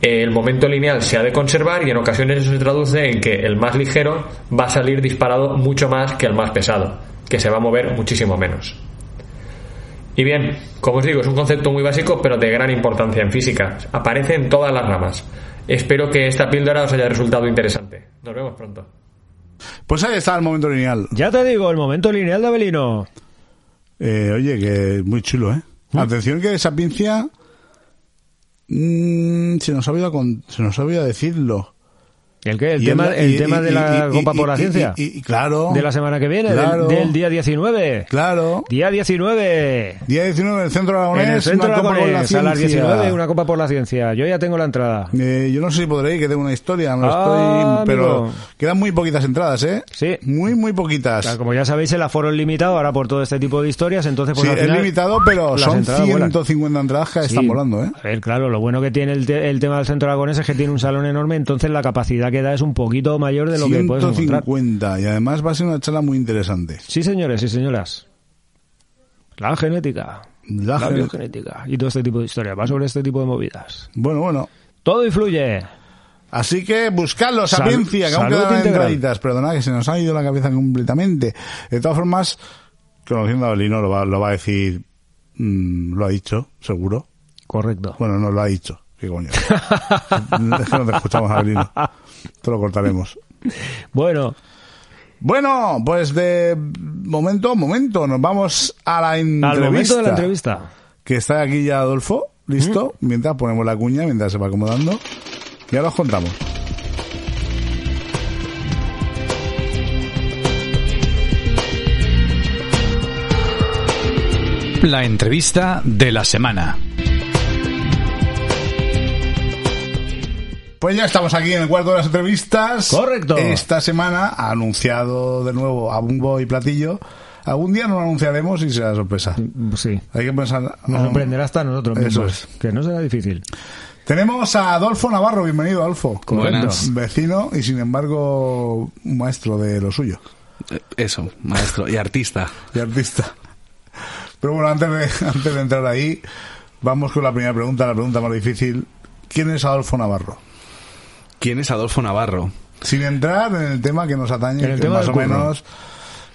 [SPEAKER 9] el momento lineal se ha de conservar y en ocasiones eso se traduce en que el más ligero va a salir disparado mucho más que el más pesado, que se va a mover muchísimo menos. Y bien, como os digo, es un concepto muy básico pero de gran importancia en física. Aparece en todas las ramas. Espero que esta píldora os haya resultado interesante. Nos vemos pronto.
[SPEAKER 1] Pues ahí está el momento lineal.
[SPEAKER 2] Ya te digo, el momento lineal de Abelino.
[SPEAKER 1] Eh, oye, que muy chulo, ¿eh? Atención que esa pincia... mm, se nos ha olvidado, con- se nos ha olvidado decirlo.
[SPEAKER 2] ¿El qué? ¿El,
[SPEAKER 1] Y
[SPEAKER 2] tema, el
[SPEAKER 1] y-
[SPEAKER 2] tema
[SPEAKER 1] y-
[SPEAKER 2] de la Copa por la Ciencia?
[SPEAKER 1] y- claro.
[SPEAKER 2] ¿De la semana que viene? del-
[SPEAKER 1] Claro.
[SPEAKER 2] Del, día 19.
[SPEAKER 1] Claro.
[SPEAKER 2] Día 19.
[SPEAKER 1] Día 19 en el Centro Aragonés.
[SPEAKER 2] En el centro
[SPEAKER 1] una copa con la
[SPEAKER 2] Aragonés, a las
[SPEAKER 1] ciencia.
[SPEAKER 2] 19, una copa por la ciencia. Yo ya tengo la entrada.
[SPEAKER 1] Eh, yo no sé si podré ir, que tengo una historia, lo
[SPEAKER 2] Ah,
[SPEAKER 1] estoy, pero
[SPEAKER 2] amigo.
[SPEAKER 1] quedan muy poquitas entradas, ¿eh?
[SPEAKER 2] Sí.
[SPEAKER 1] Muy, muy poquitas.
[SPEAKER 2] Claro, como ya sabéis, el aforo es limitado ahora por todo este tipo de historias, entonces pues
[SPEAKER 1] sí,
[SPEAKER 2] al
[SPEAKER 1] es
[SPEAKER 2] final
[SPEAKER 1] limitado, pero son
[SPEAKER 2] entradas vuelan.
[SPEAKER 1] 150 entradas que
[SPEAKER 2] Sí.
[SPEAKER 1] están volando, ¿eh?
[SPEAKER 2] A ver, claro, lo bueno que tiene el, te- el tema del centro aragonés es que tiene un salón enorme, entonces la capacidad que da es un poquito mayor de lo que puedes encontrar.
[SPEAKER 1] 150 y además va a ser una charla muy interesante.
[SPEAKER 2] Sí, señores y señoras. La genética,
[SPEAKER 1] La
[SPEAKER 2] la,
[SPEAKER 1] gen-
[SPEAKER 2] biogenética y todo este tipo de historias. Va sobre este tipo de movidas.
[SPEAKER 1] Bueno, bueno.
[SPEAKER 2] Todo influye.
[SPEAKER 1] Así que buscadlo,
[SPEAKER 2] Sal-
[SPEAKER 1] sapiencia, que aún quedan entraditas. Perdona que se nos ha ido la cabeza completamente. De todas formas, conociendo a Belino lo va, lo va a decir, mm, lo ha dicho, seguro.
[SPEAKER 2] Correcto.
[SPEAKER 1] Bueno, no lo ha dicho. ¿Qué coño? <laughs> es que no te escuchamos, Abelino. Te lo cortaremos. <laughs>
[SPEAKER 2] Bueno,
[SPEAKER 1] Bueno, pues de momento, momento, nos vamos a la entrevista.
[SPEAKER 2] al momento de la entrevista.
[SPEAKER 1] Que está aquí ya Adolfo, listo. Mientras ponemos la cuña, mientras se va acomodando. Ya los contamos.
[SPEAKER 4] La entrevista de la semana.
[SPEAKER 1] Pues ya estamos aquí en el cuarto de las entrevistas.
[SPEAKER 2] Correcto.
[SPEAKER 1] Esta semana ha anunciado de nuevo a bombo y platillo. Algún día nos lo anunciaremos y será sorpresa.
[SPEAKER 2] Sí.
[SPEAKER 1] Hay que pensar.
[SPEAKER 2] Nos
[SPEAKER 1] no,
[SPEAKER 2] sorprenderá hasta nosotros
[SPEAKER 1] Eso
[SPEAKER 2] mismos. Que no será difícil.
[SPEAKER 1] Tenemos a Adolfo Navarro, bienvenido Adolfo.
[SPEAKER 10] Buenas.
[SPEAKER 1] Vecino y sin embargo maestro de lo suyo
[SPEAKER 10] Eh, Eso, maestro y artista.
[SPEAKER 1] y artista. Pero bueno, antes de, <laughs> antes de entrar ahí, vamos con la primera pregunta, la pregunta más difícil. ¿Quién es Adolfo Navarro?
[SPEAKER 10] ¿Quién es Adolfo Navarro?
[SPEAKER 1] Sin entrar en el tema que nos atañe,
[SPEAKER 2] En el
[SPEAKER 1] que
[SPEAKER 2] tema
[SPEAKER 1] más o
[SPEAKER 2] curro.
[SPEAKER 1] menos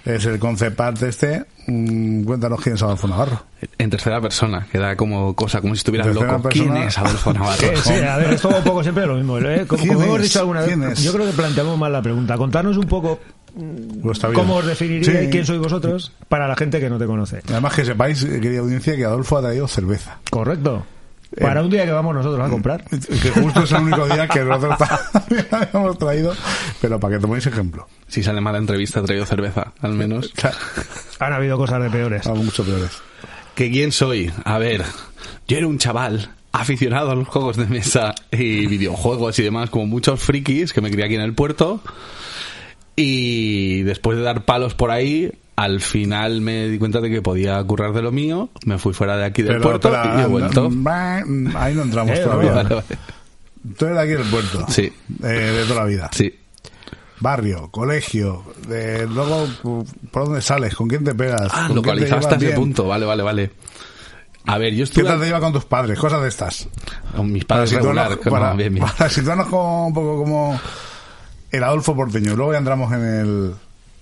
[SPEAKER 1] es el concept art este, mm, cuéntanos quién es Adolfo Navarro.
[SPEAKER 10] En tercera persona, que da como cosa, como si estuvieras loco.
[SPEAKER 1] persona.
[SPEAKER 10] ¿Quién es Adolfo Navarro? <laughs>
[SPEAKER 2] Sí, a ver, es todo un poco siempre lo mismo. ¿eh? Como,
[SPEAKER 1] ¿Quién
[SPEAKER 2] como hemos dicho alguna vez, yo creo que planteamos mal la pregunta. Contarnos un poco
[SPEAKER 1] Vuestra vida.
[SPEAKER 2] cómo os definiríais,
[SPEAKER 1] Sí.
[SPEAKER 2] quién sois vosotros, para la gente que no te conoce.
[SPEAKER 1] Y Además que sepáis, querida audiencia, que Adolfo ha traído cerveza.
[SPEAKER 2] Correcto.
[SPEAKER 1] Eh,
[SPEAKER 2] Para un día que vamos nosotros a comprar. <laughs>
[SPEAKER 1] Que justo es el único día que nosotros <laughs> habíamos traído, pero para que toméis ejemplo.
[SPEAKER 10] Si sale mala entrevista, he traído cerveza, al menos. <laughs>
[SPEAKER 2] Han habido cosas de peores.
[SPEAKER 1] Algo mucho peores.
[SPEAKER 10] ¿Que quién soy? A ver, yo era un chaval aficionado a los juegos de mesa y videojuegos y demás, como muchos frikis que me crié aquí en el puerto. Y después de dar palos por ahí, al final me di cuenta de que podía currar de lo mío, me fui fuera de aquí del
[SPEAKER 1] Pero,
[SPEAKER 10] puerto
[SPEAKER 1] espera,
[SPEAKER 10] y he vuelto.
[SPEAKER 1] mm, Ahí no entramos <laughs>
[SPEAKER 2] Eh,
[SPEAKER 1] todavía.
[SPEAKER 10] Vale, vale.
[SPEAKER 1] Tú eres de aquí del puerto.
[SPEAKER 10] Sí.
[SPEAKER 1] Eh, de toda la vida.
[SPEAKER 10] Sí.
[SPEAKER 1] Barrio, colegio, de, luego por dónde sales, con quién te pegas.
[SPEAKER 10] Ah,
[SPEAKER 1] con
[SPEAKER 10] localizaste ese punto, vale, vale, vale. A ver, yo
[SPEAKER 1] ¿Qué
[SPEAKER 10] estuve
[SPEAKER 1] tal te lleva con tus padres? Cosas de estas.
[SPEAKER 10] con mis padres regular,
[SPEAKER 1] situarnos, para,
[SPEAKER 10] bien, bien.
[SPEAKER 1] para situarnos como, un poco como el Adolfo Porteño. Luego ya entramos en el,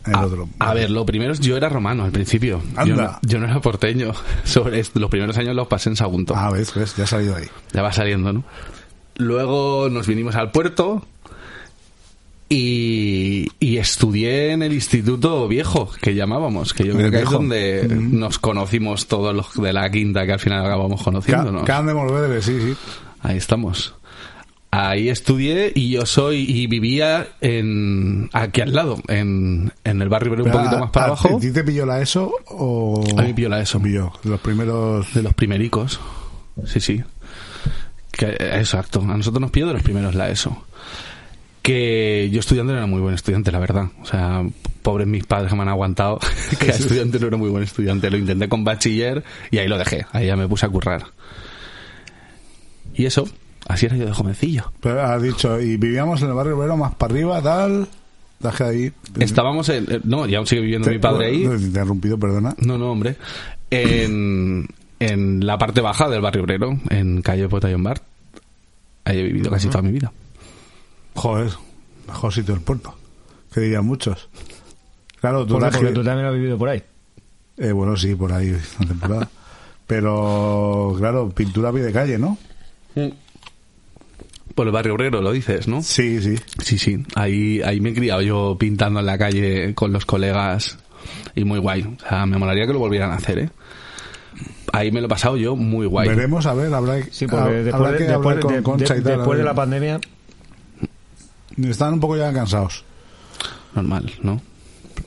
[SPEAKER 1] en el
[SPEAKER 10] A,
[SPEAKER 1] otro.
[SPEAKER 10] a ver, lo primero es yo era romano al principio. Yo
[SPEAKER 1] Anda.
[SPEAKER 10] no, yo no era porteño. <laughs> Sobre esto, los primeros años los pasé en Sagunto.
[SPEAKER 1] Ah, ves, ves, ya ha salido ahí.
[SPEAKER 10] Ya va saliendo, ¿no? Luego nos vinimos al puerto y, y estudié en el instituto viejo que llamábamos, que yo creo que es donde
[SPEAKER 1] Mm.
[SPEAKER 10] nos conocimos todos los de la quinta que al final acabamos conociéndonos.
[SPEAKER 1] Can de Morvedre, sí, sí.
[SPEAKER 10] Ahí estamos. Ahí estudié y yo soy y vivía en aquí al lado, en, en el barrio pero un poquito
[SPEAKER 1] a-
[SPEAKER 10] más para
[SPEAKER 1] a-
[SPEAKER 10] abajo.
[SPEAKER 1] ¿A ti te pilló la ESO o...?
[SPEAKER 10] A mí pilló la ESO.
[SPEAKER 1] Pilló, los primeros...
[SPEAKER 10] De los primericos. Sí, sí. Que, exacto. A nosotros nos pilló de los primeros la ESO. Que yo estudiante no era muy buen estudiante, la verdad. O sea, pobres mis padres que me han aguantado. <laughs> que estudiante no era muy buen estudiante. Lo intenté con bachiller y ahí lo dejé. Ahí ya me puse a currar. Y eso, así era yo de jovencillo.
[SPEAKER 1] Pero has dicho, y vivíamos en el barrio obrero más para arriba, tal... Dejé ahí...
[SPEAKER 10] Estábamos en... eh, No, ya aún sigue viviendo mi padre ahí.
[SPEAKER 1] No, te he interrumpido, perdona.
[SPEAKER 10] No, no, hombre. En, en la parte baja del barrio obrero, en calle Potallón Bar. Ahí he vivido casi toda mi vida.
[SPEAKER 1] Joder, mejor sitio del puerto. Que dirían muchos. Claro, tú
[SPEAKER 2] Porque,
[SPEAKER 1] la
[SPEAKER 2] porque tú también has vivido por ahí.
[SPEAKER 1] Eh, bueno, sí, por ahí, una temporada. Pero, claro, pintura a pie de calle, ¿no?
[SPEAKER 10] Por el barrio obrero, lo dices, ¿no?
[SPEAKER 1] Sí, sí.
[SPEAKER 10] Sí, sí. Ahí, ahí me he criado yo pintando en la calle con los colegas y muy guay. O sea, me molaría que lo volvieran a hacer, ¿eh? Ahí me lo he pasado yo muy guay.
[SPEAKER 1] Veremos, a ver, habrá,
[SPEAKER 2] Sí, porque después, de,
[SPEAKER 1] que
[SPEAKER 2] después
[SPEAKER 1] hablar
[SPEAKER 2] de-
[SPEAKER 1] con
[SPEAKER 2] de-
[SPEAKER 1] Concha y
[SPEAKER 2] de-
[SPEAKER 1] tal. a
[SPEAKER 2] después de
[SPEAKER 1] ver.
[SPEAKER 2] la pandemia,
[SPEAKER 1] Están un poco ya cansados.
[SPEAKER 10] Normal, ¿no?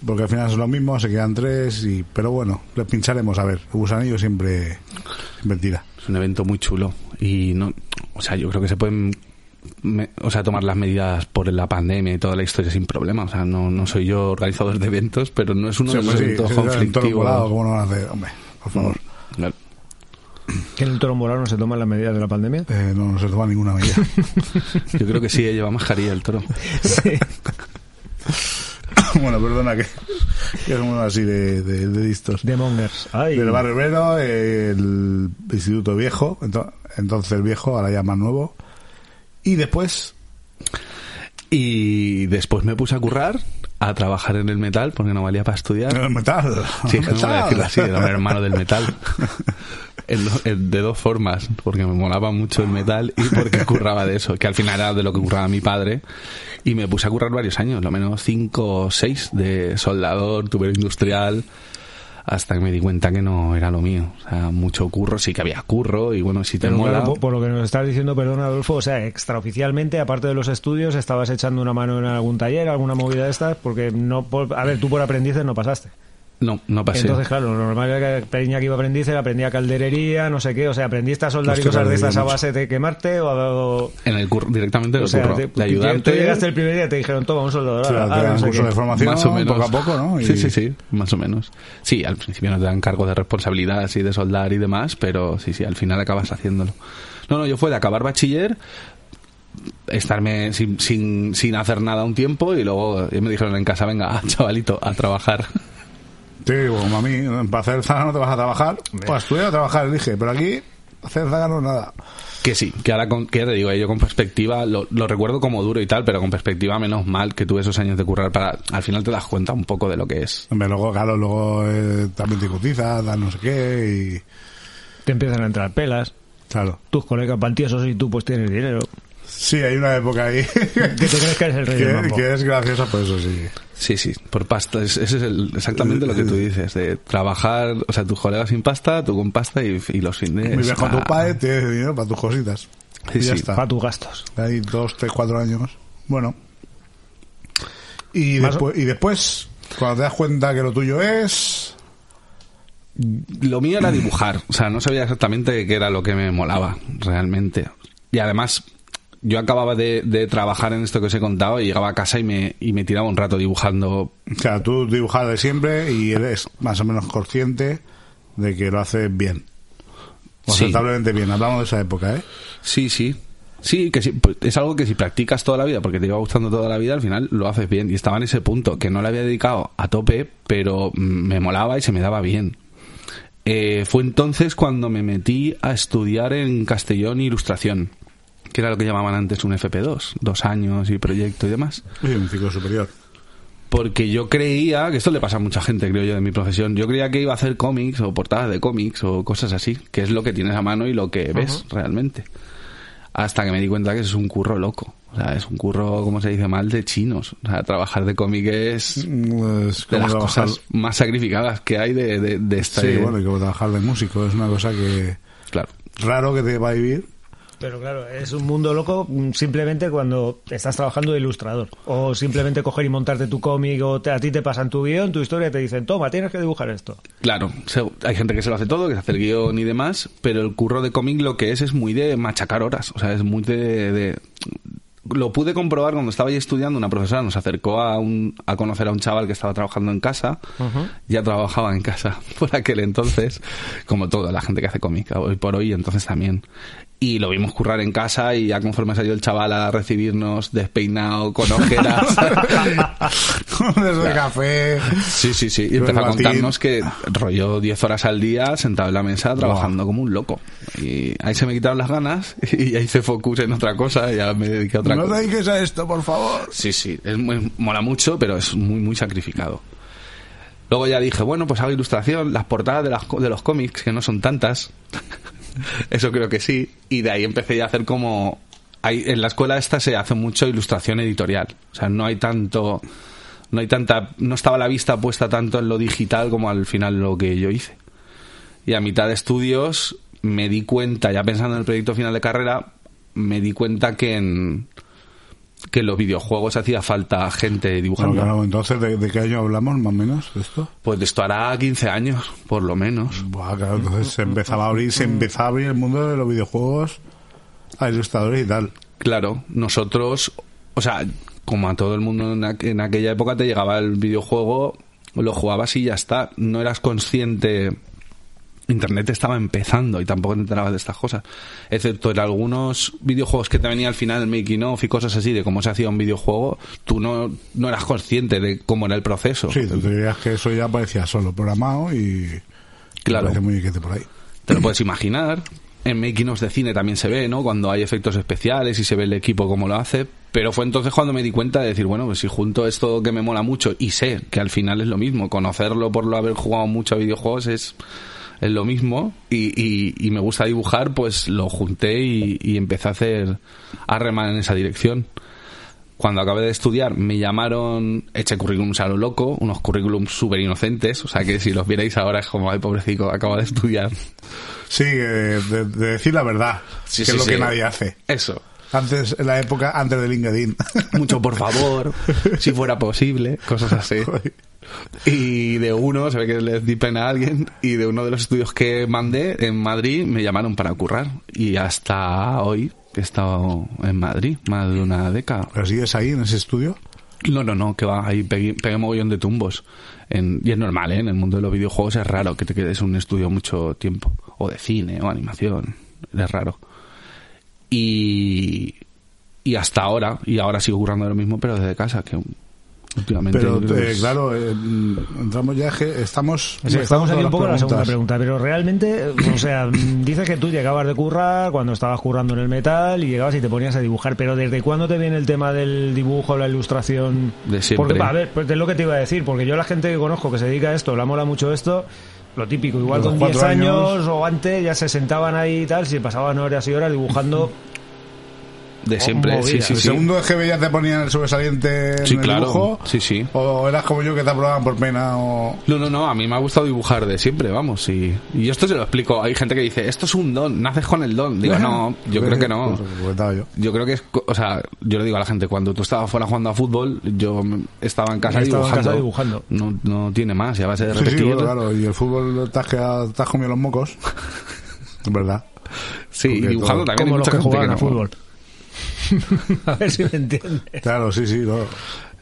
[SPEAKER 1] Porque al final es lo mismo, se quedan tres, y pero bueno, les pincharemos, a ver. El gusanillo siempre, siempre tira.
[SPEAKER 10] Es un evento muy chulo y no, o sea, yo creo que se pueden, me- o sea, tomar las medidas por la pandemia y toda la historia sin problema. O sea, no, no soy yo organizador de eventos, pero no es uno
[SPEAKER 1] Sí,
[SPEAKER 10] de los
[SPEAKER 1] sí,
[SPEAKER 10] eventos
[SPEAKER 1] sí,
[SPEAKER 10] conflictivos.
[SPEAKER 1] volado, ¿cómo no van a hacer? Hombre, por favor.
[SPEAKER 10] Claro.
[SPEAKER 2] que en el toro morado no se toman las medidas de la pandemia.
[SPEAKER 1] Eh, no, no se toma ninguna medida. <laughs>
[SPEAKER 10] Yo creo que sí, eh, lleva mascarilla el toro. <laughs> <coughs>
[SPEAKER 1] bueno, perdona que, que somos así de, de, de listos.
[SPEAKER 2] De mongers. Ay.
[SPEAKER 1] Del barrio obrero, el Instituto Viejo, ento- entonces el viejo, ahora ya más nuevo. Y después,
[SPEAKER 10] Y después me puse a currar, a trabajar en el metal, porque no valía para estudiar.
[SPEAKER 1] el metal.
[SPEAKER 10] Sí, que no voy a
[SPEAKER 1] metal.
[SPEAKER 10] decirlo así, era un hermano del metal. En do- en- de dos formas, porque me molaba mucho el metal y porque curraba de eso, que al final era de lo que curraba mi padre. Y me puse a currar varios años, lo menos cinco o seis, de soldador, tubero industrial, hasta que me di cuenta que no era lo mío. O sea, mucho curro, sí que había curro, y bueno, si te
[SPEAKER 2] Pero
[SPEAKER 10] mola...
[SPEAKER 2] claro, por, por lo que nos estás diciendo, perdón Adolfo, o sea, extraoficialmente, aparte de los estudios, estabas echando una mano en algún taller, alguna movida de estas, porque no, por- a ver, tú por aprendices no pasaste.
[SPEAKER 10] No, no pasé.
[SPEAKER 2] Entonces, claro, lo normal era que Peña que iba a aprendices, aprendía calderería, no sé qué, o sea, aprendiste a soldar y cosas de estas a base de quemarte o, o-
[SPEAKER 10] En el curro, directamente en
[SPEAKER 2] o
[SPEAKER 10] el
[SPEAKER 2] sea,
[SPEAKER 10] curro.
[SPEAKER 2] te-
[SPEAKER 10] de ayudante.
[SPEAKER 2] tú llegaste el primer día y te dijeron, toma un soldador,
[SPEAKER 1] Claro,
[SPEAKER 2] ahora, ah, sé
[SPEAKER 1] curso
[SPEAKER 2] qué.
[SPEAKER 1] de formación
[SPEAKER 10] más o menos.
[SPEAKER 1] poco a poco, ¿no? Y-
[SPEAKER 10] Sí, sí, sí, más o menos. Sí, al principio no te dan cargos de responsabilidad así de soldar y demás, pero sí, sí, al final acabas haciéndolo. No, no, yo fue de acabar bachiller, estarme sin, sin, sin hacer nada un tiempo y luego me dijeron en casa, venga, <laughs> chavalito, a trabajar.
[SPEAKER 1] Sí, como a mí, para hacer zaga no te vas a trabajar. Pues estudiar a trabajar, elige, pero aquí hacer zaga no es nada.
[SPEAKER 10] Que sí, que ahora con, que ya te digo, yo con perspectiva lo, lo recuerdo como duro y tal, pero con perspectiva menos mal que tuve esos años de currar para, al final te das cuenta un poco de lo que es.
[SPEAKER 1] Hombre, luego, claro, luego eh, también te cotizas, das no sé qué y...
[SPEAKER 2] Te empiezan a entrar pelas,
[SPEAKER 1] Claro.
[SPEAKER 2] tus colegas pantiosos y tú pues tienes dinero.
[SPEAKER 1] Sí, hay una época ahí <laughs>
[SPEAKER 2] Que te crees que eres el rey del
[SPEAKER 1] que,
[SPEAKER 2] mambo.
[SPEAKER 1] que es graciosa por eso, sí.
[SPEAKER 10] Sí, sí, por pasta. Es- Ese es el- exactamente lo que tú dices, de trabajar, o sea, tus colegas sin pasta, tú con pasta y, y los fines.
[SPEAKER 1] Muy viejo
[SPEAKER 10] ah,
[SPEAKER 1] tu padre, tienes dinero para tus cositas.
[SPEAKER 10] Sí,
[SPEAKER 1] y ya
[SPEAKER 10] sí.
[SPEAKER 1] está.
[SPEAKER 2] Para tus gastos.
[SPEAKER 1] Hay dos, tres, cuatro años. Bueno. Y después, y después, cuando te das cuenta que lo tuyo es...
[SPEAKER 10] Lo mío era dibujar, o sea, no sabía exactamente qué era lo que me molaba, realmente. Y además, yo acababa de, de trabajar en esto que os he contado y llegaba a casa y me, y me tiraba un rato dibujando.
[SPEAKER 1] O sea, tú dibujas de siempre y eres más o menos consciente de que lo haces bien. O
[SPEAKER 10] Sí.
[SPEAKER 1] aceptablemente bien. Hablamos de esa época, ¿eh?
[SPEAKER 10] Sí, sí. Sí, que sí, pues es algo que si practicas toda la vida, porque te iba gustando toda la vida, al final lo haces bien. Y estaba en ese punto, que no le había dedicado a tope, pero me molaba y se me daba bien. Eh, fue entonces cuando me metí a estudiar en Castellón Ilustración, que era lo que llamaban antes un FP2, dos años y proyecto y demás.
[SPEAKER 1] Sí, un ciclo superior.
[SPEAKER 10] Porque yo creía, que esto le pasa a mucha gente, creo yo, de mi profesión, yo creía que iba a hacer cómics o portadas de cómics o cosas así, que es lo que tienes a mano y lo que ves realmente. hasta que me di cuenta que es un curro loco. O sea, es un curro, como se dice mal, de chinos. O sea, trabajar de cómic es
[SPEAKER 1] Pues,
[SPEAKER 10] de
[SPEAKER 1] como
[SPEAKER 10] las
[SPEAKER 1] trabajar-
[SPEAKER 10] cosas más sacrificadas que hay de, de, de esta...
[SPEAKER 1] Sí, bueno, y como trabajar de músico es una cosa que
[SPEAKER 10] Claro.
[SPEAKER 1] raro que te va a vivir.
[SPEAKER 2] Pero claro, es un mundo loco simplemente cuando estás trabajando de ilustrador. O simplemente coger y montarte tu cómic o te- a ti te pasan tu guion, tu historia y te dicen, toma, tienes que dibujar esto.
[SPEAKER 10] Claro, hay gente que se lo hace todo, que se hace el guion y demás, pero el curro de cómic lo que es es muy de machacar horas, o sea, es muy de... de- Lo pude comprobar cuando estaba ahí estudiando, una profesora nos acercó a, un, a conocer a un chaval que estaba trabajando en casa, ya trabajaba en casa <laughs> por aquel entonces, como toda la gente que hace cómic, hoy por hoy, entonces también. Y lo vimos currar en casa y ya conforme salió el chaval a recibirnos despeinado, con ojeras. <laughs>
[SPEAKER 1] Desde café.
[SPEAKER 10] Sí, sí, sí. Y empezó a contarnos que rollo 10 horas al día sentado en la mesa trabajando como un loco. Y ahí se me quitaron las ganas <laughs> y ya hice focus en otra cosa y ya me dediqué a otra
[SPEAKER 1] No
[SPEAKER 10] cosa.
[SPEAKER 1] te dediques a esto, por favor.
[SPEAKER 10] Sí, sí. Es muy, mola mucho, pero es muy, muy sacrificado. Luego ya dije, bueno, pues hago ilustración, las portadas de, las, de los cómics, que no son tantas. <laughs> <laughs> Eso creo que sí. Y de ahí empecé a hacer como... Hay, en la escuela esta se hace mucho ilustración editorial. O sea, no hay tanto... No hay tanta... No estaba la vista puesta tanto en lo digital como al final lo que yo hice. Y a mitad de estudios me di cuenta, ya pensando en el proyecto final de carrera, me di cuenta que en, que los videojuegos hacía falta gente dibujando.
[SPEAKER 1] Bueno, claro, entonces, ¿de, de qué año hablamos más o menos de esto?
[SPEAKER 10] Pues de esto hará 15 años, por lo menos.
[SPEAKER 1] Buah, claro, entonces se empezaba a abrir, se empezaba a abrir el mundo de los videojuegos a ilustradores y tal.
[SPEAKER 10] Claro, nosotros, o sea, como a todo el mundo en, aqu- en aquella época te llegaba el videojuego, lo jugabas y ya está. No eras consciente. Internet estaba empezando y tampoco te enterabas de estas cosas. Excepto en algunos videojuegos que te venía al final el making of y cosas así de cómo se hacía un videojuego, tú no, no eras consciente de cómo era el proceso.
[SPEAKER 1] Sí, tú te dirías que eso ya parecía solo programado y...
[SPEAKER 10] Claro.
[SPEAKER 1] Muy que por ahí.
[SPEAKER 10] Te lo puedes imaginar. En making of de cine también se ve, ¿no? Cuando hay efectos especiales y se ve el equipo cómo lo hace. Pero fue entonces cuando me di cuenta de decir, bueno, pues si junto esto que me mola mucho y sé que al final es lo mismo, conocerlo por lo haber jugado mucho a videojuegos es, es lo mismo y, y- y me gusta dibujar, pues lo junté y, y empecé a hacer, a remar en esa dirección. Cuando acabé de estudiar me llamaron, eché currículums a lo loco, unos currículums súper inocentes, o sea que si los vierais ahora es como, ay pobrecito, acabo de estudiar.
[SPEAKER 1] Sí, eh, de, de decir la verdad,
[SPEAKER 10] Sí,
[SPEAKER 1] que
[SPEAKER 10] sí,
[SPEAKER 1] es lo
[SPEAKER 10] sí.
[SPEAKER 1] que nadie hace.
[SPEAKER 10] Eso.
[SPEAKER 1] Antes, en la época antes de LinkedIn.
[SPEAKER 10] Mucho por favor, si fuera posible, cosas así. Y de uno, se ve que les di pena a alguien, y de uno de los estudios que mandé en Madrid me llamaron para currar. Y hasta hoy, he estado en Madrid, más de una década.
[SPEAKER 1] ¿Pero sigues ahí en ese estudio?
[SPEAKER 10] No, no, no, que va, ahí pegué, pegué mogollón de tumbos. En- y es normal, ¿eh? En el mundo de los videojuegos es raro que te quedes en un estudio mucho tiempo. O de cine, o animación. Es raro. Y, y hasta ahora, y ahora sigo currando lo mismo, pero desde casa, que últimamente...
[SPEAKER 1] Pero,
[SPEAKER 10] creo que
[SPEAKER 1] eh,
[SPEAKER 10] es-
[SPEAKER 1] claro, eh, entramos ya, que estamos...
[SPEAKER 2] Sí, estamos aquí un poco en la
[SPEAKER 1] las
[SPEAKER 2] segunda
[SPEAKER 1] preguntas.
[SPEAKER 2] pregunta, pero realmente, o sea, <laughs> dices que tú llegabas de currar cuando estabas currando en el metal y llegabas y te ponías a dibujar, pero ¿desde cuándo te viene el tema del dibujo, la ilustración?
[SPEAKER 10] De siempre.
[SPEAKER 2] Porque, a ver, pues es lo que te iba a decir, porque yo la gente que conozco que se dedica a esto, la mola mucho esto, lo típico, igual con
[SPEAKER 1] cuatro
[SPEAKER 2] 10 años,
[SPEAKER 1] años.
[SPEAKER 2] o antes ya se sentaban ahí y tal, si pasaban horas y horas dibujando. <laughs>
[SPEAKER 10] De siempre,
[SPEAKER 2] movida.
[SPEAKER 10] sí, sí,
[SPEAKER 1] ¿El
[SPEAKER 10] sí.
[SPEAKER 1] segundo es que veías te ponían el sobresaliente en
[SPEAKER 10] Sí,
[SPEAKER 1] el
[SPEAKER 10] claro.
[SPEAKER 1] dibujo?
[SPEAKER 10] Sí, sí.
[SPEAKER 1] ¿O eras como yo que te aprobaban por pena o...?
[SPEAKER 10] No, no, no, a mí me ha gustado dibujar de siempre, vamos, y, y esto se lo explico. Hay gente que dice, esto es un don, naces con el don. Digo, <laughs> no, yo creo que no.
[SPEAKER 1] Yo.
[SPEAKER 10] Yo creo que es, o sea, yo le digo a la gente, cuando tú estabas fuera jugando a fútbol, yo estaba en casa
[SPEAKER 2] Estaba en
[SPEAKER 10] dibujando.
[SPEAKER 2] casa dibujando.
[SPEAKER 10] No, no tiene más, ya va a ser
[SPEAKER 1] Sí, sí, claro. Y el fútbol te has, quedado- te has comido los mocos. <laughs> Es verdad.
[SPEAKER 10] Sí, y dibujando
[SPEAKER 1] todo-
[SPEAKER 10] también hay
[SPEAKER 2] como los
[SPEAKER 10] mucha
[SPEAKER 2] que
[SPEAKER 10] gente
[SPEAKER 2] jugaban
[SPEAKER 10] que
[SPEAKER 2] a fútbol. <laughs> a ver si me entiendes.
[SPEAKER 1] Claro, sí, sí. No.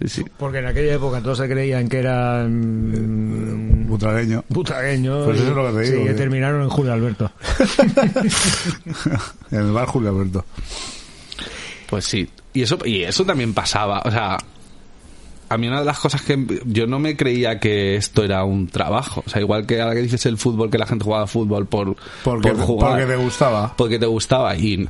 [SPEAKER 10] Sí, sí.
[SPEAKER 2] Porque en aquella época todos se creían que eran
[SPEAKER 1] Butragueño.
[SPEAKER 2] butragueños.
[SPEAKER 1] Pues eso
[SPEAKER 2] y-
[SPEAKER 1] es lo que te
[SPEAKER 2] sí,
[SPEAKER 1] digo,
[SPEAKER 2] que
[SPEAKER 1] que-
[SPEAKER 2] terminaron en Julio Alberto. <laughs>
[SPEAKER 1] en el bar Julio Alberto.
[SPEAKER 10] Pues sí. Y eso, y eso también pasaba. O sea, a mí una de las cosas que yo no me creía que esto era un trabajo. O sea, igual que ahora que dices el fútbol, que la gente jugaba fútbol por,
[SPEAKER 1] Porque,
[SPEAKER 10] por jugar.
[SPEAKER 1] porque te gustaba.
[SPEAKER 10] porque te gustaba y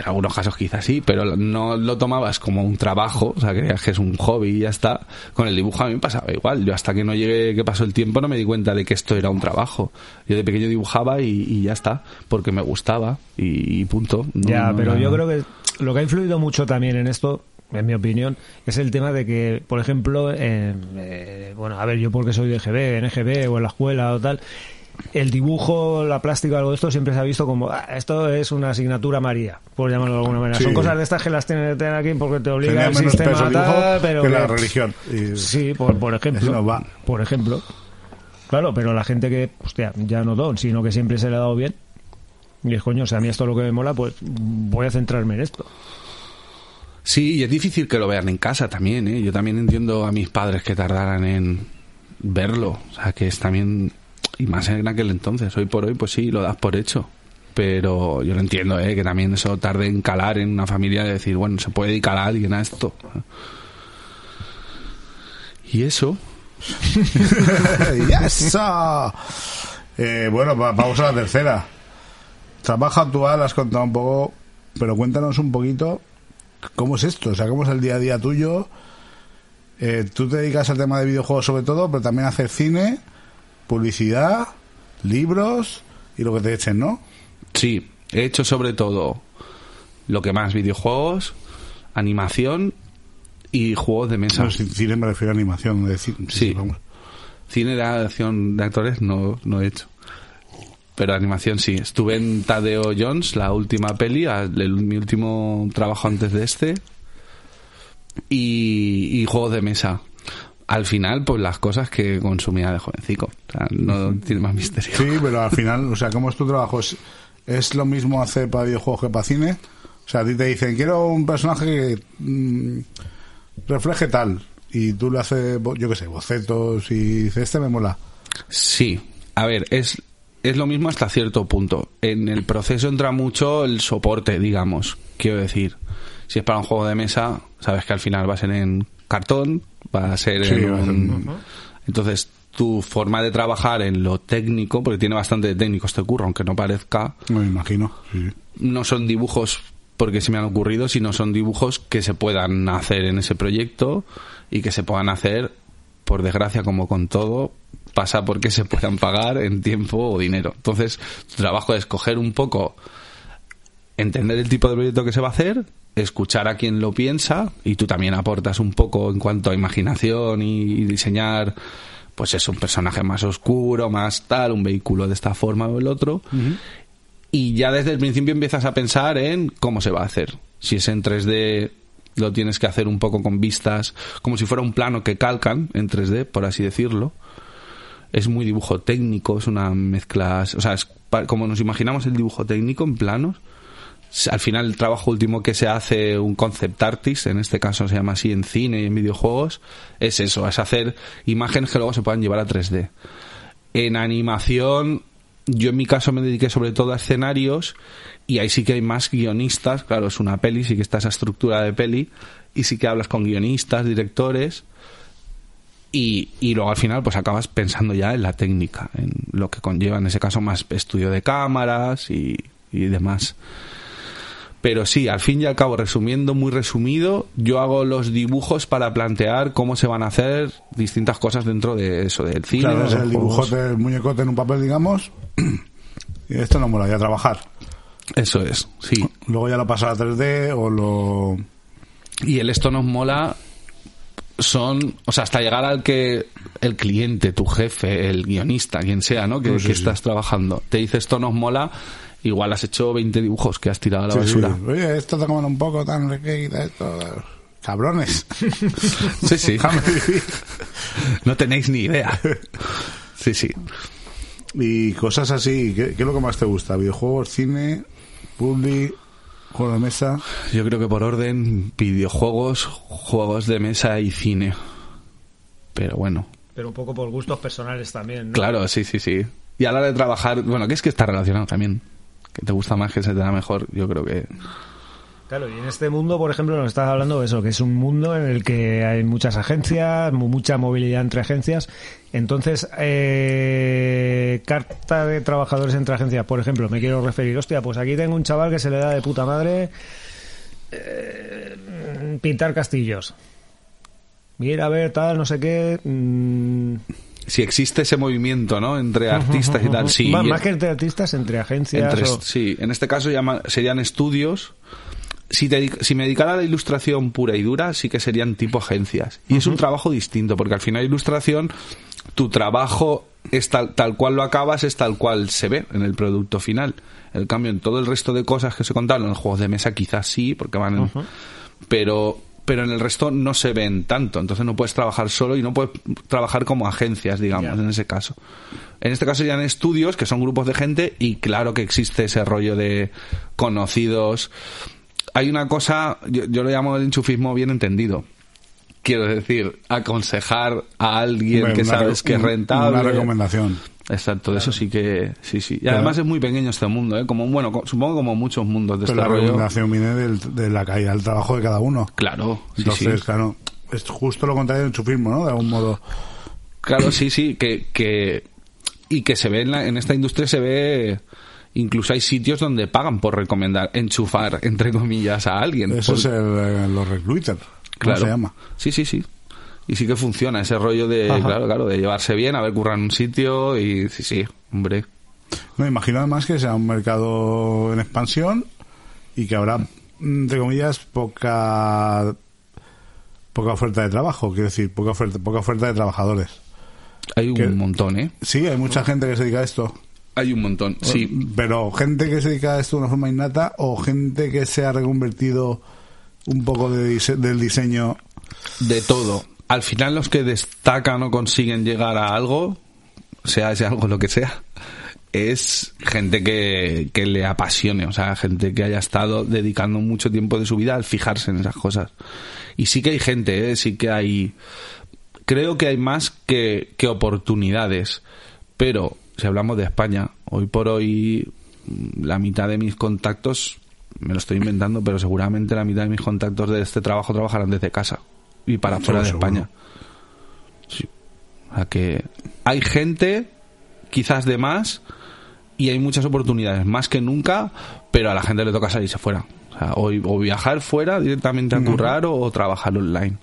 [SPEAKER 10] En algunos casos quizás sí, pero no lo tomabas como un trabajo, o sea, creías que es un hobby y ya está. Con el dibujo a mí me pasaba igual. Yo hasta que no llegué, que pasó el tiempo, no me di cuenta de que esto era un trabajo. Yo de pequeño dibujaba y, y ya está, porque me gustaba y, y punto. No-
[SPEAKER 2] Ya,
[SPEAKER 10] no
[SPEAKER 2] pero
[SPEAKER 10] era-
[SPEAKER 2] yo creo que lo que ha influido mucho también en esto, en mi opinión, es el tema de que, por ejemplo, eh, bueno, a ver, yo porque soy de GB, en EGB o en la escuela o tal, el dibujo, la plástica, algo de esto siempre se ha visto como, "Ah, esto es una asignatura María, por llamarlo de alguna manera.
[SPEAKER 1] Sí.
[SPEAKER 2] Son cosas de estas que las tienen que tener aquí porque te obliga
[SPEAKER 1] Tenía
[SPEAKER 2] el
[SPEAKER 1] menos
[SPEAKER 2] sistema
[SPEAKER 1] peso el dibujo
[SPEAKER 2] tal, pero
[SPEAKER 1] que la
[SPEAKER 2] que-
[SPEAKER 1] religión. Y-
[SPEAKER 2] Sí, por, por ejemplo.
[SPEAKER 1] va.
[SPEAKER 2] Por ejemplo. Claro, pero la gente que, hostia, ya no don, sino que siempre se le ha dado bien. Y es coño, o sea, a mí esto es lo que me mola, pues voy a centrarme en esto.
[SPEAKER 10] Sí, y es difícil que lo vean en casa también, ¿eh? Yo también entiendo a mis padres que tardaran en verlo. O sea, que es también... Y más en aquel entonces. Hoy por hoy, pues sí, lo das por hecho. Pero yo lo entiendo, ¿eh? Que también eso tarde en calar en una familia de decir, bueno, se puede dedicar a alguien a esto. Y eso... <laughs>
[SPEAKER 1] ¡Y eso! Eh, bueno, va- vamos a la tercera. Trabajo actual, has contado un poco, pero cuéntanos un poquito cómo es esto, o sea, cómo es el día a día tuyo. Eh, tú te dedicas al tema de videojuegos sobre todo, pero también a hacer cine, publicidad, libros y lo que te echen, ¿no?
[SPEAKER 10] Sí, he hecho sobre todo lo que más, videojuegos, animación y juegos de mesa.
[SPEAKER 1] No, cine me refiero a animación. de ci-
[SPEAKER 10] Sí.
[SPEAKER 1] vamos.
[SPEAKER 10] Cine de acción de actores no, no he hecho. Pero animación sí. Estuve en Tadeo Jones, la última peli, el- mi último trabajo antes de este. Y, y juegos de mesa. Al final, pues las cosas que consumía de jovencico. O sea, no tiene más misterio.
[SPEAKER 1] Sí, pero al final, o sea, ¿cómo es tu trabajo? ¿Es, es lo mismo hacer para videojuegos que para cine? O sea, a ti te dicen, quiero un personaje que mm, refleje tal. Y tú le haces, yo qué sé, bocetos y dices, este me mola.
[SPEAKER 10] Sí, a ver, es, es lo mismo hasta cierto punto. En el proceso entra mucho el soporte, digamos. Quiero decir, si es para un juego de mesa, sabes que al final va a ser en cartón, va a ser
[SPEAKER 1] Sí,
[SPEAKER 10] en
[SPEAKER 1] va a ser-
[SPEAKER 10] un... Entonces, tu forma de trabajar en lo técnico, porque tiene bastante de técnico este curro, aunque no parezca,
[SPEAKER 1] Me imagino. sí.
[SPEAKER 10] no son dibujos porque se me han ocurrido, sino son dibujos que se puedan hacer en ese proyecto y que se puedan hacer, por desgracia, como con todo, pasa porque se puedan pagar en tiempo o dinero. Entonces, tu trabajo es coger un poco, entender el tipo de proyecto que se va a hacer, escuchar a quien lo piensa y tú también aportas un poco en cuanto a imaginación y diseñar pues es un personaje más oscuro, más tal, un vehículo de esta forma o el otro y ya desde el principio empiezas a pensar en cómo se va a hacer. Si es en 3D, lo tienes que hacer un poco con vistas, como si fuera un plano que calcan en 3D, por así decirlo. Es muy dibujo técnico, es una mezcla, o sea, es como nos imaginamos el dibujo técnico en planos. Al final el trabajo último que se hace un concept artist, en este caso se llama así en cine y en videojuegos, es eso, es hacer imágenes que luego se puedan llevar a 3D. En animación, yo en mi caso me dediqué sobre todo a escenarios y ahí sí que hay más guionistas, claro, es una peli, sí que está esa estructura de peli y sí que hablas con guionistas, directores y, y luego al final pues acabas pensando ya en la técnica, en lo que conlleva en ese caso más estudio de cámaras y, y demás. Pero sí, al fin y al cabo, resumiendo, muy resumido, yo hago los dibujos para plantear cómo se van a hacer distintas cosas dentro de eso, del cine.
[SPEAKER 1] Claro, es el dibujote, el muñecote en un papel, digamos. <clears throat> Y esto no mola, ya trabajar.
[SPEAKER 10] Eso es, sí.
[SPEAKER 1] Luego ya lo pasa a 3D o lo...
[SPEAKER 10] Y el esto nos mola son, o sea, hasta llegar al que el cliente, tu jefe, el guionista, quien sea, ¿no? Que,
[SPEAKER 1] Sí, sí,
[SPEAKER 10] que
[SPEAKER 1] sí.
[SPEAKER 10] estás trabajando, te dice esto nos mola, igual has hecho 20 dibujos que has tirado a la
[SPEAKER 1] Sí, sí.
[SPEAKER 10] basura.
[SPEAKER 1] Oye, esto te comen un poco, tan esto. Cabrones. <laughs>
[SPEAKER 10] Sí, sí. No tenéis ni idea. Sí, sí.
[SPEAKER 1] Y cosas así, ¿qué, qué es lo que más te gusta? ¿Videojuegos, cine, publi, juego de mesa?
[SPEAKER 10] Yo creo que por orden, videojuegos, juegos de mesa y cine. Pero bueno,
[SPEAKER 2] Pero un poco por gustos personales también, ¿no?
[SPEAKER 10] claro, sí, sí, sí. Y a la hora de trabajar, bueno, que es que está relacionado también. Que te gusta más, que se te da mejor, yo creo que...
[SPEAKER 2] Claro, y en este mundo, por ejemplo, nos estás hablando de eso, que es un mundo en el que hay muchas agencias, mu- mucha movilidad entre agencias. Entonces, eh, carta de trabajadores entre agencias, por ejemplo, me quiero referir, hostia, pues aquí tengo un chaval que se le da de puta madre eh, pintar castillos. Ir a ver tal, no sé qué. mm,
[SPEAKER 10] Si existe ese movimiento, ¿no? Entre artistas y tal, sí.
[SPEAKER 2] Más, más que entre artistas, entre agencias.
[SPEAKER 10] Entre-
[SPEAKER 2] o-
[SPEAKER 10] Sí, en este caso llama- serían estudios. Si, te si me dedicara a la ilustración pura y dura, sí que serían tipo agencias. Y es un trabajo distinto, porque al final ilustración, tu trabajo es tal, tal cual lo acabas, es tal cual se ve en el producto final. El cambio en todo el resto de cosas que se contaron, en los juegos de mesa quizás sí, porque van en- pero pero en el resto no se ven tanto, entonces no puedes trabajar solo y no puedes trabajar como agencias, digamos, en ese caso. En este caso serían estudios, que son grupos de gente, y claro que existe ese rollo de conocidos. Hay una cosa, yo, yo lo llamo el enchufismo bien entendido. Quiero decir, aconsejar a alguien que sabes que es rentable.
[SPEAKER 1] Una recomendación.
[SPEAKER 10] Exacto, de eso sí que, sí, sí. Y además es muy pequeño este mundo, ¿eh? Como, bueno, supongo como muchos mundos de
[SPEAKER 1] Pero
[SPEAKER 10] este
[SPEAKER 1] la recomendación viene del- de la caída del trabajo de cada uno.
[SPEAKER 10] Claro,
[SPEAKER 1] Entonces,
[SPEAKER 10] sí.
[SPEAKER 1] claro, es justo lo contrario del chufismo, ¿no? De algún modo.
[SPEAKER 10] Claro, sí, sí, que, que y que se ve en, la- en esta industria se ve incluso hay sitios donde pagan por recomendar, enchufar entre comillas a alguien.
[SPEAKER 1] Eso
[SPEAKER 10] Por-
[SPEAKER 1] es el, eh, los recruiter. ¿Cómo
[SPEAKER 10] claro.
[SPEAKER 1] se llama?
[SPEAKER 10] Sí, sí, sí. Y sí que funciona ese rollo de,
[SPEAKER 1] Ajá.
[SPEAKER 10] claro, claro, de llevarse bien, haber currado en un sitio y sí, sí, hombre.
[SPEAKER 1] No, imagino además que sea un mercado en expansión y que habrá, entre comillas, poca poca oferta de trabajo, quiero decir, poca oferta, poca oferta de trabajadores.
[SPEAKER 10] Hay un
[SPEAKER 1] Que-
[SPEAKER 10] montón, ¿eh?
[SPEAKER 1] Sí, hay mucha gente que se dedica a esto.
[SPEAKER 10] Hay un montón, sí.
[SPEAKER 1] Pero gente que se dedica a esto de una forma innata o gente que se ha reconvertido un poco de dise- del diseño.
[SPEAKER 10] De todo. Al final los que destacan o consiguen llegar a algo, sea ese algo lo que sea, es gente que, que le apasione, o sea, gente que haya estado dedicando mucho tiempo de su vida al fijarse en esas cosas. Y sí que hay gente, ¿eh? sí que hay... Creo que hay más que, que oportunidades, pero si hablamos de España, hoy por hoy la mitad de mis contactos, me lo estoy inventando, pero seguramente la mitad de mis contactos de este trabajo trabajarán desde casa y para fuera de
[SPEAKER 1] seguro.
[SPEAKER 10] España. Sí. O sea que hay gente, quizás de más, y hay muchas oportunidades, más que nunca, pero a la gente le toca salirse fuera. O, sea, o, o viajar fuera directamente a currar o, o trabajar online.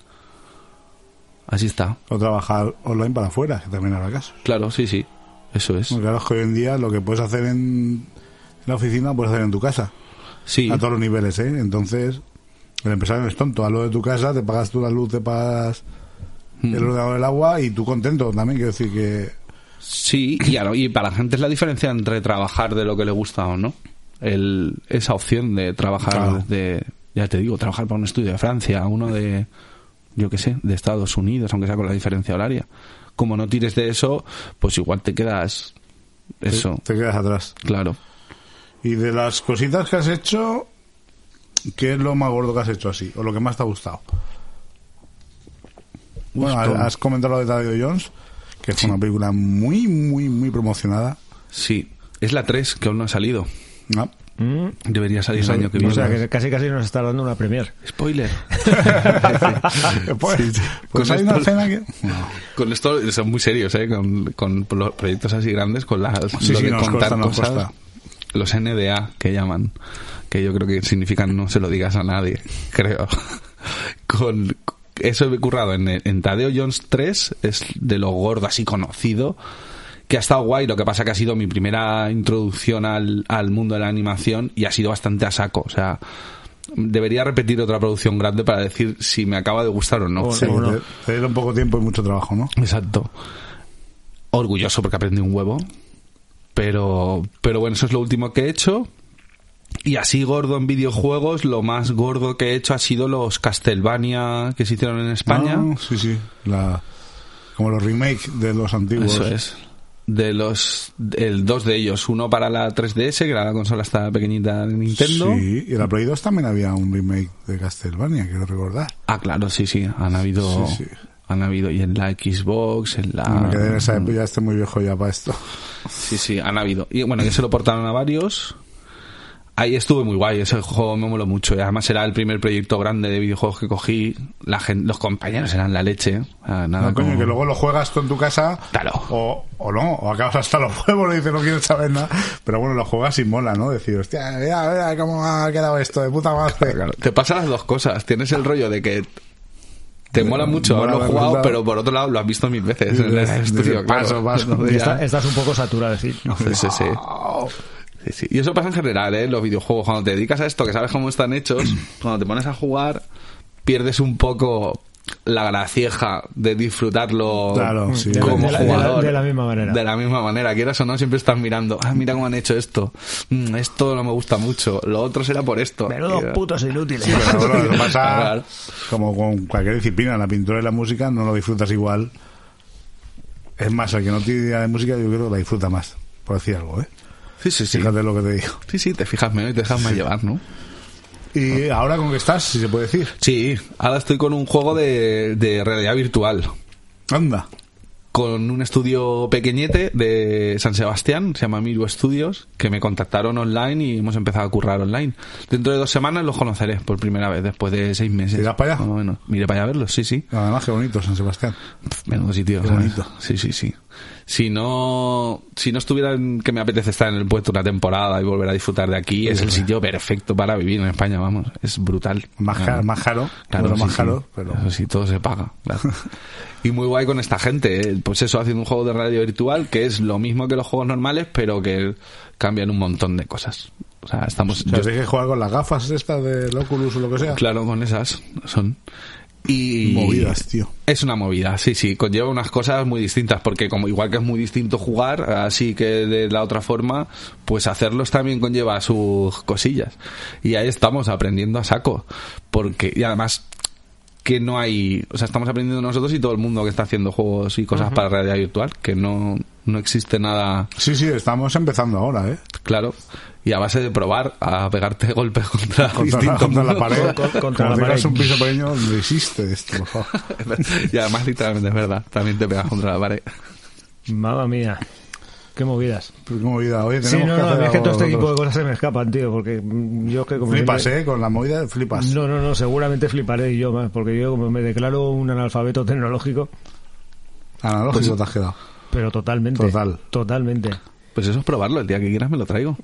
[SPEAKER 10] Así está.
[SPEAKER 1] O trabajar online para afuera, que también habrá caso.
[SPEAKER 10] Claro, sí, sí. Eso es.
[SPEAKER 1] Porque claro, es que hoy en día lo que puedes hacer en, en la oficina, puedes hacer en tu casa.
[SPEAKER 10] Sí.
[SPEAKER 1] A todos los niveles, ¿eh? Entonces, el empresario no es tonto. A lo de tu casa, te pagas tú la luz, te pagas
[SPEAKER 10] Mm.
[SPEAKER 1] el ordenador, el agua y tú contento también. Quiero decir que.
[SPEAKER 10] Sí, y, y para la gente es la diferencia entre trabajar de lo que le gusta o no. El, esa opción de trabajar
[SPEAKER 1] Claro.
[SPEAKER 10] de, ya te digo, trabajar para un estudio de Francia, uno de, yo qué sé, de Estados Unidos, aunque sea con la diferencia horaria. Como no tires de eso, pues igual te quedas eso.
[SPEAKER 1] Te, te quedas atrás.
[SPEAKER 10] Claro.
[SPEAKER 1] Y de las cositas que has hecho, ¿qué es lo más gordo que has hecho así? ¿O lo que más te ha gustado? Bueno,
[SPEAKER 10] Esto-
[SPEAKER 1] has comentado lo de Tadeo Jones, que fue una película muy, muy, muy promocionada.
[SPEAKER 10] Sí, es la 3 que aún no ha salido.
[SPEAKER 1] ¿no?
[SPEAKER 2] Mm.
[SPEAKER 10] Debería salir el año que
[SPEAKER 2] O
[SPEAKER 10] viene.
[SPEAKER 2] sea, que casi casi nos está dando una premier.
[SPEAKER 10] Spoiler. <laughs>
[SPEAKER 1] pues,
[SPEAKER 10] Sí,
[SPEAKER 1] pues
[SPEAKER 10] con
[SPEAKER 1] hay una
[SPEAKER 10] esto-
[SPEAKER 1] escena que... <laughs>
[SPEAKER 10] Con esto son muy serios, ¿eh? Con, con los proyectos así grandes, con las,
[SPEAKER 1] Sí,
[SPEAKER 10] lo
[SPEAKER 1] sí,
[SPEAKER 10] de
[SPEAKER 1] nos
[SPEAKER 10] contar
[SPEAKER 1] nos
[SPEAKER 10] cosas. Los NDA que llaman, que yo creo que significan no se lo digas a nadie, <laughs> creo. con eso he currado en, en Tadeo Jones 3, es de lo gordo así conocido, que ha estado guay, lo que pasa que ha sido mi primera introducción al, al mundo de la animación y ha sido bastante a saco, o sea, debería repetir otra producción grande para decir si me acaba de gustar o no.
[SPEAKER 1] Sí, te, te dieron poco tiempo y mucho trabajo, ¿no?
[SPEAKER 10] Exacto. Orgulloso porque aprendí un huevo. Pero, pero bueno, eso es lo último que he hecho. Y así gordo en videojuegos, lo más gordo que he hecho ha sido los Castlevania que se hicieron en España.
[SPEAKER 1] Ah, sí, sí. La, como los remakes de los antiguos.
[SPEAKER 10] Eso es. De los, el dos de ellos, uno para la 3DS, que era la consola esta pequeñita de Nintendo.
[SPEAKER 1] Sí, y en la Play 2 también había un remake de Castlevania, quiero recordar.
[SPEAKER 10] Ah, claro, sí, sí, han habido,
[SPEAKER 1] Sí, sí.
[SPEAKER 10] han habido, y en la Xbox, en la...
[SPEAKER 1] Me quedé en esa época, ya estoy muy viejo ya para esto.
[SPEAKER 10] Sí, sí, han habido. Y bueno, ya se lo portaron a varios. Ahí estuve muy guay, ese juego me moló mucho. Y además era el primer proyecto grande de videojuegos que cogí. La gen- los compañeros eran la leche. Sea, nada
[SPEAKER 1] No, coño,
[SPEAKER 10] como-
[SPEAKER 1] que luego lo juegas tú en tu casa
[SPEAKER 10] Claro.
[SPEAKER 1] o, o no, o acabas hasta los huevos y dices no quiero saber nada. Pero bueno, lo juegas y mola, ¿no? Decir, hostia, mira, mira cómo ha quedado esto, de puta madre.
[SPEAKER 10] Claro, te pasa las dos cosas. Tienes el rollo de que te mola mucho
[SPEAKER 1] Mola
[SPEAKER 10] haberlo jugado,
[SPEAKER 1] resultado.
[SPEAKER 10] pero por otro lado lo has visto mil veces en el estudio.
[SPEAKER 1] paso, paso. <laughs>
[SPEAKER 2] Está- estás un poco saturado, es decir.
[SPEAKER 10] Sí, sí, sí. Sí, sí. Y eso pasa en general, ¿eh? Los videojuegos. Cuando te dedicas a esto, que sabes cómo están hechos, <clears throat> cuando te pones a jugar, pierdes un poco la gracieja de disfrutarlo
[SPEAKER 1] Claro, sí.
[SPEAKER 10] Como
[SPEAKER 2] de la- de la-
[SPEAKER 10] jugador.
[SPEAKER 2] de la misma manera.
[SPEAKER 10] De la misma manera. Quieras o no, siempre estás mirando, ah, mira cómo han hecho esto. Mm, esto no me gusta mucho. Lo otro será por esto.
[SPEAKER 2] Menudos putos inútiles.
[SPEAKER 1] Sí, pero bueno, eso pasa <laughs>
[SPEAKER 10] Claro.
[SPEAKER 1] como con cualquier disciplina, la pintura y la música no lo disfrutas igual. Es más, el que no tiene idea de música yo creo que la disfruta más, por decir algo, ¿eh?
[SPEAKER 10] Sí, sí, sí.
[SPEAKER 1] Fíjate lo que te digo.
[SPEAKER 10] Sí, sí, te fijas menos y te dejas más llevar, ¿no?
[SPEAKER 1] Y ahora con qué estás, si se puede decir.
[SPEAKER 10] Sí, ahora estoy con un juego de, de realidad virtual.
[SPEAKER 1] Anda.
[SPEAKER 10] Con un estudio pequeñete de San Sebastián, se llama Miru Studios, que me contactaron online y hemos empezado a currar online. Dentro de dos semanas los conoceré por primera vez, después de seis meses.
[SPEAKER 1] ¿Irás para allá?
[SPEAKER 10] Más o menos. Miré para allá a verlos, sí, sí.
[SPEAKER 1] Además, qué bonito San Sebastián.
[SPEAKER 10] Menudo sitio.
[SPEAKER 1] Qué bonito.
[SPEAKER 10] Sí, sí, sí. Si no, si no estuviera en que me apetece estar en el puesto una temporada y volver a disfrutar de aquí, es el sitio perfecto para vivir en España, vamos. Es brutal.
[SPEAKER 1] Más, caro, más caro,
[SPEAKER 10] Claro,
[SPEAKER 1] más
[SPEAKER 10] sí.
[SPEAKER 1] pero
[SPEAKER 10] Eso sí, todo se paga. claro. <laughs> y muy guay con esta gente. ¿eh? Pues eso, haciendo un juego de radio virtual que es lo mismo que los juegos normales, pero que cambian un montón de cosas. O sea, estamos...
[SPEAKER 1] o sea,
[SPEAKER 10] yo-
[SPEAKER 1] que jugar con las gafas estas del Oculus o lo que sea.
[SPEAKER 10] Claro, con esas son. Y
[SPEAKER 1] Movidas, tío.
[SPEAKER 10] Es una movida, sí, sí, conlleva unas cosas muy distintas, porque como igual que es muy distinto jugar, así que de la otra forma, pues hacerlos también conlleva sus cosillas. Y ahí estamos aprendiendo a saco, porque y además que no hay, o sea, estamos aprendiendo nosotros y todo el mundo que está haciendo juegos y cosas para realidad virtual, que no no existe nada
[SPEAKER 1] Sí, sí, estamos empezando ahora, ¿eh?
[SPEAKER 10] claro. Y a base de probar a pegarte golpes <laughs> contra,
[SPEAKER 1] Contra, la,
[SPEAKER 10] distintos
[SPEAKER 1] contra la pared.
[SPEAKER 2] Con- contra la pared.
[SPEAKER 1] un piso pequeño, no existe esto, por favor. <laughs>
[SPEAKER 10] y además literalmente es verdad, también te pegas contra la pared.
[SPEAKER 2] Mamma mía. Qué movidas.
[SPEAKER 1] Pues qué movida. Oye,
[SPEAKER 2] Sí,
[SPEAKER 1] tenemos
[SPEAKER 2] no,
[SPEAKER 1] que
[SPEAKER 2] no,
[SPEAKER 1] hacer
[SPEAKER 2] es que todo este tipo de cosas se me escapan, tío, porque yo es que como...
[SPEAKER 1] Flipas,
[SPEAKER 2] siempre-
[SPEAKER 1] ¿eh? Con la movida flipas.
[SPEAKER 2] No, no, no, seguramente fliparé yo más, porque yo como me declaro un analfabeto tecnológico,
[SPEAKER 1] Analógico te has quedado.
[SPEAKER 2] pero totalmente.
[SPEAKER 1] Total.
[SPEAKER 2] Totalmente.
[SPEAKER 10] Pues eso es probarlo, el día que quieras me lo traigo.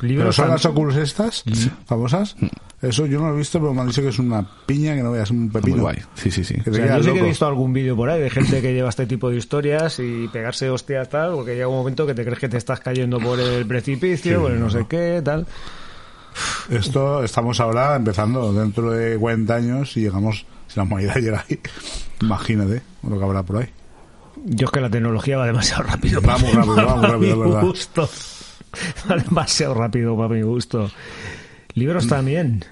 [SPEAKER 1] ¿Pero
[SPEAKER 2] Libros
[SPEAKER 1] son
[SPEAKER 2] tan-
[SPEAKER 1] las Oculus estas? ¿Famosas? Eso yo no lo he visto, pero me han dicho que es una piña que no veas, un pepino.
[SPEAKER 10] Muy guay. Sí, sí, sí.
[SPEAKER 2] O sea, yo sí que he visto algún vídeo por ahí de gente que lleva este tipo de historias y pegarse hostias tal, porque llega un momento que te crees que te estás cayendo por el precipicio,
[SPEAKER 1] Sí,
[SPEAKER 2] por el no
[SPEAKER 1] no.
[SPEAKER 2] sé qué, tal.
[SPEAKER 1] Esto estamos ahora empezando dentro de 40 años y llegamos, si la humanidad llega ahí, imagínate lo que habrá por ahí.
[SPEAKER 2] Yo es que la tecnología va demasiado rápido.
[SPEAKER 1] Va muy rápido, va muy <laughs>
[SPEAKER 2] para
[SPEAKER 1] rápido, verdad.
[SPEAKER 2] gusto. <laughs> Demasiado rápido para mi gusto. Libros
[SPEAKER 1] Mm.
[SPEAKER 2] también.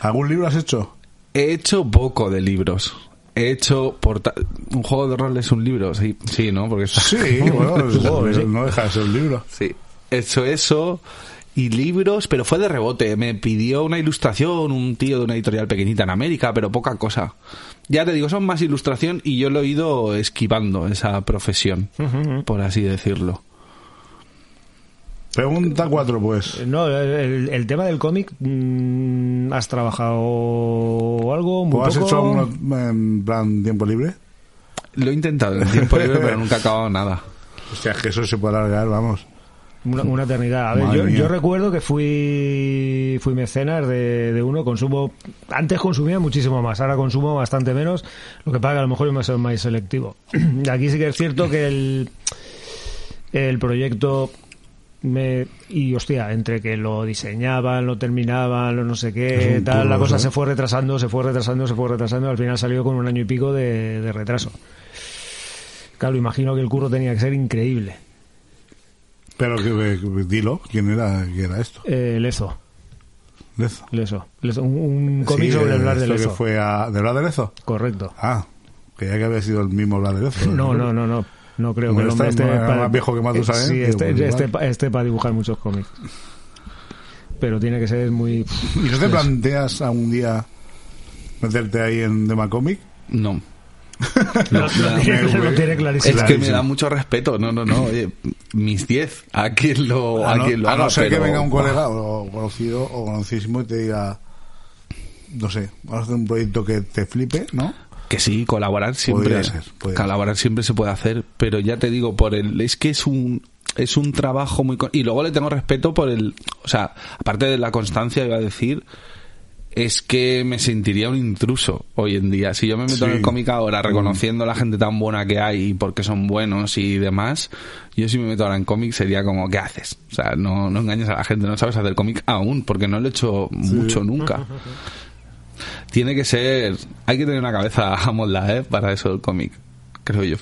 [SPEAKER 1] ¿Algún libro has hecho?
[SPEAKER 10] He hecho poco de libros. He hecho porta- un juego de rol es un libro, sí, sí, ¿no? Porque está-
[SPEAKER 1] Sí, <laughs> bueno, es- <laughs>
[SPEAKER 2] Joder, sí.
[SPEAKER 1] no deja de ser un libro.
[SPEAKER 10] Sí. He hecho eso y libros, pero fue de rebote. Me pidió una ilustración un tío de una editorial pequeñita en América, pero poca cosa. Ya te digo, son más ilustración y yo lo he ido esquivando esa profesión, por así decirlo.
[SPEAKER 1] Pregunta 4, pues.
[SPEAKER 2] No, el, el tema del cómic, mm, ¿has trabajado algo? Muy
[SPEAKER 1] ¿O has
[SPEAKER 2] poco?
[SPEAKER 1] hecho alguno en plan tiempo libre?
[SPEAKER 10] Lo he intentado en el tiempo libre, <laughs> pero nunca he acabado nada.
[SPEAKER 1] Hostia, es que eso se puede alargar, vamos.
[SPEAKER 2] Una, una eternidad. A ver, yo, recuerdo que fui fui mecenas de, de uno, consumo... Antes consumía muchísimo más, ahora consumo bastante menos, lo que pasa que a lo mejor yo me soy más selectivo. <clears throat> Aquí sí que es cierto que el, el proyecto... Me, y hostia, entre que lo diseñaban, lo terminaban, lo no sé qué, tal, la cosa
[SPEAKER 1] ¿eh?
[SPEAKER 2] se fue retrasando, se fue retrasando, se fue retrasando, al final salió con un año y pico de, de retraso. Claro, imagino que el curro tenía que ser increíble.
[SPEAKER 1] Pero que, que- dilo, ¿quién era, quién era esto?
[SPEAKER 2] Eh, Lezo.
[SPEAKER 1] Lezo.
[SPEAKER 2] Lezo. Lezo, Un, un cómic sobre hablar de Lezo.
[SPEAKER 1] que fue a, ¿De hablar de Lezo?
[SPEAKER 2] Correcto.
[SPEAKER 1] Ah, creía que había sido el mismo hablar de Lezo.
[SPEAKER 2] No, no, no, no. No creo que el hombre
[SPEAKER 1] este
[SPEAKER 2] esté
[SPEAKER 1] es más viejo que Matusalén,
[SPEAKER 2] Sí,
[SPEAKER 1] digo,
[SPEAKER 2] este,
[SPEAKER 1] pues
[SPEAKER 2] este,
[SPEAKER 1] igual.
[SPEAKER 2] este para dibujar muchos cómics. Pero tiene que ser muy...
[SPEAKER 1] ¿Y no te planteas algún día meterte ahí en Demacomic?
[SPEAKER 10] No. <laughs>
[SPEAKER 2] Lo, lo tiene, tiene clarísimo.
[SPEAKER 10] Es que me da mucho respeto. No, no, no. Oye, mis 10. A quien lo,
[SPEAKER 1] A
[SPEAKER 10] a
[SPEAKER 1] no,
[SPEAKER 10] quien lo
[SPEAKER 1] a no ser que venga un colega o conocido o conocidísimo y te diga, no sé, vamos a hacer un proyecto que te flipe, ¿no?
[SPEAKER 10] Que sí, colaborar siempre.
[SPEAKER 1] Ser,
[SPEAKER 10] colaborar siempre se puede hacer, pero ya te digo, por el es que es un es un trabajo muy y luego le tengo respeto por el, o sea, aparte de la constancia iba a decir es que me sentiría un intruso hoy en día. Si yo me meto en el cómic ahora reconociendo a la gente tan buena que hay y porque son buenos y demás, yo si me meto ahora en cómic sería como, ¿qué haces? O sea, no, no engañes a la gente, no sabes hacer cómic aún, porque no lo he hecho mucho nunca. <laughs> Tiene que ser, hay que tener una cabeza <laughs> amoldada, ¿eh? Para eso el cómic, creo yo.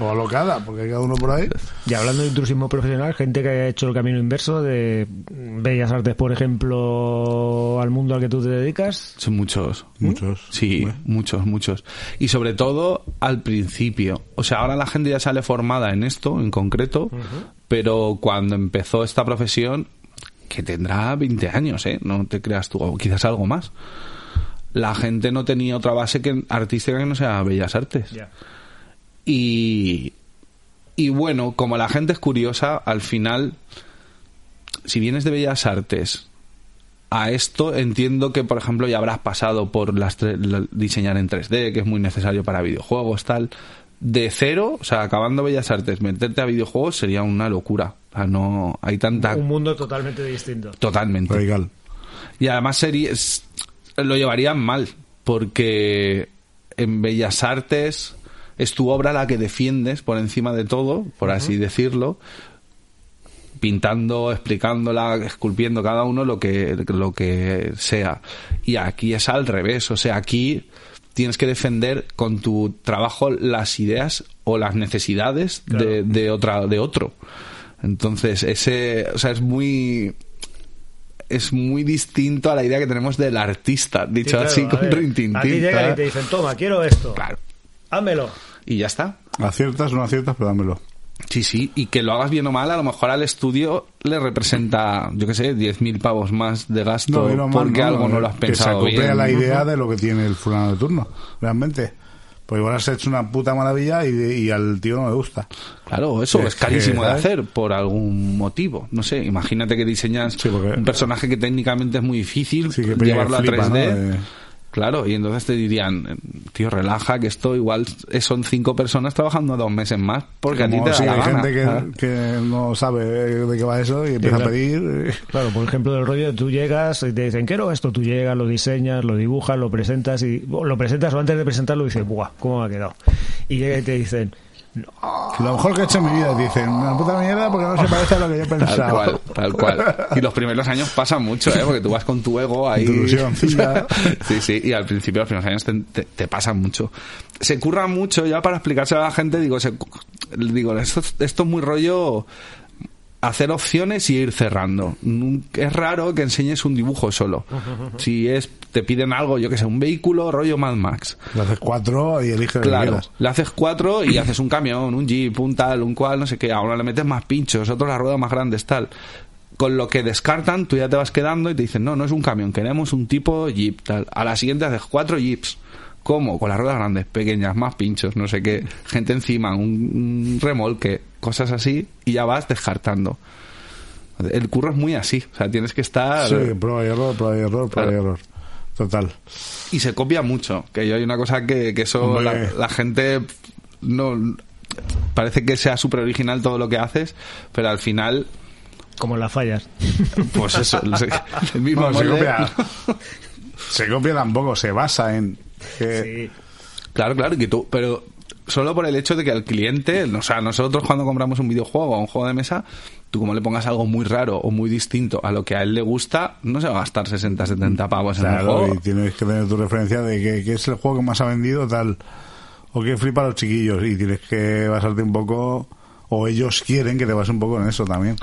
[SPEAKER 1] O alocada, porque hay cada uno por ahí.
[SPEAKER 2] Y hablando de intrusismo profesional, gente que ha hecho el camino inverso de Bellas Artes, por ejemplo, al mundo al que tú te dedicas.
[SPEAKER 10] Son muchos.
[SPEAKER 1] Muchos.
[SPEAKER 10] Sí, muchos, muchos. Y sobre todo al principio. O sea, ahora la gente ya sale formada en esto, en concreto, pero cuando empezó esta profesión, que tendrá 20 años, ¿eh? No te creas tú, o quizás algo más. La gente no tenía otra base que artística que no sea Bellas Artes. Y, y bueno, como la gente es curiosa, al final, si vienes de Bellas Artes a esto, entiendo que, por ejemplo, ya habrás pasado por las la- diseñar en 3D, que es muy necesario para videojuegos, tal. De cero, o sea, acabando Bellas Artes, meterte a videojuegos sería una locura. O sea, no hay tanta
[SPEAKER 2] Un mundo totalmente distinto.
[SPEAKER 10] Totalmente.
[SPEAKER 1] Radical.
[SPEAKER 10] Y además sería, es- lo llevarían mal, porque en Bellas Artes es tu obra la que defiendes por encima de todo, por así decirlo, pintando, explicándola, esculpiendo cada uno lo que, lo que sea. Y aquí es al revés, o sea, aquí tienes que defender con tu trabajo las ideas o las necesidades de, de otra, de otro. Entonces, ese, o sea, es muy, es muy distinto a la idea que tenemos del artista,
[SPEAKER 2] Sí,
[SPEAKER 10] dicho
[SPEAKER 2] claro,
[SPEAKER 10] así
[SPEAKER 2] a
[SPEAKER 10] con
[SPEAKER 2] ver,
[SPEAKER 10] rintintín.
[SPEAKER 2] Aquí llegan
[SPEAKER 10] ¿sabes?
[SPEAKER 2] y te dicen, toma, quiero esto.
[SPEAKER 10] Claro.
[SPEAKER 2] Házmelo.
[SPEAKER 10] Y ya está.
[SPEAKER 1] Aciertas o no aciertas, pero dámelo.
[SPEAKER 10] Sí, sí, y que lo hagas bien o mal, a lo mejor al estudio le representa, yo qué sé, 10.000 pavos más de gasto
[SPEAKER 1] bien o mal,
[SPEAKER 10] porque algo no lo has
[SPEAKER 1] que
[SPEAKER 10] pensado
[SPEAKER 1] se acople
[SPEAKER 10] bien.
[SPEAKER 1] a la idea de lo que tiene el fulano de turno, realmente. Pues igual has hecho una puta maravilla y, y al tío no le gusta.
[SPEAKER 10] Claro, eso es carísimo
[SPEAKER 1] que,
[SPEAKER 10] de hacer por algún motivo. No sé, imagínate que diseñas un personaje que técnicamente es muy difícil llevarlo
[SPEAKER 1] flipa,
[SPEAKER 10] a 3D.
[SPEAKER 1] ¿no? Eh.
[SPEAKER 10] Claro, y entonces te dirían, tío, relaja, que esto igual son cinco personas trabajando dos meses más, porque a ti te da
[SPEAKER 1] si
[SPEAKER 10] la
[SPEAKER 1] hay
[SPEAKER 10] gana.
[SPEAKER 1] gente que, que no sabe de qué va eso y empieza
[SPEAKER 2] claro.
[SPEAKER 1] a pedir. eh,
[SPEAKER 2] Claro, por ejemplo, del rollo de tú llegas y te dicen, quiero esto, tú llegas, lo diseñas, lo dibujas, lo presentas y lo presentas o antes de presentarlo dices, buah, ¿cómo me ha quedado? Y llega y te dicen,
[SPEAKER 1] Lo mejor que he hecho en mi vida, dicen, una puta mierda porque no se parece a lo que yo <laughs> pensaba.
[SPEAKER 10] Tal cual, tal cual. Y los primeros años pasan mucho, ¿eh? Porque tú vas con tu ego ahí.
[SPEAKER 1] Tu ilusioncilla. <laughs>
[SPEAKER 10] sí, sí, y al principio, los primeros años te, te, te pasan mucho. Se curra mucho, ya para explicárselo a la gente, digo, se, digo esto, esto es muy rollo hacer opciones y ir cerrando. Es raro que enseñes un dibujo solo. <laughs> Si es te piden algo, yo que sé, un vehículo rollo Mad Max.
[SPEAKER 1] Le haces cuatro y eliges
[SPEAKER 10] Claro, le haces cuatro y <laughs> haces un camión, un jeep, un tal, un cual, no sé qué. A uno le metes más pinchos, otro las ruedas más grandes, tal. Con lo que descartan, tú ya te vas quedando y te dicen, no, no es un camión, queremos un tipo jeep, tal. A la siguiente haces cuatro jeeps. ¿Cómo? Con las ruedas grandes, pequeñas, más pinchos, no sé qué. Gente encima, un, un remolque, cosas así, y ya vas descartando. El curro es muy así, o sea, tienes que estar...
[SPEAKER 1] Sí, prueba y error, prueba y error, prueba y error. Total.
[SPEAKER 10] y se copia mucho. Que yo hay una cosa que, que eso la, la gente no parece que sea súper original todo lo que haces, pero al final,
[SPEAKER 2] como las fallas.
[SPEAKER 10] pues eso, el mismo
[SPEAKER 1] Bueno, se copia. se copia tampoco, se basa en. Que-
[SPEAKER 10] Claro, claro, que tú, pero solo por el hecho de que al cliente, o sea, nosotros cuando compramos un videojuego o un juego de mesa, tú como le pongas algo muy raro o muy distinto a lo que a él le gusta, no se va a gastar 60, 70 pavos en el
[SPEAKER 1] Claro,
[SPEAKER 10] juego.
[SPEAKER 1] y tienes que tener tu referencia de que, que es el juego que más ha vendido, tal. O que flipa a los chiquillos. Y tienes que basarte un poco. O ellos quieren que te bases un poco en eso también.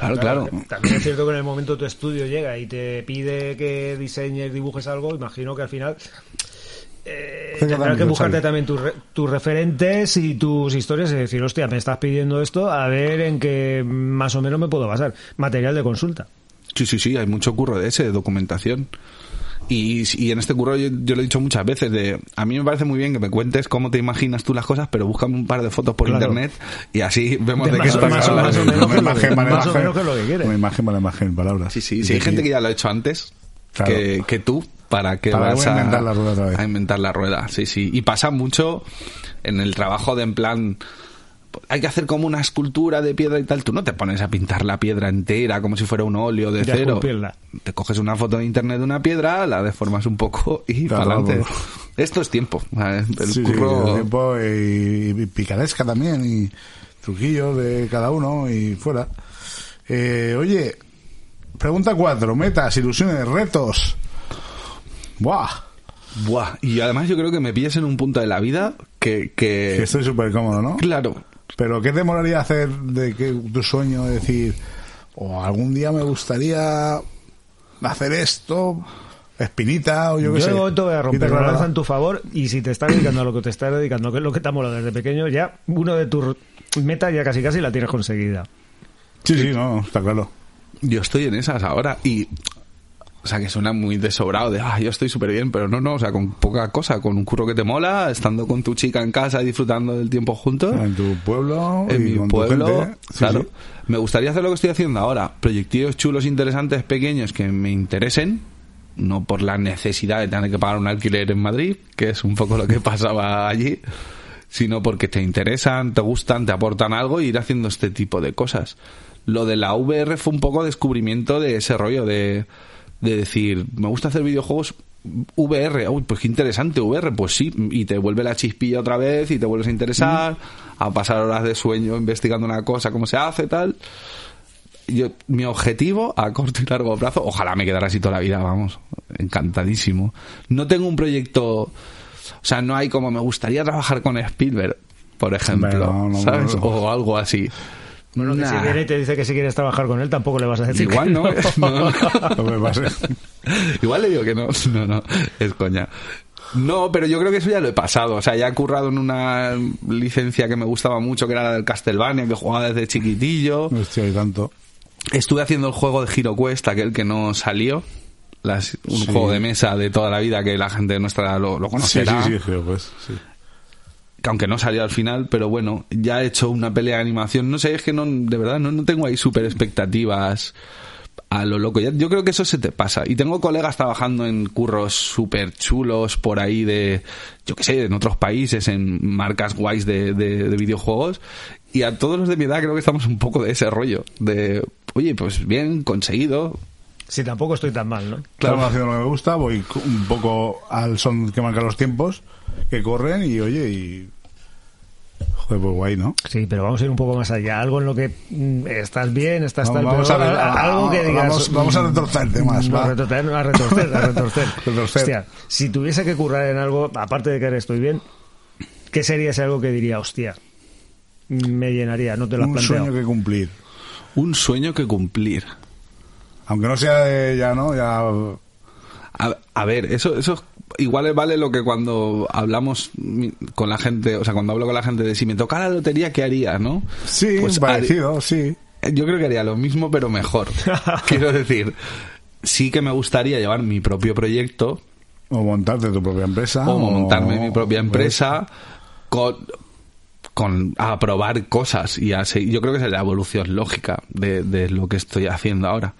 [SPEAKER 2] También es cierto que en el momento tu estudio llega y te pide que diseñes, dibujes algo, imagino que al final eh, tendrás que buscarte también tus, re- tus referentes y tus historias y decir, hostia, me estás pidiendo esto, a ver en qué más o menos me puedo basar. Material de consulta.
[SPEAKER 10] Sí, sí, sí, hay mucho curro de ese, de documentación. Y, y en este curro yo, yo lo he dicho muchas veces, de a mí me parece muy bien que me cuentes cómo te imaginas tú las cosas, pero búscame un par de fotos por
[SPEAKER 2] Claro.
[SPEAKER 10] internet y así vemos de,
[SPEAKER 2] De
[SPEAKER 10] qué estás hablando.
[SPEAKER 2] más o menos
[SPEAKER 1] Una
[SPEAKER 2] que lo
[SPEAKER 1] imagen,
[SPEAKER 2] más o
[SPEAKER 1] imagen.
[SPEAKER 2] menos que lo que quieres.
[SPEAKER 1] Una imagen, vale imagen, palabras.
[SPEAKER 10] Sí, sí,
[SPEAKER 1] Y
[SPEAKER 10] sí, hay gente que ya lo ha hecho antes
[SPEAKER 1] Claro.
[SPEAKER 10] que, que tú, para que
[SPEAKER 1] Para
[SPEAKER 10] vas
[SPEAKER 1] a
[SPEAKER 10] a,
[SPEAKER 1] inventar la rueda otra vez.
[SPEAKER 10] a inventar la rueda. Sí, sí. Y pasa mucho en el trabajo de en plan, hay que hacer como una escultura de piedra y tal. Tú no te pones a pintar la piedra entera como si fuera un óleo de
[SPEAKER 2] Ya
[SPEAKER 10] cero. Te coges una foto de internet de una piedra, la deformas un poco y
[SPEAKER 1] Claro,
[SPEAKER 10] para adelante.
[SPEAKER 1] vamos.
[SPEAKER 10] Esto es tiempo. El
[SPEAKER 1] Sí, sí,
[SPEAKER 10] curro...
[SPEAKER 1] el tiempo y, y picaresca también y truquillos de cada uno y fuera. Eh, oye, pregunta cuatro, metas, ilusiones, retos. Buah,
[SPEAKER 10] Buah. Y además yo creo que me pillas en un punto de la vida que... que...
[SPEAKER 1] que estoy súper cómodo, ¿no?
[SPEAKER 10] Claro.
[SPEAKER 1] Pero ¿qué te molaría hacer de que tu sueño de decir, o algún día me gustaría hacer esto, espinita o yo
[SPEAKER 2] Yo
[SPEAKER 1] qué sé?
[SPEAKER 2] de momento voy a romper la lanza en tu favor y si te estás dedicando a lo que te estás dedicando, que es lo que te ha molado desde pequeño, ya uno de tus metas ya casi casi la tienes conseguida.
[SPEAKER 1] Sí, sí, no, está claro.
[SPEAKER 10] Yo estoy en esas ahora y... O sea, que suena muy desobrado de, ah, yo estoy súper bien, pero no, no, o sea, con poca cosa, con un curro que te mola, estando con tu chica en casa y disfrutando del tiempo juntos.
[SPEAKER 1] En tu pueblo
[SPEAKER 10] En
[SPEAKER 1] y
[SPEAKER 10] mi
[SPEAKER 1] con tu
[SPEAKER 10] pueblo.
[SPEAKER 1] Sí,
[SPEAKER 10] claro.
[SPEAKER 1] sí.
[SPEAKER 10] Me gustaría hacer lo que estoy haciendo ahora. Proyectillos chulos, interesantes, pequeños que me interesen. No por la necesidad de tener que pagar un alquiler en Madrid, que es un poco lo que <laughs> pasaba allí, sino porque te interesan, te gustan, te aportan algo y ir haciendo este tipo de cosas. Lo de la VR fue un poco descubrimiento de ese rollo de, de decir, me gusta hacer videojuegos VR, uy, pues qué interesante VR, pues sí, y te vuelve la chispilla otra vez y te vuelves a interesar, a pasar horas de sueño investigando una cosa, cómo se hace, tal. Yo, mi objetivo a corto y largo plazo, ojalá me quedara así toda la vida, vamos, encantadísimo. No tengo un proyecto, o sea, no hay como me gustaría trabajar con Spielberg, por ejemplo,
[SPEAKER 1] no, no,
[SPEAKER 10] ¿sabes?
[SPEAKER 1] no.
[SPEAKER 10] O algo así.
[SPEAKER 2] Bueno, que si viene y te dice que si quieres trabajar con él, tampoco le vas a decir
[SPEAKER 10] Igual
[SPEAKER 2] que
[SPEAKER 10] no, no, <laughs> no.
[SPEAKER 1] No me pase.
[SPEAKER 10] Igual le digo que no, no, no, es coña. No, pero yo creo que eso ya lo he pasado. O sea, ya he currado en una licencia que me gustaba mucho, que era la del Castlevania, que jugaba desde chiquitillo.
[SPEAKER 1] Hostia, y tanto.
[SPEAKER 10] Estuve haciendo el juego de Hero Quest, aquel que no salió. Las- un
[SPEAKER 1] Sí.
[SPEAKER 10] juego de mesa de toda la vida que la gente nuestra lo, lo
[SPEAKER 1] Sí,
[SPEAKER 10] conocerá.
[SPEAKER 1] sí, sí, pues, sí.
[SPEAKER 10] Que aunque no salió al final, pero bueno, ya he hecho una pelea de animación. No sé, es que no, de verdad, no, no tengo ahí súper expectativas a lo loco. Ya- Yo creo que eso se te pasa. Y tengo colegas trabajando en curros súper chulos por ahí de, yo qué sé, en otros países, en marcas guays de, de- de videojuegos. Y a todos los de mi edad creo que estamos un poco de ese rollo. De, oye, pues bien, conseguido.
[SPEAKER 2] Si tampoco estoy tan mal, ¿no?
[SPEAKER 1] Claro, haciendo lo que me gusta, voy un poco al son que marcan los tiempos, que corren y oye, y. Joder, pues guay, ¿no?
[SPEAKER 2] Sí, pero vamos a ir un poco más allá. Algo en lo que mm, estás bien, estás tal,
[SPEAKER 1] Vamos
[SPEAKER 2] pero
[SPEAKER 1] a ver,
[SPEAKER 2] a- a- algo que digas.
[SPEAKER 1] vamos- vamos a
[SPEAKER 2] mm,
[SPEAKER 1] retorcer temas,
[SPEAKER 2] no,
[SPEAKER 1] va.
[SPEAKER 2] a retorcer, a retorcer, a retorcer. <laughs>
[SPEAKER 1] Retorcer.
[SPEAKER 2] Hostia, si tuviese que currar en algo, aparte de que ahora estoy bien, ¿qué sería ese algo que diría, hostia, me llenaría? No te lo has
[SPEAKER 1] Un
[SPEAKER 2] planteado.
[SPEAKER 1] sueño que cumplir.
[SPEAKER 10] Un sueño que cumplir.
[SPEAKER 1] Aunque no sea de ya, ¿no? Ya.
[SPEAKER 10] A, a ver, eso, eso igual vale lo que cuando hablamos con la gente, o sea, cuando hablo con la gente de si me tocara la lotería, ¿qué haría, no?
[SPEAKER 1] Sí,
[SPEAKER 10] Pues
[SPEAKER 1] parecido, sí.
[SPEAKER 10] haría- Yo creo que haría lo mismo, pero mejor. <laughs> Quiero decir, sí que me gustaría llevar mi propio proyecto
[SPEAKER 1] O montarte tu propia empresa.
[SPEAKER 10] o montarme mi propia empresa con, con a probar cosas y a seguir- yo creo que es la evolución lógica de, de lo que estoy haciendo ahora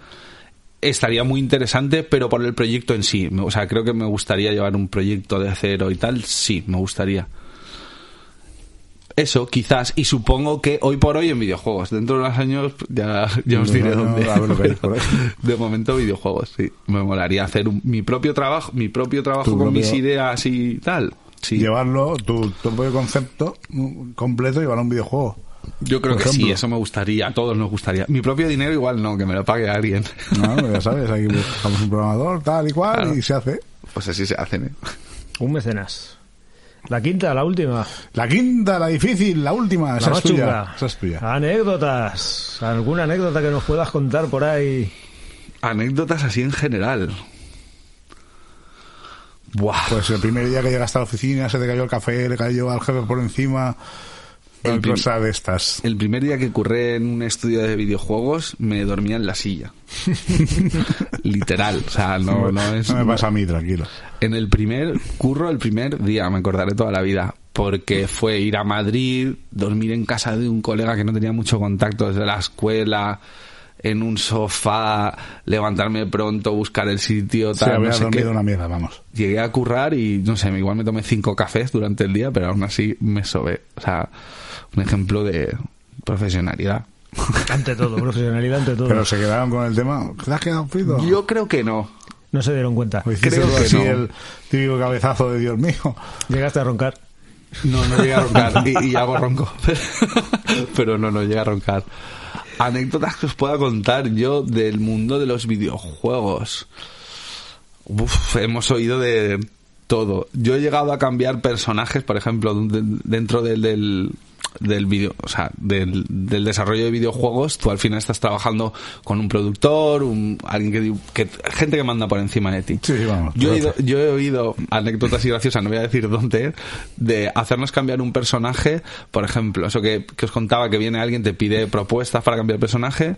[SPEAKER 10] estaría muy interesante pero por el proyecto en sí. O sea creo que me gustaría llevar un proyecto de cero y tal. Sí me gustaría. Eso quizás y supongo que hoy por hoy en videojuegos. Dentro de unos años ya, ya os diré
[SPEAKER 1] unos
[SPEAKER 10] dónde.
[SPEAKER 1] por ahí. <laughs>
[SPEAKER 10] de momento videojuegos sí. Me molaría hacer un- mi propio trabajo mi propio trabajo con
[SPEAKER 1] propio-
[SPEAKER 10] mis ideas y tal. Sí.
[SPEAKER 1] Llevarlo, tu, tu propio concepto completo, llevarlo a un videojuego.
[SPEAKER 10] Yo creo
[SPEAKER 1] por
[SPEAKER 10] que sí eso me gustaría a todos nos gustaría mi propio dinero igual no que me lo pague alguien
[SPEAKER 1] No, ya sabes, aquí buscamos un programador, tal y cual,
[SPEAKER 10] Claro.
[SPEAKER 1] y se hace.
[SPEAKER 10] pues así se hacen ¿eh?
[SPEAKER 2] Un mecenas. La quinta, la última.
[SPEAKER 1] La quinta, la difícil, la última,
[SPEAKER 2] La
[SPEAKER 1] esa
[SPEAKER 2] más
[SPEAKER 1] es tuya. Esa es tuya.
[SPEAKER 2] Anécdotas. ¿Alguna anécdota que nos puedas contar por ahí?
[SPEAKER 10] anécdotas así en general Buah.
[SPEAKER 1] Pues el primer día que llegaste a la oficina, se te cayó el café, le cayó al jefe por encima.
[SPEAKER 10] El
[SPEAKER 1] cosa de estas.
[SPEAKER 10] El primer día que curré en un estudio de videojuegos me dormía en la silla. <laughs> Literal, o sea, no, no es...
[SPEAKER 1] No me pasa a mí, tranquilo.
[SPEAKER 10] En el primer curro, el primer día, me acordaré toda la vida, porque fue ir a Madrid, dormir en casa de un colega que no tenía mucho contacto desde la escuela, en un sofá, levantarme pronto, buscar el sitio,
[SPEAKER 1] Se
[SPEAKER 10] tal,
[SPEAKER 1] había
[SPEAKER 10] no sé
[SPEAKER 1] dormido
[SPEAKER 10] qué.
[SPEAKER 1] una mierda, vamos.
[SPEAKER 10] Llegué a currar y, no sé, igual me tomé cinco cafés durante el día, pero aún así me sobé. O sea, un ejemplo de profesionalidad.
[SPEAKER 2] Ante todo, <laughs> profesionalidad ante todo.
[SPEAKER 1] Pero se quedaron con el tema. ¿Te has quedado frito?
[SPEAKER 10] Yo creo que no.
[SPEAKER 2] No se dieron cuenta.
[SPEAKER 1] ¿O hiciste
[SPEAKER 10] creo que
[SPEAKER 1] así
[SPEAKER 10] no.
[SPEAKER 1] el típico cabezazo de Dios mío?
[SPEAKER 2] Llegaste a roncar.
[SPEAKER 10] No, no llegué a roncar. <laughs> Y, y hago ronco. <laughs> Pero no, no llegué a roncar. Anécdotas que os pueda contar yo del mundo de los videojuegos. Uf, hemos oído de todo. Yo he llegado a cambiar personajes, por ejemplo, de- dentro del, del, del video, o sea, del, del desarrollo de videojuegos, tú al final estás trabajando con un productor, un, alguien que, gente que manda por encima de ti.
[SPEAKER 1] Sí, vamos.
[SPEAKER 10] Yo he, ido- yo he oído anécdotas y graciosas, no voy a decir dónde, de hacernos cambiar un personaje, por ejemplo, eso que, que os contaba, que viene alguien, te pide propuestas para cambiar el personaje,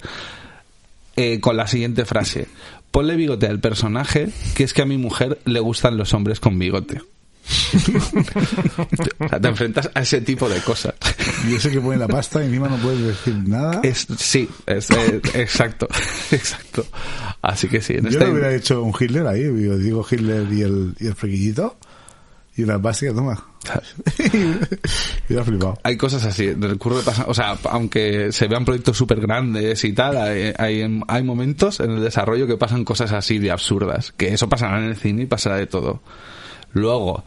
[SPEAKER 10] eh, con la siguiente frase. Ponle bigote al personaje, que es que a mi mujer le gustan los hombres con bigote. <laughs> Te enfrentas a ese tipo de cosas.
[SPEAKER 1] Y ese que pone la pasta y encima no puedes decir nada.
[SPEAKER 10] Es, sí, es, eh, exacto, <laughs> exacto. Así que sí, en
[SPEAKER 1] Yo
[SPEAKER 10] este...
[SPEAKER 1] le hubiera hecho un Hitler ahí, digo Hitler y el, y el friquillito. Y una básica, toma. <laughs> flipado.
[SPEAKER 10] hay cosas así. En el curro de pasa- o sea, aunque se vean proyectos súper grandes y tal, hay, hay, hay momentos en el desarrollo que pasan cosas así de absurdas. Que eso pasará en el cine y pasará de todo. Luego,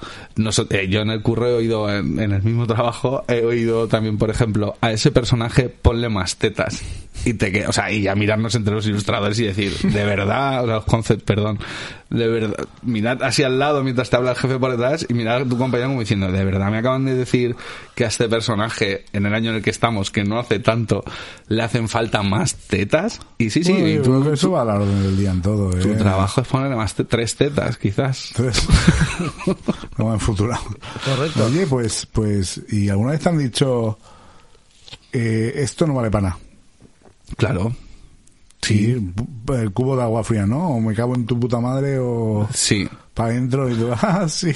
[SPEAKER 10] eh, yo en el curro he oído, en, en el mismo trabajo, he oído también, por ejemplo, a ese personaje ponle más tetas. Y te que, o sea, y a mirarnos entre los ilustradores y decir, de verdad, o sea, concept, perdón, de verdad, mirad así al lado mientras te habla el jefe por detrás y mirad a tu compañero como diciendo, de verdad, me acaban de decir que a este personaje, en el año en el que estamos, que no hace tanto, le hacen falta más tetas. Y sí, sí,
[SPEAKER 1] Bueno,
[SPEAKER 10] y tú-
[SPEAKER 1] creo que eso va a la orden del día en todo.
[SPEAKER 10] tu
[SPEAKER 1] ¿eh?
[SPEAKER 10] trabajo es ponerle más te- tres tetas, quizás.
[SPEAKER 1] Tres. <laughs> Como en futuro.
[SPEAKER 2] Correcto.
[SPEAKER 1] Oye, pues, pues, ¿y alguna vez te han dicho eh, esto no vale para nada?
[SPEAKER 10] Claro.
[SPEAKER 1] Sí. El cubo de agua fría, ¿no? O me cago en tu puta madre o
[SPEAKER 10] Sí.
[SPEAKER 1] para adentro y tú, <laughs> ah, sí.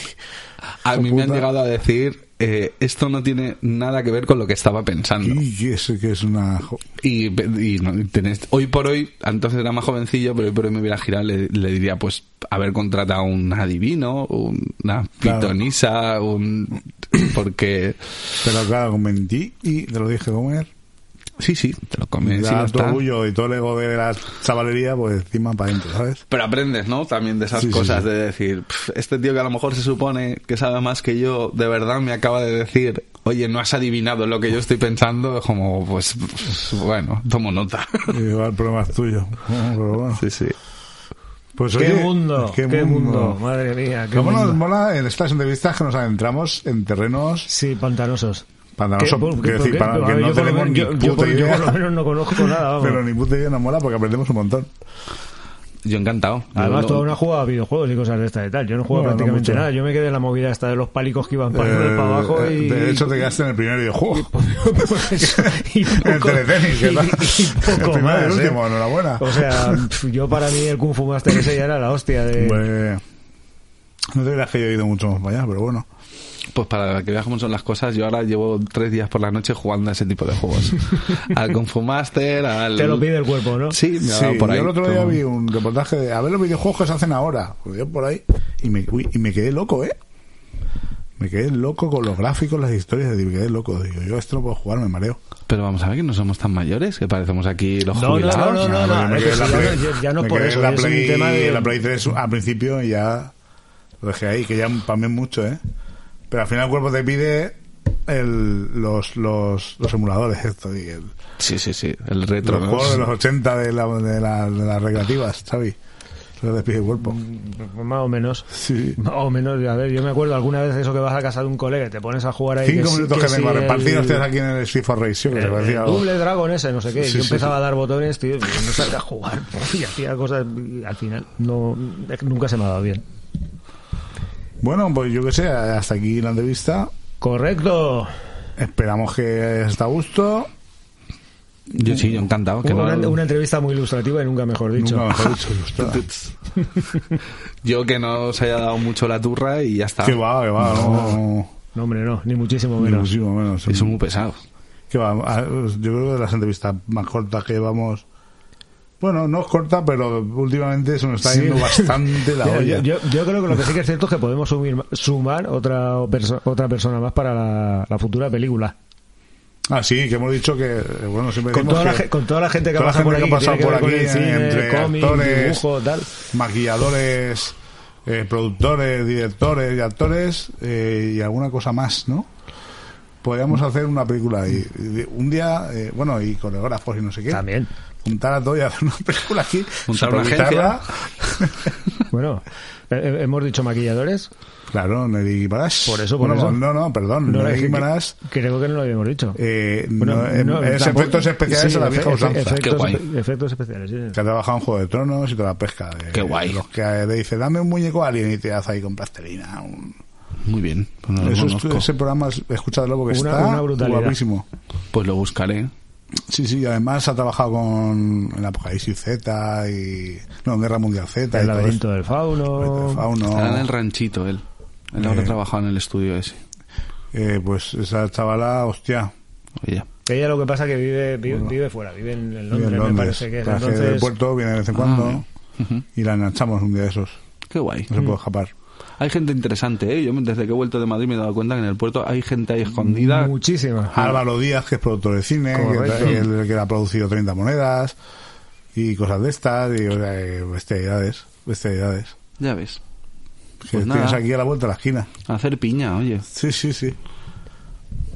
[SPEAKER 10] A mí me han llegado a decir, eh, esto no tiene nada que ver con lo que estaba pensando.
[SPEAKER 1] Y que es, que es una...
[SPEAKER 10] Y, y no, tenés- hoy por hoy, entonces era más jovencillo, pero hoy por hoy me hubiera girado, le, le diría, pues, haber contratado un adivino, una
[SPEAKER 1] Claro.
[SPEAKER 10] pitonisa, un... Porque...
[SPEAKER 1] Pero claro, mentí y te lo dije comer.
[SPEAKER 10] Sí, sí, te lo
[SPEAKER 1] Me
[SPEAKER 10] comes y
[SPEAKER 1] da orgullo y todo el ego de la chavalería, pues encima para adentro, ¿sabes?
[SPEAKER 10] Pero aprendes, ¿no? También de esas
[SPEAKER 1] Sí,
[SPEAKER 10] cosas
[SPEAKER 1] sí.
[SPEAKER 10] de decir, "Pf, este tío que a lo mejor se supone que sabe más que yo, de verdad me acaba de decir, oye, no has adivinado lo que yo estoy pensando, es como, pues, pues, bueno, tomo nota.
[SPEAKER 1] Y digo, el problema es tuyo. Bueno, pero bueno.
[SPEAKER 10] sí, sí.
[SPEAKER 1] Pues,
[SPEAKER 2] ¿Qué
[SPEAKER 1] oye,
[SPEAKER 2] mundo? ¿Qué, mundo? Madre mía, qué
[SPEAKER 1] ¿Cómo nos mola en estas entrevistas que nos adentramos en terrenos
[SPEAKER 2] Sí, pantanosos. ¿Qué? ¿Por-
[SPEAKER 1] Quiero
[SPEAKER 2] por
[SPEAKER 1] decir,
[SPEAKER 2] qué?
[SPEAKER 1] para
[SPEAKER 2] A
[SPEAKER 1] que
[SPEAKER 2] ver,
[SPEAKER 1] no
[SPEAKER 2] yo por lo
[SPEAKER 1] tenemos
[SPEAKER 2] menos-
[SPEAKER 1] ni
[SPEAKER 2] yo-
[SPEAKER 1] puta
[SPEAKER 2] por- yo
[SPEAKER 1] idea.
[SPEAKER 2] por lo menos no conozco <laughs> nada, vamos.
[SPEAKER 1] Pero ni puta idea nos mola porque aprendemos un montón.
[SPEAKER 10] Yo encantado.
[SPEAKER 2] Además, toda una jugada a videojuegos y cosas de esta y tal. Yo no juego
[SPEAKER 1] Bueno, no
[SPEAKER 2] prácticamente
[SPEAKER 1] mucho.
[SPEAKER 2] nada. Yo me quedé en la movida esta de los pálicos que iban para
[SPEAKER 1] Eh,
[SPEAKER 2] para abajo
[SPEAKER 1] eh,
[SPEAKER 2] y...
[SPEAKER 1] De hecho, te quedaste en el primer videojuego.
[SPEAKER 2] y
[SPEAKER 1] En el
[SPEAKER 2] poco,
[SPEAKER 1] teletenis, <laughs>
[SPEAKER 2] y- y poco <laughs>
[SPEAKER 1] El primero y el
[SPEAKER 2] más, ¿eh?
[SPEAKER 1] último, enhorabuena.
[SPEAKER 2] O sea, yo para mí el Kung Fu Master ese ya era la hostia de...
[SPEAKER 1] Pues, no te creas que yo he ido mucho más para allá, pero bueno.
[SPEAKER 10] Pues para que veas cómo son las cosas, yo ahora llevo tres días por la noche jugando a ese tipo de juegos. <laughs> al Kung Fu Master, al...
[SPEAKER 2] Te lo pide el cuerpo, ¿no?
[SPEAKER 10] Sí, me
[SPEAKER 1] Sí,
[SPEAKER 10] por ahí.
[SPEAKER 1] yo el otro día
[SPEAKER 10] como-
[SPEAKER 1] vi un reportaje de a ver los videojuegos que se hacen ahora. Yo por ahí. Y me, uy, y me quedé loco, ¿eh? Me quedé loco con los gráficos, las historias. Me quedé loco. Digo, yo esto no puedo jugar, me mareo.
[SPEAKER 10] Pero vamos a ver que no somos tan mayores, que parecemos aquí los
[SPEAKER 2] No, no,
[SPEAKER 10] jubilados.
[SPEAKER 2] no, no, no, ya
[SPEAKER 1] Play-
[SPEAKER 2] no- ya no
[SPEAKER 1] me
[SPEAKER 2] por eso,
[SPEAKER 1] la
[SPEAKER 2] es un
[SPEAKER 1] Play,
[SPEAKER 2] tema de-
[SPEAKER 1] la Play 3 al principio y ya lo dejé ahí, que ya para mí es mucho, ¿eh? Pero al final el cuerpo te pide el, los, los, los emuladores, esto, y el,
[SPEAKER 10] Sí, sí, sí, el retro.
[SPEAKER 1] los juegos de los 80 de, la, de, la- de las recreativas, ¿sabes? Lo te pide el cuerpo.
[SPEAKER 2] Pues Más o menos.
[SPEAKER 1] Sí.
[SPEAKER 2] Más o menos, a ver, yo me acuerdo alguna vez eso que vas a casa de un colega y te pones a jugar ahí.
[SPEAKER 1] Cinco
[SPEAKER 2] sí-
[SPEAKER 1] minutos que,
[SPEAKER 2] sí
[SPEAKER 1] tengo
[SPEAKER 2] el-
[SPEAKER 1] repartidos ustedes aquí en el Street for Race, que se
[SPEAKER 2] el-
[SPEAKER 1] parecía
[SPEAKER 2] el
[SPEAKER 1] algo.
[SPEAKER 2] Double Dragon ese, no sé qué.
[SPEAKER 1] Sí,
[SPEAKER 2] yo
[SPEAKER 1] sí,
[SPEAKER 2] empezaba
[SPEAKER 1] sí.
[SPEAKER 2] a dar botones, tío, y no sabía jugar. <laughs> Y hacía cosas. y al final, no, nunca se me ha dado bien.
[SPEAKER 1] Bueno, pues yo qué sé, hasta aquí la entrevista.
[SPEAKER 2] Correcto.
[SPEAKER 1] Esperamos que esté a gusto.
[SPEAKER 10] Yo sí, yo encantado. Que
[SPEAKER 2] una,
[SPEAKER 10] no-
[SPEAKER 2] una entrevista muy ilustrativa y nunca mejor dicho.
[SPEAKER 1] Nunca mejor dicho, <laughs>
[SPEAKER 10] yo que no os haya dado mucho la turra y ya está.
[SPEAKER 1] Que va, que va, no.
[SPEAKER 2] No, hombre, no, ni muchísimo
[SPEAKER 1] Ni
[SPEAKER 2] menos.
[SPEAKER 1] muchísimo menos.
[SPEAKER 10] Eso es muy pesado.
[SPEAKER 1] Que va, yo creo que de las entrevistas más cortas que llevamos. Bueno, no es corta, pero últimamente se nos está
[SPEAKER 2] Sí.
[SPEAKER 1] yendo bastante la <laughs> olla.
[SPEAKER 2] yo, yo- yo creo que lo que sí que es cierto es que podemos sumir- sumar otra perso- otra persona más para la, la futura película.
[SPEAKER 1] Ah, sí, que hemos dicho que, bueno, siempre
[SPEAKER 2] Con toda, la,
[SPEAKER 1] que
[SPEAKER 2] ge- con toda la gente que ha
[SPEAKER 1] la
[SPEAKER 2] pasado por aquí,
[SPEAKER 1] que ha pasado
[SPEAKER 2] tiene que
[SPEAKER 1] por
[SPEAKER 2] ver con
[SPEAKER 1] aquí,
[SPEAKER 2] el cine,
[SPEAKER 1] entre
[SPEAKER 2] cómic,
[SPEAKER 1] actores,
[SPEAKER 2] dibujo, tal.
[SPEAKER 1] maquilladores, eh, productores, directores y actores eh, y alguna cosa más, ¿no? Podríamos hacer una película y, y un día, eh, bueno, y coreógrafos y no sé qué.
[SPEAKER 2] También.
[SPEAKER 1] Juntar a todo y hacer una <laughs> película aquí.
[SPEAKER 10] Juntar una
[SPEAKER 1] supervisarla.
[SPEAKER 2] Bueno, eh, eh, hemos dicho maquilladores.
[SPEAKER 1] Claro, Nelly Guimarães.
[SPEAKER 2] Por eso, por
[SPEAKER 1] Bueno,
[SPEAKER 2] eso.
[SPEAKER 1] No, no, perdón.
[SPEAKER 2] No,
[SPEAKER 1] Nelly Guimarães,
[SPEAKER 2] Creo que no lo habíamos dicho.
[SPEAKER 1] eh,
[SPEAKER 2] Bueno,
[SPEAKER 1] no, em-
[SPEAKER 2] no,
[SPEAKER 1] es
[SPEAKER 2] tampoco-
[SPEAKER 1] efectos especiales
[SPEAKER 2] sí,
[SPEAKER 1] a la vieja usanza.
[SPEAKER 2] efectos,
[SPEAKER 10] Qué guay.
[SPEAKER 2] efectos especiales, sí.
[SPEAKER 1] Que ha trabajado en Juego de Tronos y toda la pesca. de-
[SPEAKER 10] Qué guay.
[SPEAKER 1] de Los que le dice, dame un muñeco alien y te hace ahí con plastelina. un-
[SPEAKER 10] Muy bien. Pues, no lo
[SPEAKER 1] Eso ese programa, es- escúchatelo porque
[SPEAKER 2] Una-
[SPEAKER 1] está
[SPEAKER 2] una
[SPEAKER 1] guapísimo.
[SPEAKER 10] Pues lo buscaré.
[SPEAKER 1] Sí, sí, además ha trabajado con en Apocalipsis Z y... No, Guerra Mundial Z.
[SPEAKER 2] El laberinto del fauno.
[SPEAKER 1] El Fauno.
[SPEAKER 10] Estará en el ranchito él. Él
[SPEAKER 1] Eh.
[SPEAKER 10] trabajado en el estudio ese.
[SPEAKER 1] Eh, pues esa chavala, hostia.
[SPEAKER 10] Oye,
[SPEAKER 2] Ella lo que pasa es que vive, vive, vive fuera, vive en, en Londres,
[SPEAKER 1] vive en
[SPEAKER 2] me
[SPEAKER 1] Londres.
[SPEAKER 2] parece que es.
[SPEAKER 1] Traje del
[SPEAKER 2] Entonces,
[SPEAKER 1] puerto, viene de vez en cuando
[SPEAKER 10] Ah, ujú.
[SPEAKER 1] y la enganchamos un día de esos.
[SPEAKER 10] qué guay.
[SPEAKER 1] No se puede escapar.
[SPEAKER 10] Hay gente interesante, ¿eh? Yo desde que he vuelto de Madrid me he dado cuenta que en el puerto hay gente ahí escondida.
[SPEAKER 2] muchísima.
[SPEAKER 1] Álvaro Díaz, que es productor de cine, que, el ha producido 30 monedas y cosas de estas, y o sea, eh, bestialidades, bestialidades.
[SPEAKER 10] Ya ves.
[SPEAKER 1] Que
[SPEAKER 10] Pues
[SPEAKER 1] tienes
[SPEAKER 10] nada.
[SPEAKER 1] aquí a la vuelta de la esquina.
[SPEAKER 10] Hacer piña, oye.
[SPEAKER 1] Sí, sí, sí.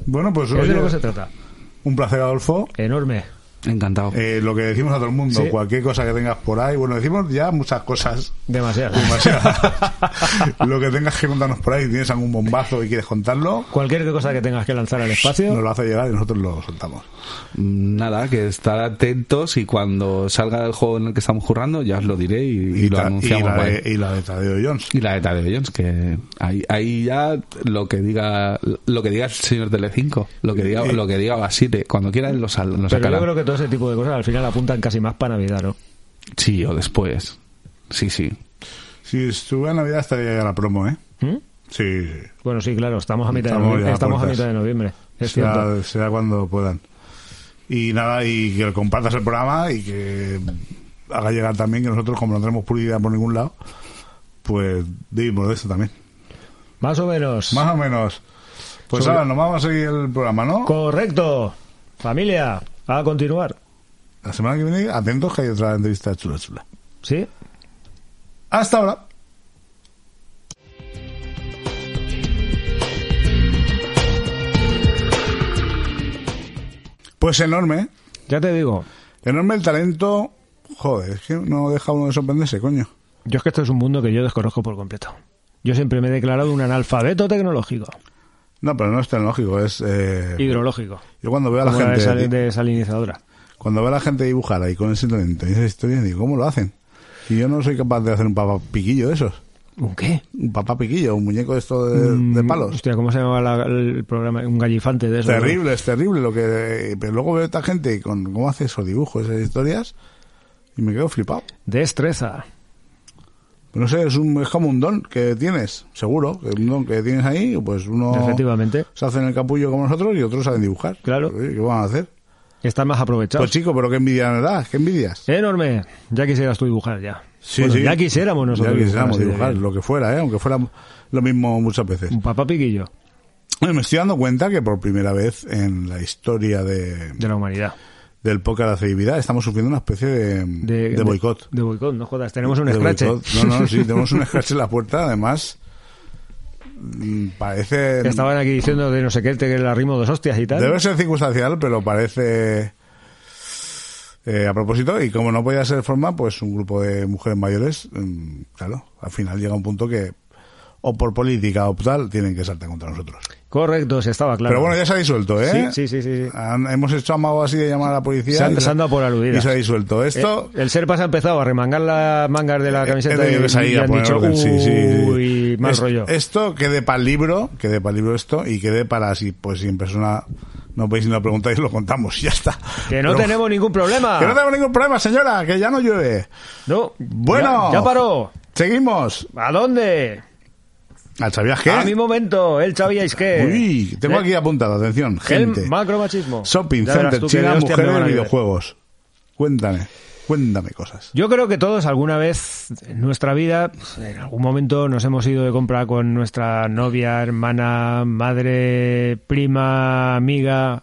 [SPEAKER 1] Bueno, pues
[SPEAKER 2] Es de lo que se trata.
[SPEAKER 1] un placer, Adolfo.
[SPEAKER 2] Enorme.
[SPEAKER 10] Encantado.
[SPEAKER 1] Eh, lo que decimos a todo el mundo,
[SPEAKER 2] Sí.
[SPEAKER 1] cualquier cosa que tengas por ahí, bueno, decimos ya muchas cosas,
[SPEAKER 2] Demasiado.
[SPEAKER 1] demasiadas. <laughs> lo que tengas que contarnos por ahí, tienes algún bombazo y quieres contarlo,
[SPEAKER 2] Cualquier cosa que tengas que lanzar al espacio.
[SPEAKER 1] nos lo hace llegar y nosotros lo soltamos.
[SPEAKER 10] Mm, Nada, que estar atentos y cuando salga el juego en el que estamos currando ya os lo diré y, y lo
[SPEAKER 1] ta-
[SPEAKER 10] anunciamos.
[SPEAKER 1] la,
[SPEAKER 10] guay.
[SPEAKER 1] de, y la de Tadeo Jones.
[SPEAKER 10] Y la de Tadeo Jones, que ahí, ahí ya lo que diga lo que diga el señor Telecinco, lo que diga, lo que diga Basile, cuando quiera él lo, sal- lo
[SPEAKER 2] Pero
[SPEAKER 10] sacará.
[SPEAKER 2] yo creo que todo ese tipo de cosas al final apuntan casi más para Navidad, ¿no?
[SPEAKER 10] Sí, o después. Sí, sí.
[SPEAKER 1] Si estuviera en Navidad estaría ya la promo, ¿eh?
[SPEAKER 2] ¿Mm?
[SPEAKER 1] Sí,
[SPEAKER 2] Bueno, sí, claro, estamos a mitad,
[SPEAKER 1] Estamos
[SPEAKER 2] de,
[SPEAKER 1] a
[SPEAKER 2] estamos a mitad de noviembre. Es cierto.
[SPEAKER 1] será, será cuando puedan. Y nada, y que compartas el programa y que haga llegar también que nosotros, como no tenemos publicidad por ningún lado, pues vivimos de eso también.
[SPEAKER 2] Más o menos.
[SPEAKER 1] Más o menos. Pues
[SPEAKER 2] Sobre-
[SPEAKER 1] ahora nos vamos a seguir el programa, ¿no?
[SPEAKER 2] Correcto. Familia, a continuar.
[SPEAKER 1] La semana que viene, atentos que hay otra entrevista chula chula.
[SPEAKER 2] ¿Sí?
[SPEAKER 1] Hasta ahora. Pues enorme, ¿eh?
[SPEAKER 2] Ya te digo.
[SPEAKER 1] Enorme el talento. Joder, es que no deja uno de sorprenderse, coño.
[SPEAKER 2] Yo es que esto es un mundo que yo desconozco por completo. Yo siempre me he declarado un analfabeto tecnológico.
[SPEAKER 1] No, pero no es tecnológico, es... Eh...
[SPEAKER 2] Hidrológico.
[SPEAKER 1] Yo cuando veo a la
[SPEAKER 2] Como
[SPEAKER 1] gente...
[SPEAKER 2] desal- desalinizadora.
[SPEAKER 1] Cuando veo a la gente dibujar ahí con ese talento y esas historias, digo, ¿cómo lo hacen? Y yo no soy capaz de hacer un papá piquillo de esos.
[SPEAKER 2] ¿Un qué?
[SPEAKER 1] Un papá piquillo, un muñeco de esto de, de
[SPEAKER 2] Mm,
[SPEAKER 1] palos.
[SPEAKER 2] Hostia, ¿cómo se llamaba la- el programa? Un gallifante de.
[SPEAKER 1] Terrible, es terrible lo que... Pero luego veo a esta gente con cómo hace esos dibujos, esas historias, y me quedo flipado.
[SPEAKER 2] Destreza.
[SPEAKER 1] No sé, es, un, es como un don que tienes, seguro, que un don que tienes ahí, pues uno
[SPEAKER 2] Efectivamente.
[SPEAKER 1] se hace en el capullo como nosotros y otros saben dibujar.
[SPEAKER 2] Claro.
[SPEAKER 1] ¿Qué van a hacer?
[SPEAKER 2] Están más aprovechados.
[SPEAKER 1] Pues chico, pero qué envidia me das, qué envidias.
[SPEAKER 2] Enorme. Ya quisieras tú dibujar ya.
[SPEAKER 1] Sí,
[SPEAKER 2] Bueno,
[SPEAKER 1] sí.
[SPEAKER 2] Ya quisiéramos nosotros
[SPEAKER 1] Ya quisiéramos dibujar, lo que fuera, ¿eh? aunque fuera lo mismo muchas veces.
[SPEAKER 2] Un papá piquillo
[SPEAKER 1] me estoy dando cuenta que por primera vez en la historia de,
[SPEAKER 2] de la humanidad.
[SPEAKER 1] Del póker de actividad estamos sufriendo una especie de, de, boicot.
[SPEAKER 2] De, boicot, no jodas. Tenemos un scratch.
[SPEAKER 1] No, no, sí, <laughs> tenemos un scratch en la puerta, además mm, parece...
[SPEAKER 2] Estaban aquí diciendo de no sé qué, te la rimo dos hostias y tal.
[SPEAKER 1] Debe ser circunstancial, pero parece eh, a propósito. Y como no podía ser de forma, pues un grupo de mujeres mayores, mm, claro, al final llega un punto que o por política o tal, tienen que saltar contra nosotros.
[SPEAKER 2] Correcto, se estaba claro.
[SPEAKER 1] Pero bueno, ya se ha disuelto, ¿eh?
[SPEAKER 2] Sí, sí, sí. sí.
[SPEAKER 1] Han- hemos hecho amago así de llamar a la policía.
[SPEAKER 2] Se han,
[SPEAKER 1] y
[SPEAKER 2] se han dado por aludidas.
[SPEAKER 1] Y se ha disuelto. Esto...
[SPEAKER 2] Eh, el Serpas ha empezado a remangar las mangas de la camiseta
[SPEAKER 1] he tenido
[SPEAKER 2] y, y han dicho,
[SPEAKER 1] orden, sí, sí,
[SPEAKER 2] uy, mal
[SPEAKER 1] Es-
[SPEAKER 2] rollo.
[SPEAKER 1] Esto quede para el libro, quede para el libro esto, y quede para si, pues si en persona no podéis ni lo preguntáis, lo contamos, y <laughs> ya está.
[SPEAKER 2] que no
[SPEAKER 1] Pero-
[SPEAKER 2] tenemos ningún problema.
[SPEAKER 1] Que no tenemos ningún problema, señora, que ya no llueve.
[SPEAKER 2] No,
[SPEAKER 1] Bueno.
[SPEAKER 2] Ya, ya paró.
[SPEAKER 1] Seguimos.
[SPEAKER 2] ¿A dónde?
[SPEAKER 1] ¿Al sabías qué?
[SPEAKER 2] A mi momento, él sabíais que.
[SPEAKER 1] Uy, tengo aquí apuntado, atención, gente.
[SPEAKER 2] El macromachismo.
[SPEAKER 1] Shopping, center, China, mujeres, videojuegos. Cuéntame, cuéntame cosas.
[SPEAKER 2] Yo creo que todos alguna vez en nuestra vida, en algún momento nos hemos ido de compra con nuestra novia, hermana, madre, prima, amiga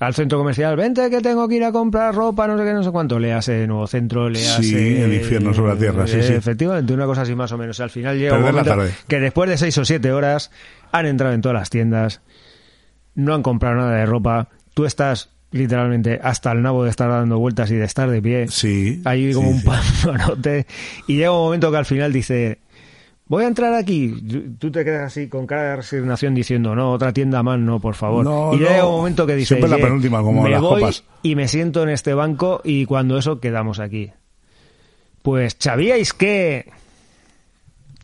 [SPEAKER 2] al centro comercial. Vente que tengo que ir a comprar ropa, no sé qué, no sé cuánto. Le hace nuevo centro, le hace...
[SPEAKER 1] Sí, el infierno sobre la tierra, sí, sí.
[SPEAKER 2] Efectivamente, una cosa así más o menos. Al final llega un
[SPEAKER 1] Perder
[SPEAKER 2] momento que después de seis o siete horas han entrado en todas las tiendas, no han comprado nada de ropa, tú estás literalmente hasta el nabo de estar dando vueltas y de estar de pie.
[SPEAKER 1] Sí.
[SPEAKER 2] Ahí como
[SPEAKER 1] sí,
[SPEAKER 2] un
[SPEAKER 1] sí. <laughs>
[SPEAKER 2] panote. Y llega un momento que al final dice, voy a entrar aquí. Tú te quedas así con cara de resignación diciendo, no, otra tienda más, no, por favor.
[SPEAKER 1] No,
[SPEAKER 2] y
[SPEAKER 1] no.
[SPEAKER 2] llega un momento que dice,
[SPEAKER 1] Siempre la penúltima, como
[SPEAKER 2] me
[SPEAKER 1] las
[SPEAKER 2] voy
[SPEAKER 1] copas.
[SPEAKER 2] y me siento en este banco y cuando eso quedamos aquí. Pues, ¿sabíais que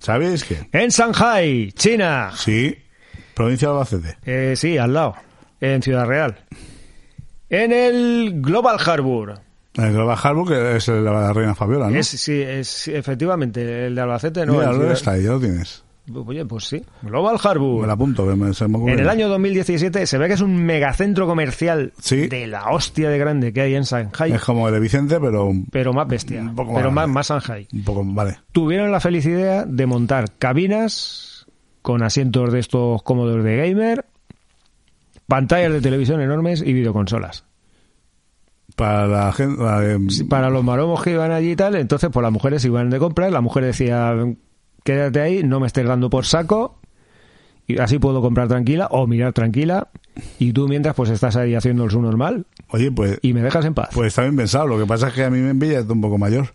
[SPEAKER 1] ¿Sabéis qué?
[SPEAKER 2] en Shanghai, China,
[SPEAKER 1] Sí, provincia de Albacete.
[SPEAKER 2] eh, sí, al lado, en Ciudad Real, en el Global Harbour,
[SPEAKER 1] El Global Harbour, que es el de la reina Fabiola, ¿no?
[SPEAKER 2] es, sí, es efectivamente el de Albacete, ¿no?
[SPEAKER 1] Mira,
[SPEAKER 2] En
[SPEAKER 1] ¿dónde
[SPEAKER 2] Ciudad-
[SPEAKER 1] está ahí? Ya lo tienes.
[SPEAKER 2] Oye, pues sí. Global Harbour.
[SPEAKER 1] Me la apunto, que me, se me ocurre.
[SPEAKER 2] En el año 2017 se ve que es un megacentro comercial
[SPEAKER 1] Sí.
[SPEAKER 2] de la hostia de grande que hay en Shanghai,
[SPEAKER 1] Es como el de Vicente, pero
[SPEAKER 2] pero más bestia,
[SPEAKER 1] Un poco
[SPEAKER 2] pero
[SPEAKER 1] más
[SPEAKER 2] más, más Shanghai.
[SPEAKER 1] un poco, vale.
[SPEAKER 2] Tuvieron la feliz idea de montar cabinas con asientos de estos cómodos de gamer, pantallas de televisión enormes y videoconsolas.
[SPEAKER 1] Para la gente... la
[SPEAKER 2] Sí, Para los maromos que iban allí y tal, entonces pues las mujeres iban de compras, la mujer decía, quédate ahí, no me estés dando por saco, y así puedo comprar tranquila o mirar tranquila, y tú mientras pues estás ahí haciendo el su normal
[SPEAKER 1] Oye, pues,
[SPEAKER 2] y me dejas en paz.
[SPEAKER 1] pues está bien pensado. Lo que pasa es que a mí me envilla un poco mayor.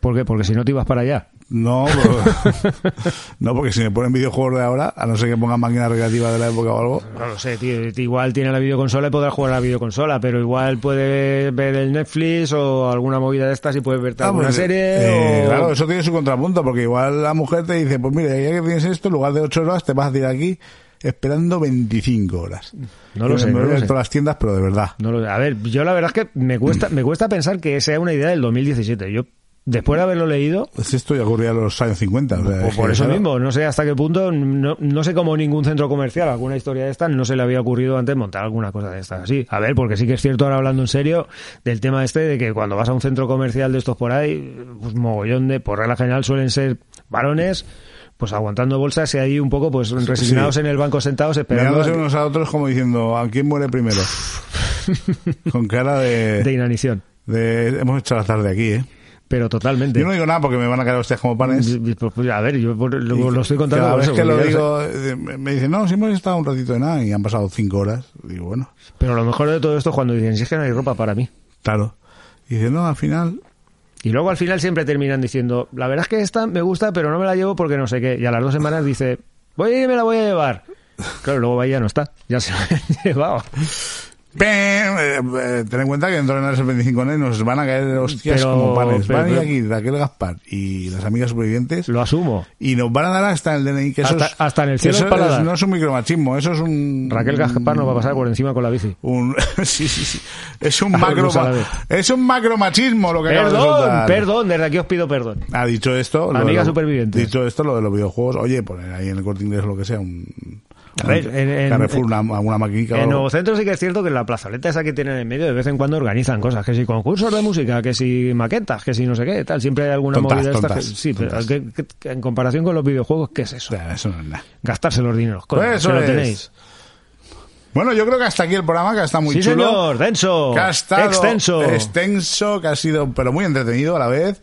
[SPEAKER 2] ¿Por qué? Porque si no te ibas para allá.
[SPEAKER 1] No, pero- <laughs> no, porque si me ponen videojuegos de ahora, a no ser que pongan máquinas recreativas de la época o algo,
[SPEAKER 2] No lo sé, tío. Igual tiene la videoconsola y podrá jugar a la videoconsola, pero igual puede ver el Netflix o alguna movida de estas y puedes verte
[SPEAKER 1] Ah,
[SPEAKER 2] alguna
[SPEAKER 1] pues,
[SPEAKER 2] serie.
[SPEAKER 1] eh,
[SPEAKER 2] o-
[SPEAKER 1] Claro, eso tiene su contrapunto, porque igual la mujer te dice, pues mira, ya que tienes esto, en lugar de 8 horas, te vas a tirar aquí esperando 25 horas.
[SPEAKER 2] No lo sé,
[SPEAKER 1] me
[SPEAKER 2] no lo sé.
[SPEAKER 1] todas las tiendas, pero de verdad.
[SPEAKER 2] No lo- a ver, yo la verdad es que me cuesta, me cuesta pensar que sea una idea del 2017. Yo, después de haberlo leído,
[SPEAKER 1] Pues esto ya ocurría en los años 50. o sea,
[SPEAKER 2] o
[SPEAKER 1] es
[SPEAKER 2] por eso mismo, no sé hasta qué punto, no, no sé cómo ningún centro comercial, alguna historia de esta, no se le había ocurrido antes montar alguna cosa de estas así. A ver, porque sí que es cierto ahora hablando en serio del tema este de que cuando vas a un centro comercial de estos por ahí, pues mogollón de, por regla general suelen ser varones, pues aguantando bolsas y ahí un poco pues resignados
[SPEAKER 1] sí.
[SPEAKER 2] en el banco sentados esperando
[SPEAKER 1] Mirándose
[SPEAKER 2] a-
[SPEAKER 1] unos a otros como diciendo, ¿a quién muere primero? <laughs> Con cara de,
[SPEAKER 2] de inanición.
[SPEAKER 1] de- Hemos hecho la tarde aquí, ¿eh?
[SPEAKER 2] Pero totalmente.
[SPEAKER 1] Yo no digo nada porque me van a caer hostias como panes.
[SPEAKER 2] Pues, pues, a ver, yo lo, lo estoy contando
[SPEAKER 1] Cada vez
[SPEAKER 2] eso,
[SPEAKER 1] que lo digo, eh, me dicen, no, si hemos estado un ratito de nada y han pasado cinco horas. Digo, bueno,
[SPEAKER 2] Pero lo mejor de todo esto es cuando dicen, si es que no hay ropa para mí.
[SPEAKER 1] claro. Y dice, no, al final,
[SPEAKER 2] Y luego al final siempre terminan diciendo, la verdad es que esta me gusta, pero no me la llevo porque no sé qué. Y a las dos semanas dice, voy y me la voy a llevar. Claro, luego y ya no está. Ya se la <laughs> han llevado.
[SPEAKER 1] Eh, eh, ten en cuenta que dentro de el 25 y nos van a caer hostias
[SPEAKER 2] Pero-
[SPEAKER 1] como panes.
[SPEAKER 2] pero-
[SPEAKER 1] van a ir aquí Raquel Gaspar y las amigas supervivientes
[SPEAKER 2] Lo asumo.
[SPEAKER 1] y nos van a dar hasta el DNI, que eso
[SPEAKER 2] Hasta-
[SPEAKER 1] es-
[SPEAKER 2] hasta en el cielo
[SPEAKER 1] eso es- no es un micromachismo, eso es un...
[SPEAKER 2] Raquel Gaspar nos va a pasar por encima con la bici.
[SPEAKER 1] Un, <laughs> sí, sí, sí. Es un <laughs> macro, es un macromachismo lo que acabas de
[SPEAKER 2] Perdón, perdón, desde aquí os pido perdón.
[SPEAKER 1] Ha dicho esto. lo
[SPEAKER 2] Amiga
[SPEAKER 1] de lo-
[SPEAKER 2] superviviente.
[SPEAKER 1] Dicho esto, lo de los videojuegos. Oye, poner ahí en el corte inglés o lo que sea, un.
[SPEAKER 2] A ver, en- en-
[SPEAKER 1] Carrefour, una,
[SPEAKER 2] En. Nuevo Centro sí que es cierto que en la plazoleta esa que tienen en medio de vez en cuando organizan cosas, que si concursos de música, que si maquetas, que si no sé qué, tal. Siempre hay alguna
[SPEAKER 1] Tontas,
[SPEAKER 2] movida
[SPEAKER 1] tontas,
[SPEAKER 2] que- Sí, pero
[SPEAKER 1] tontas.
[SPEAKER 2] que- que- que en comparación con los videojuegos, ¿qué es eso?
[SPEAKER 1] Eso no es nada.
[SPEAKER 2] Gastarse los dineros, coño,
[SPEAKER 1] Pues eso
[SPEAKER 2] que lo tenéis.
[SPEAKER 1] Bueno, yo creo que hasta aquí el programa, que está muy
[SPEAKER 2] sí,
[SPEAKER 1] chulo.
[SPEAKER 2] señor, denso,
[SPEAKER 1] Que ha estado
[SPEAKER 2] extenso.
[SPEAKER 1] extenso, que ha sido, pero muy entretenido a la vez.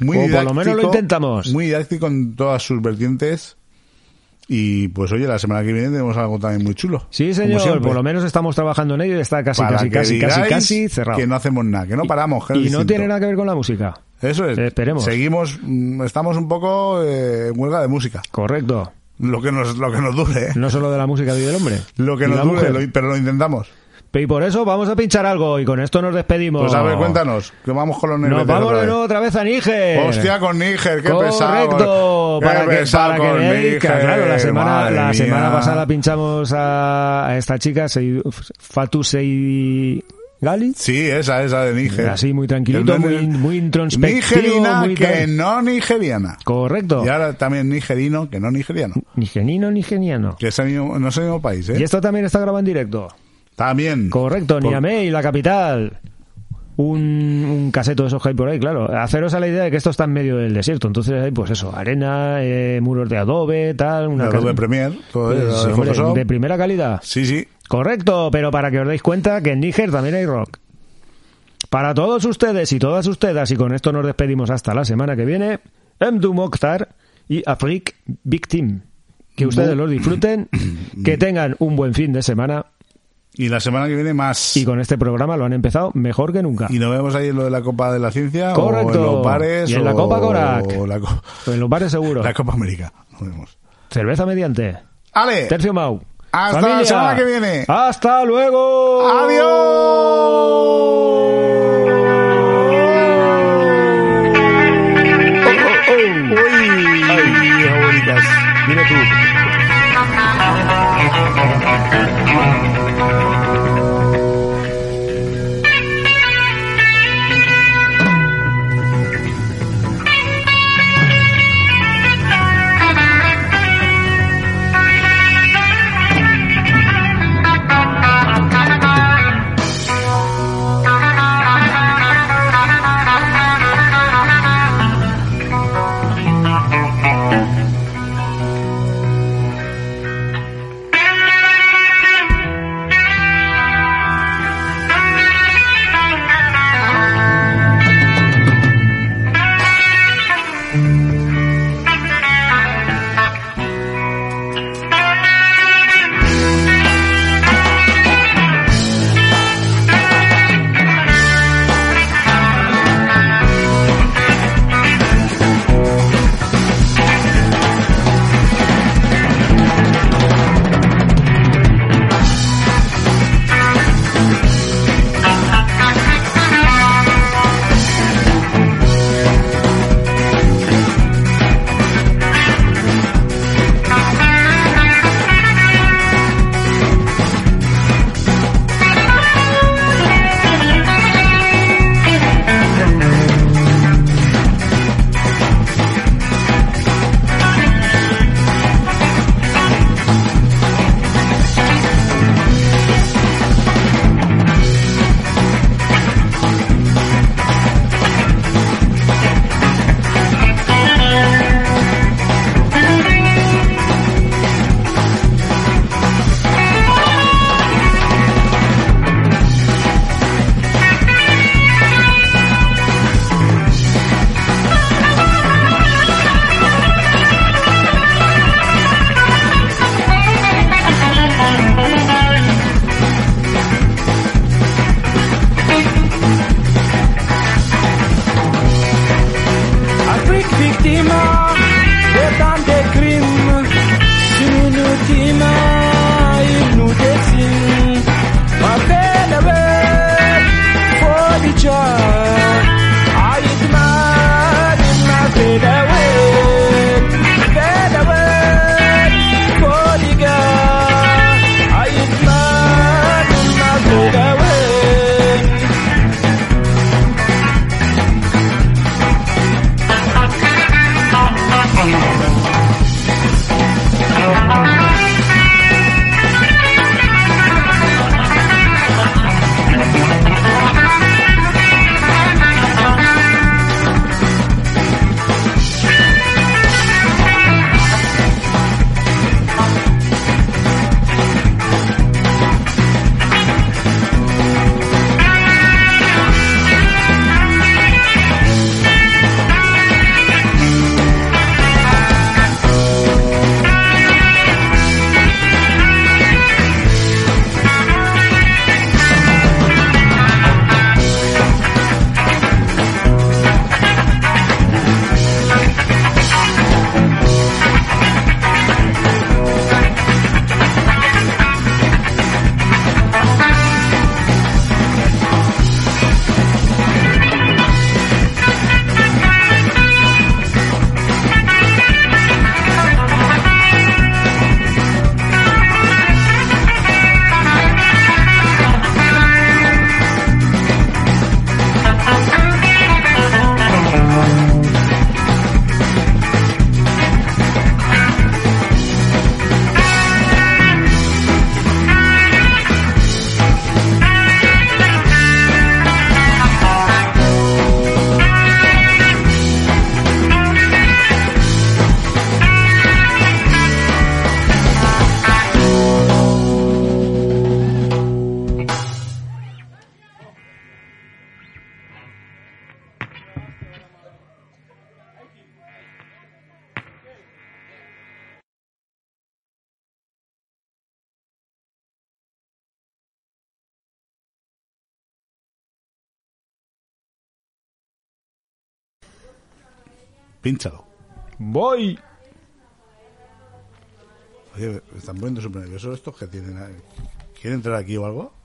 [SPEAKER 1] Muy
[SPEAKER 2] O por lo menos lo intentamos.
[SPEAKER 1] Muy didáctico en todas sus vertientes. Y pues oye, la semana que viene tenemos algo también muy chulo.
[SPEAKER 2] Sí, señor, por lo menos estamos trabajando en ello y está casi,
[SPEAKER 1] Para
[SPEAKER 2] casi, casi, casi, casi cerrado.
[SPEAKER 1] Que no hacemos nada, que no paramos. que
[SPEAKER 2] y no tiene nada que ver con la música.
[SPEAKER 1] Eso es.
[SPEAKER 2] Esperemos.
[SPEAKER 1] Seguimos, mm, estamos un poco eh, en huelga de música.
[SPEAKER 2] Correcto.
[SPEAKER 1] Lo que nos, lo que nos dure, ¿eh?
[SPEAKER 2] No solo de la música vive el hombre.
[SPEAKER 1] Lo que nos dure, lo- pero lo intentamos.
[SPEAKER 2] Y por eso vamos a pinchar algo y con esto nos despedimos.
[SPEAKER 1] Pues a ver, cuéntanos, que vamos con los
[SPEAKER 2] Nos vamos de nuevo otra vez a Níger.
[SPEAKER 1] Hostia, con Níger, qué
[SPEAKER 2] Correcto,
[SPEAKER 1] pesado. Qué
[SPEAKER 2] para que, para que
[SPEAKER 1] con
[SPEAKER 2] veáis que, claro, la semana, la semana pasada pinchamos a, a esta chica, Fatu Sei Gali.
[SPEAKER 1] Sí, esa, esa de Níger.
[SPEAKER 2] Así, muy tranquilito,
[SPEAKER 1] no-
[SPEAKER 2] muy, muy introspectivo.
[SPEAKER 1] Nigerina
[SPEAKER 2] muy
[SPEAKER 1] que no nigeriana.
[SPEAKER 2] Correcto.
[SPEAKER 1] Y ahora también nigerino que no nigeriano.
[SPEAKER 2] Nigenino, nigeniano.
[SPEAKER 1] Que es el mismo- no es el mismo país, ¿eh?
[SPEAKER 2] Y esto también está grabado en directo.
[SPEAKER 1] También.
[SPEAKER 2] Correcto,
[SPEAKER 1] Por-
[SPEAKER 2] Niamey, la capital. Un, un caseto de esos que hay por ahí, claro. Haceros a la idea de que esto está en medio del desierto. Entonces hay, pues eso, arena, eh, muros de adobe, tal. Una
[SPEAKER 1] De Adobe todo
[SPEAKER 2] Pues,
[SPEAKER 1] eso, de
[SPEAKER 2] hombre,
[SPEAKER 1] Photoshop.
[SPEAKER 2] de primera calidad.
[SPEAKER 1] Sí, sí.
[SPEAKER 2] Correcto, pero para que os deis cuenta que en Níger también hay rock. Para todos ustedes y todas ustedes, y con esto nos despedimos hasta la semana que viene, Mdu Mokhtar y Afrik Victim. Que ustedes los disfruten, <coughs> que tengan un buen fin de semana
[SPEAKER 1] Y la semana que viene más.
[SPEAKER 2] y con este programa lo han empezado mejor que nunca.
[SPEAKER 1] Y nos vemos ahí en lo de la Copa de la Ciencia.
[SPEAKER 2] Correcto.
[SPEAKER 1] O en los bares.
[SPEAKER 2] Y en la Copa Korak.
[SPEAKER 1] o la, co-
[SPEAKER 2] En los bares seguro.
[SPEAKER 1] la Copa América. Nos vemos.
[SPEAKER 2] Cerveza mediante.
[SPEAKER 1] ¡Ale!
[SPEAKER 2] Tercio Mau.
[SPEAKER 1] Hasta
[SPEAKER 2] Familia.
[SPEAKER 1] la semana que viene.
[SPEAKER 2] ¡Hasta luego!
[SPEAKER 1] ¡Uy! Aquí o algo?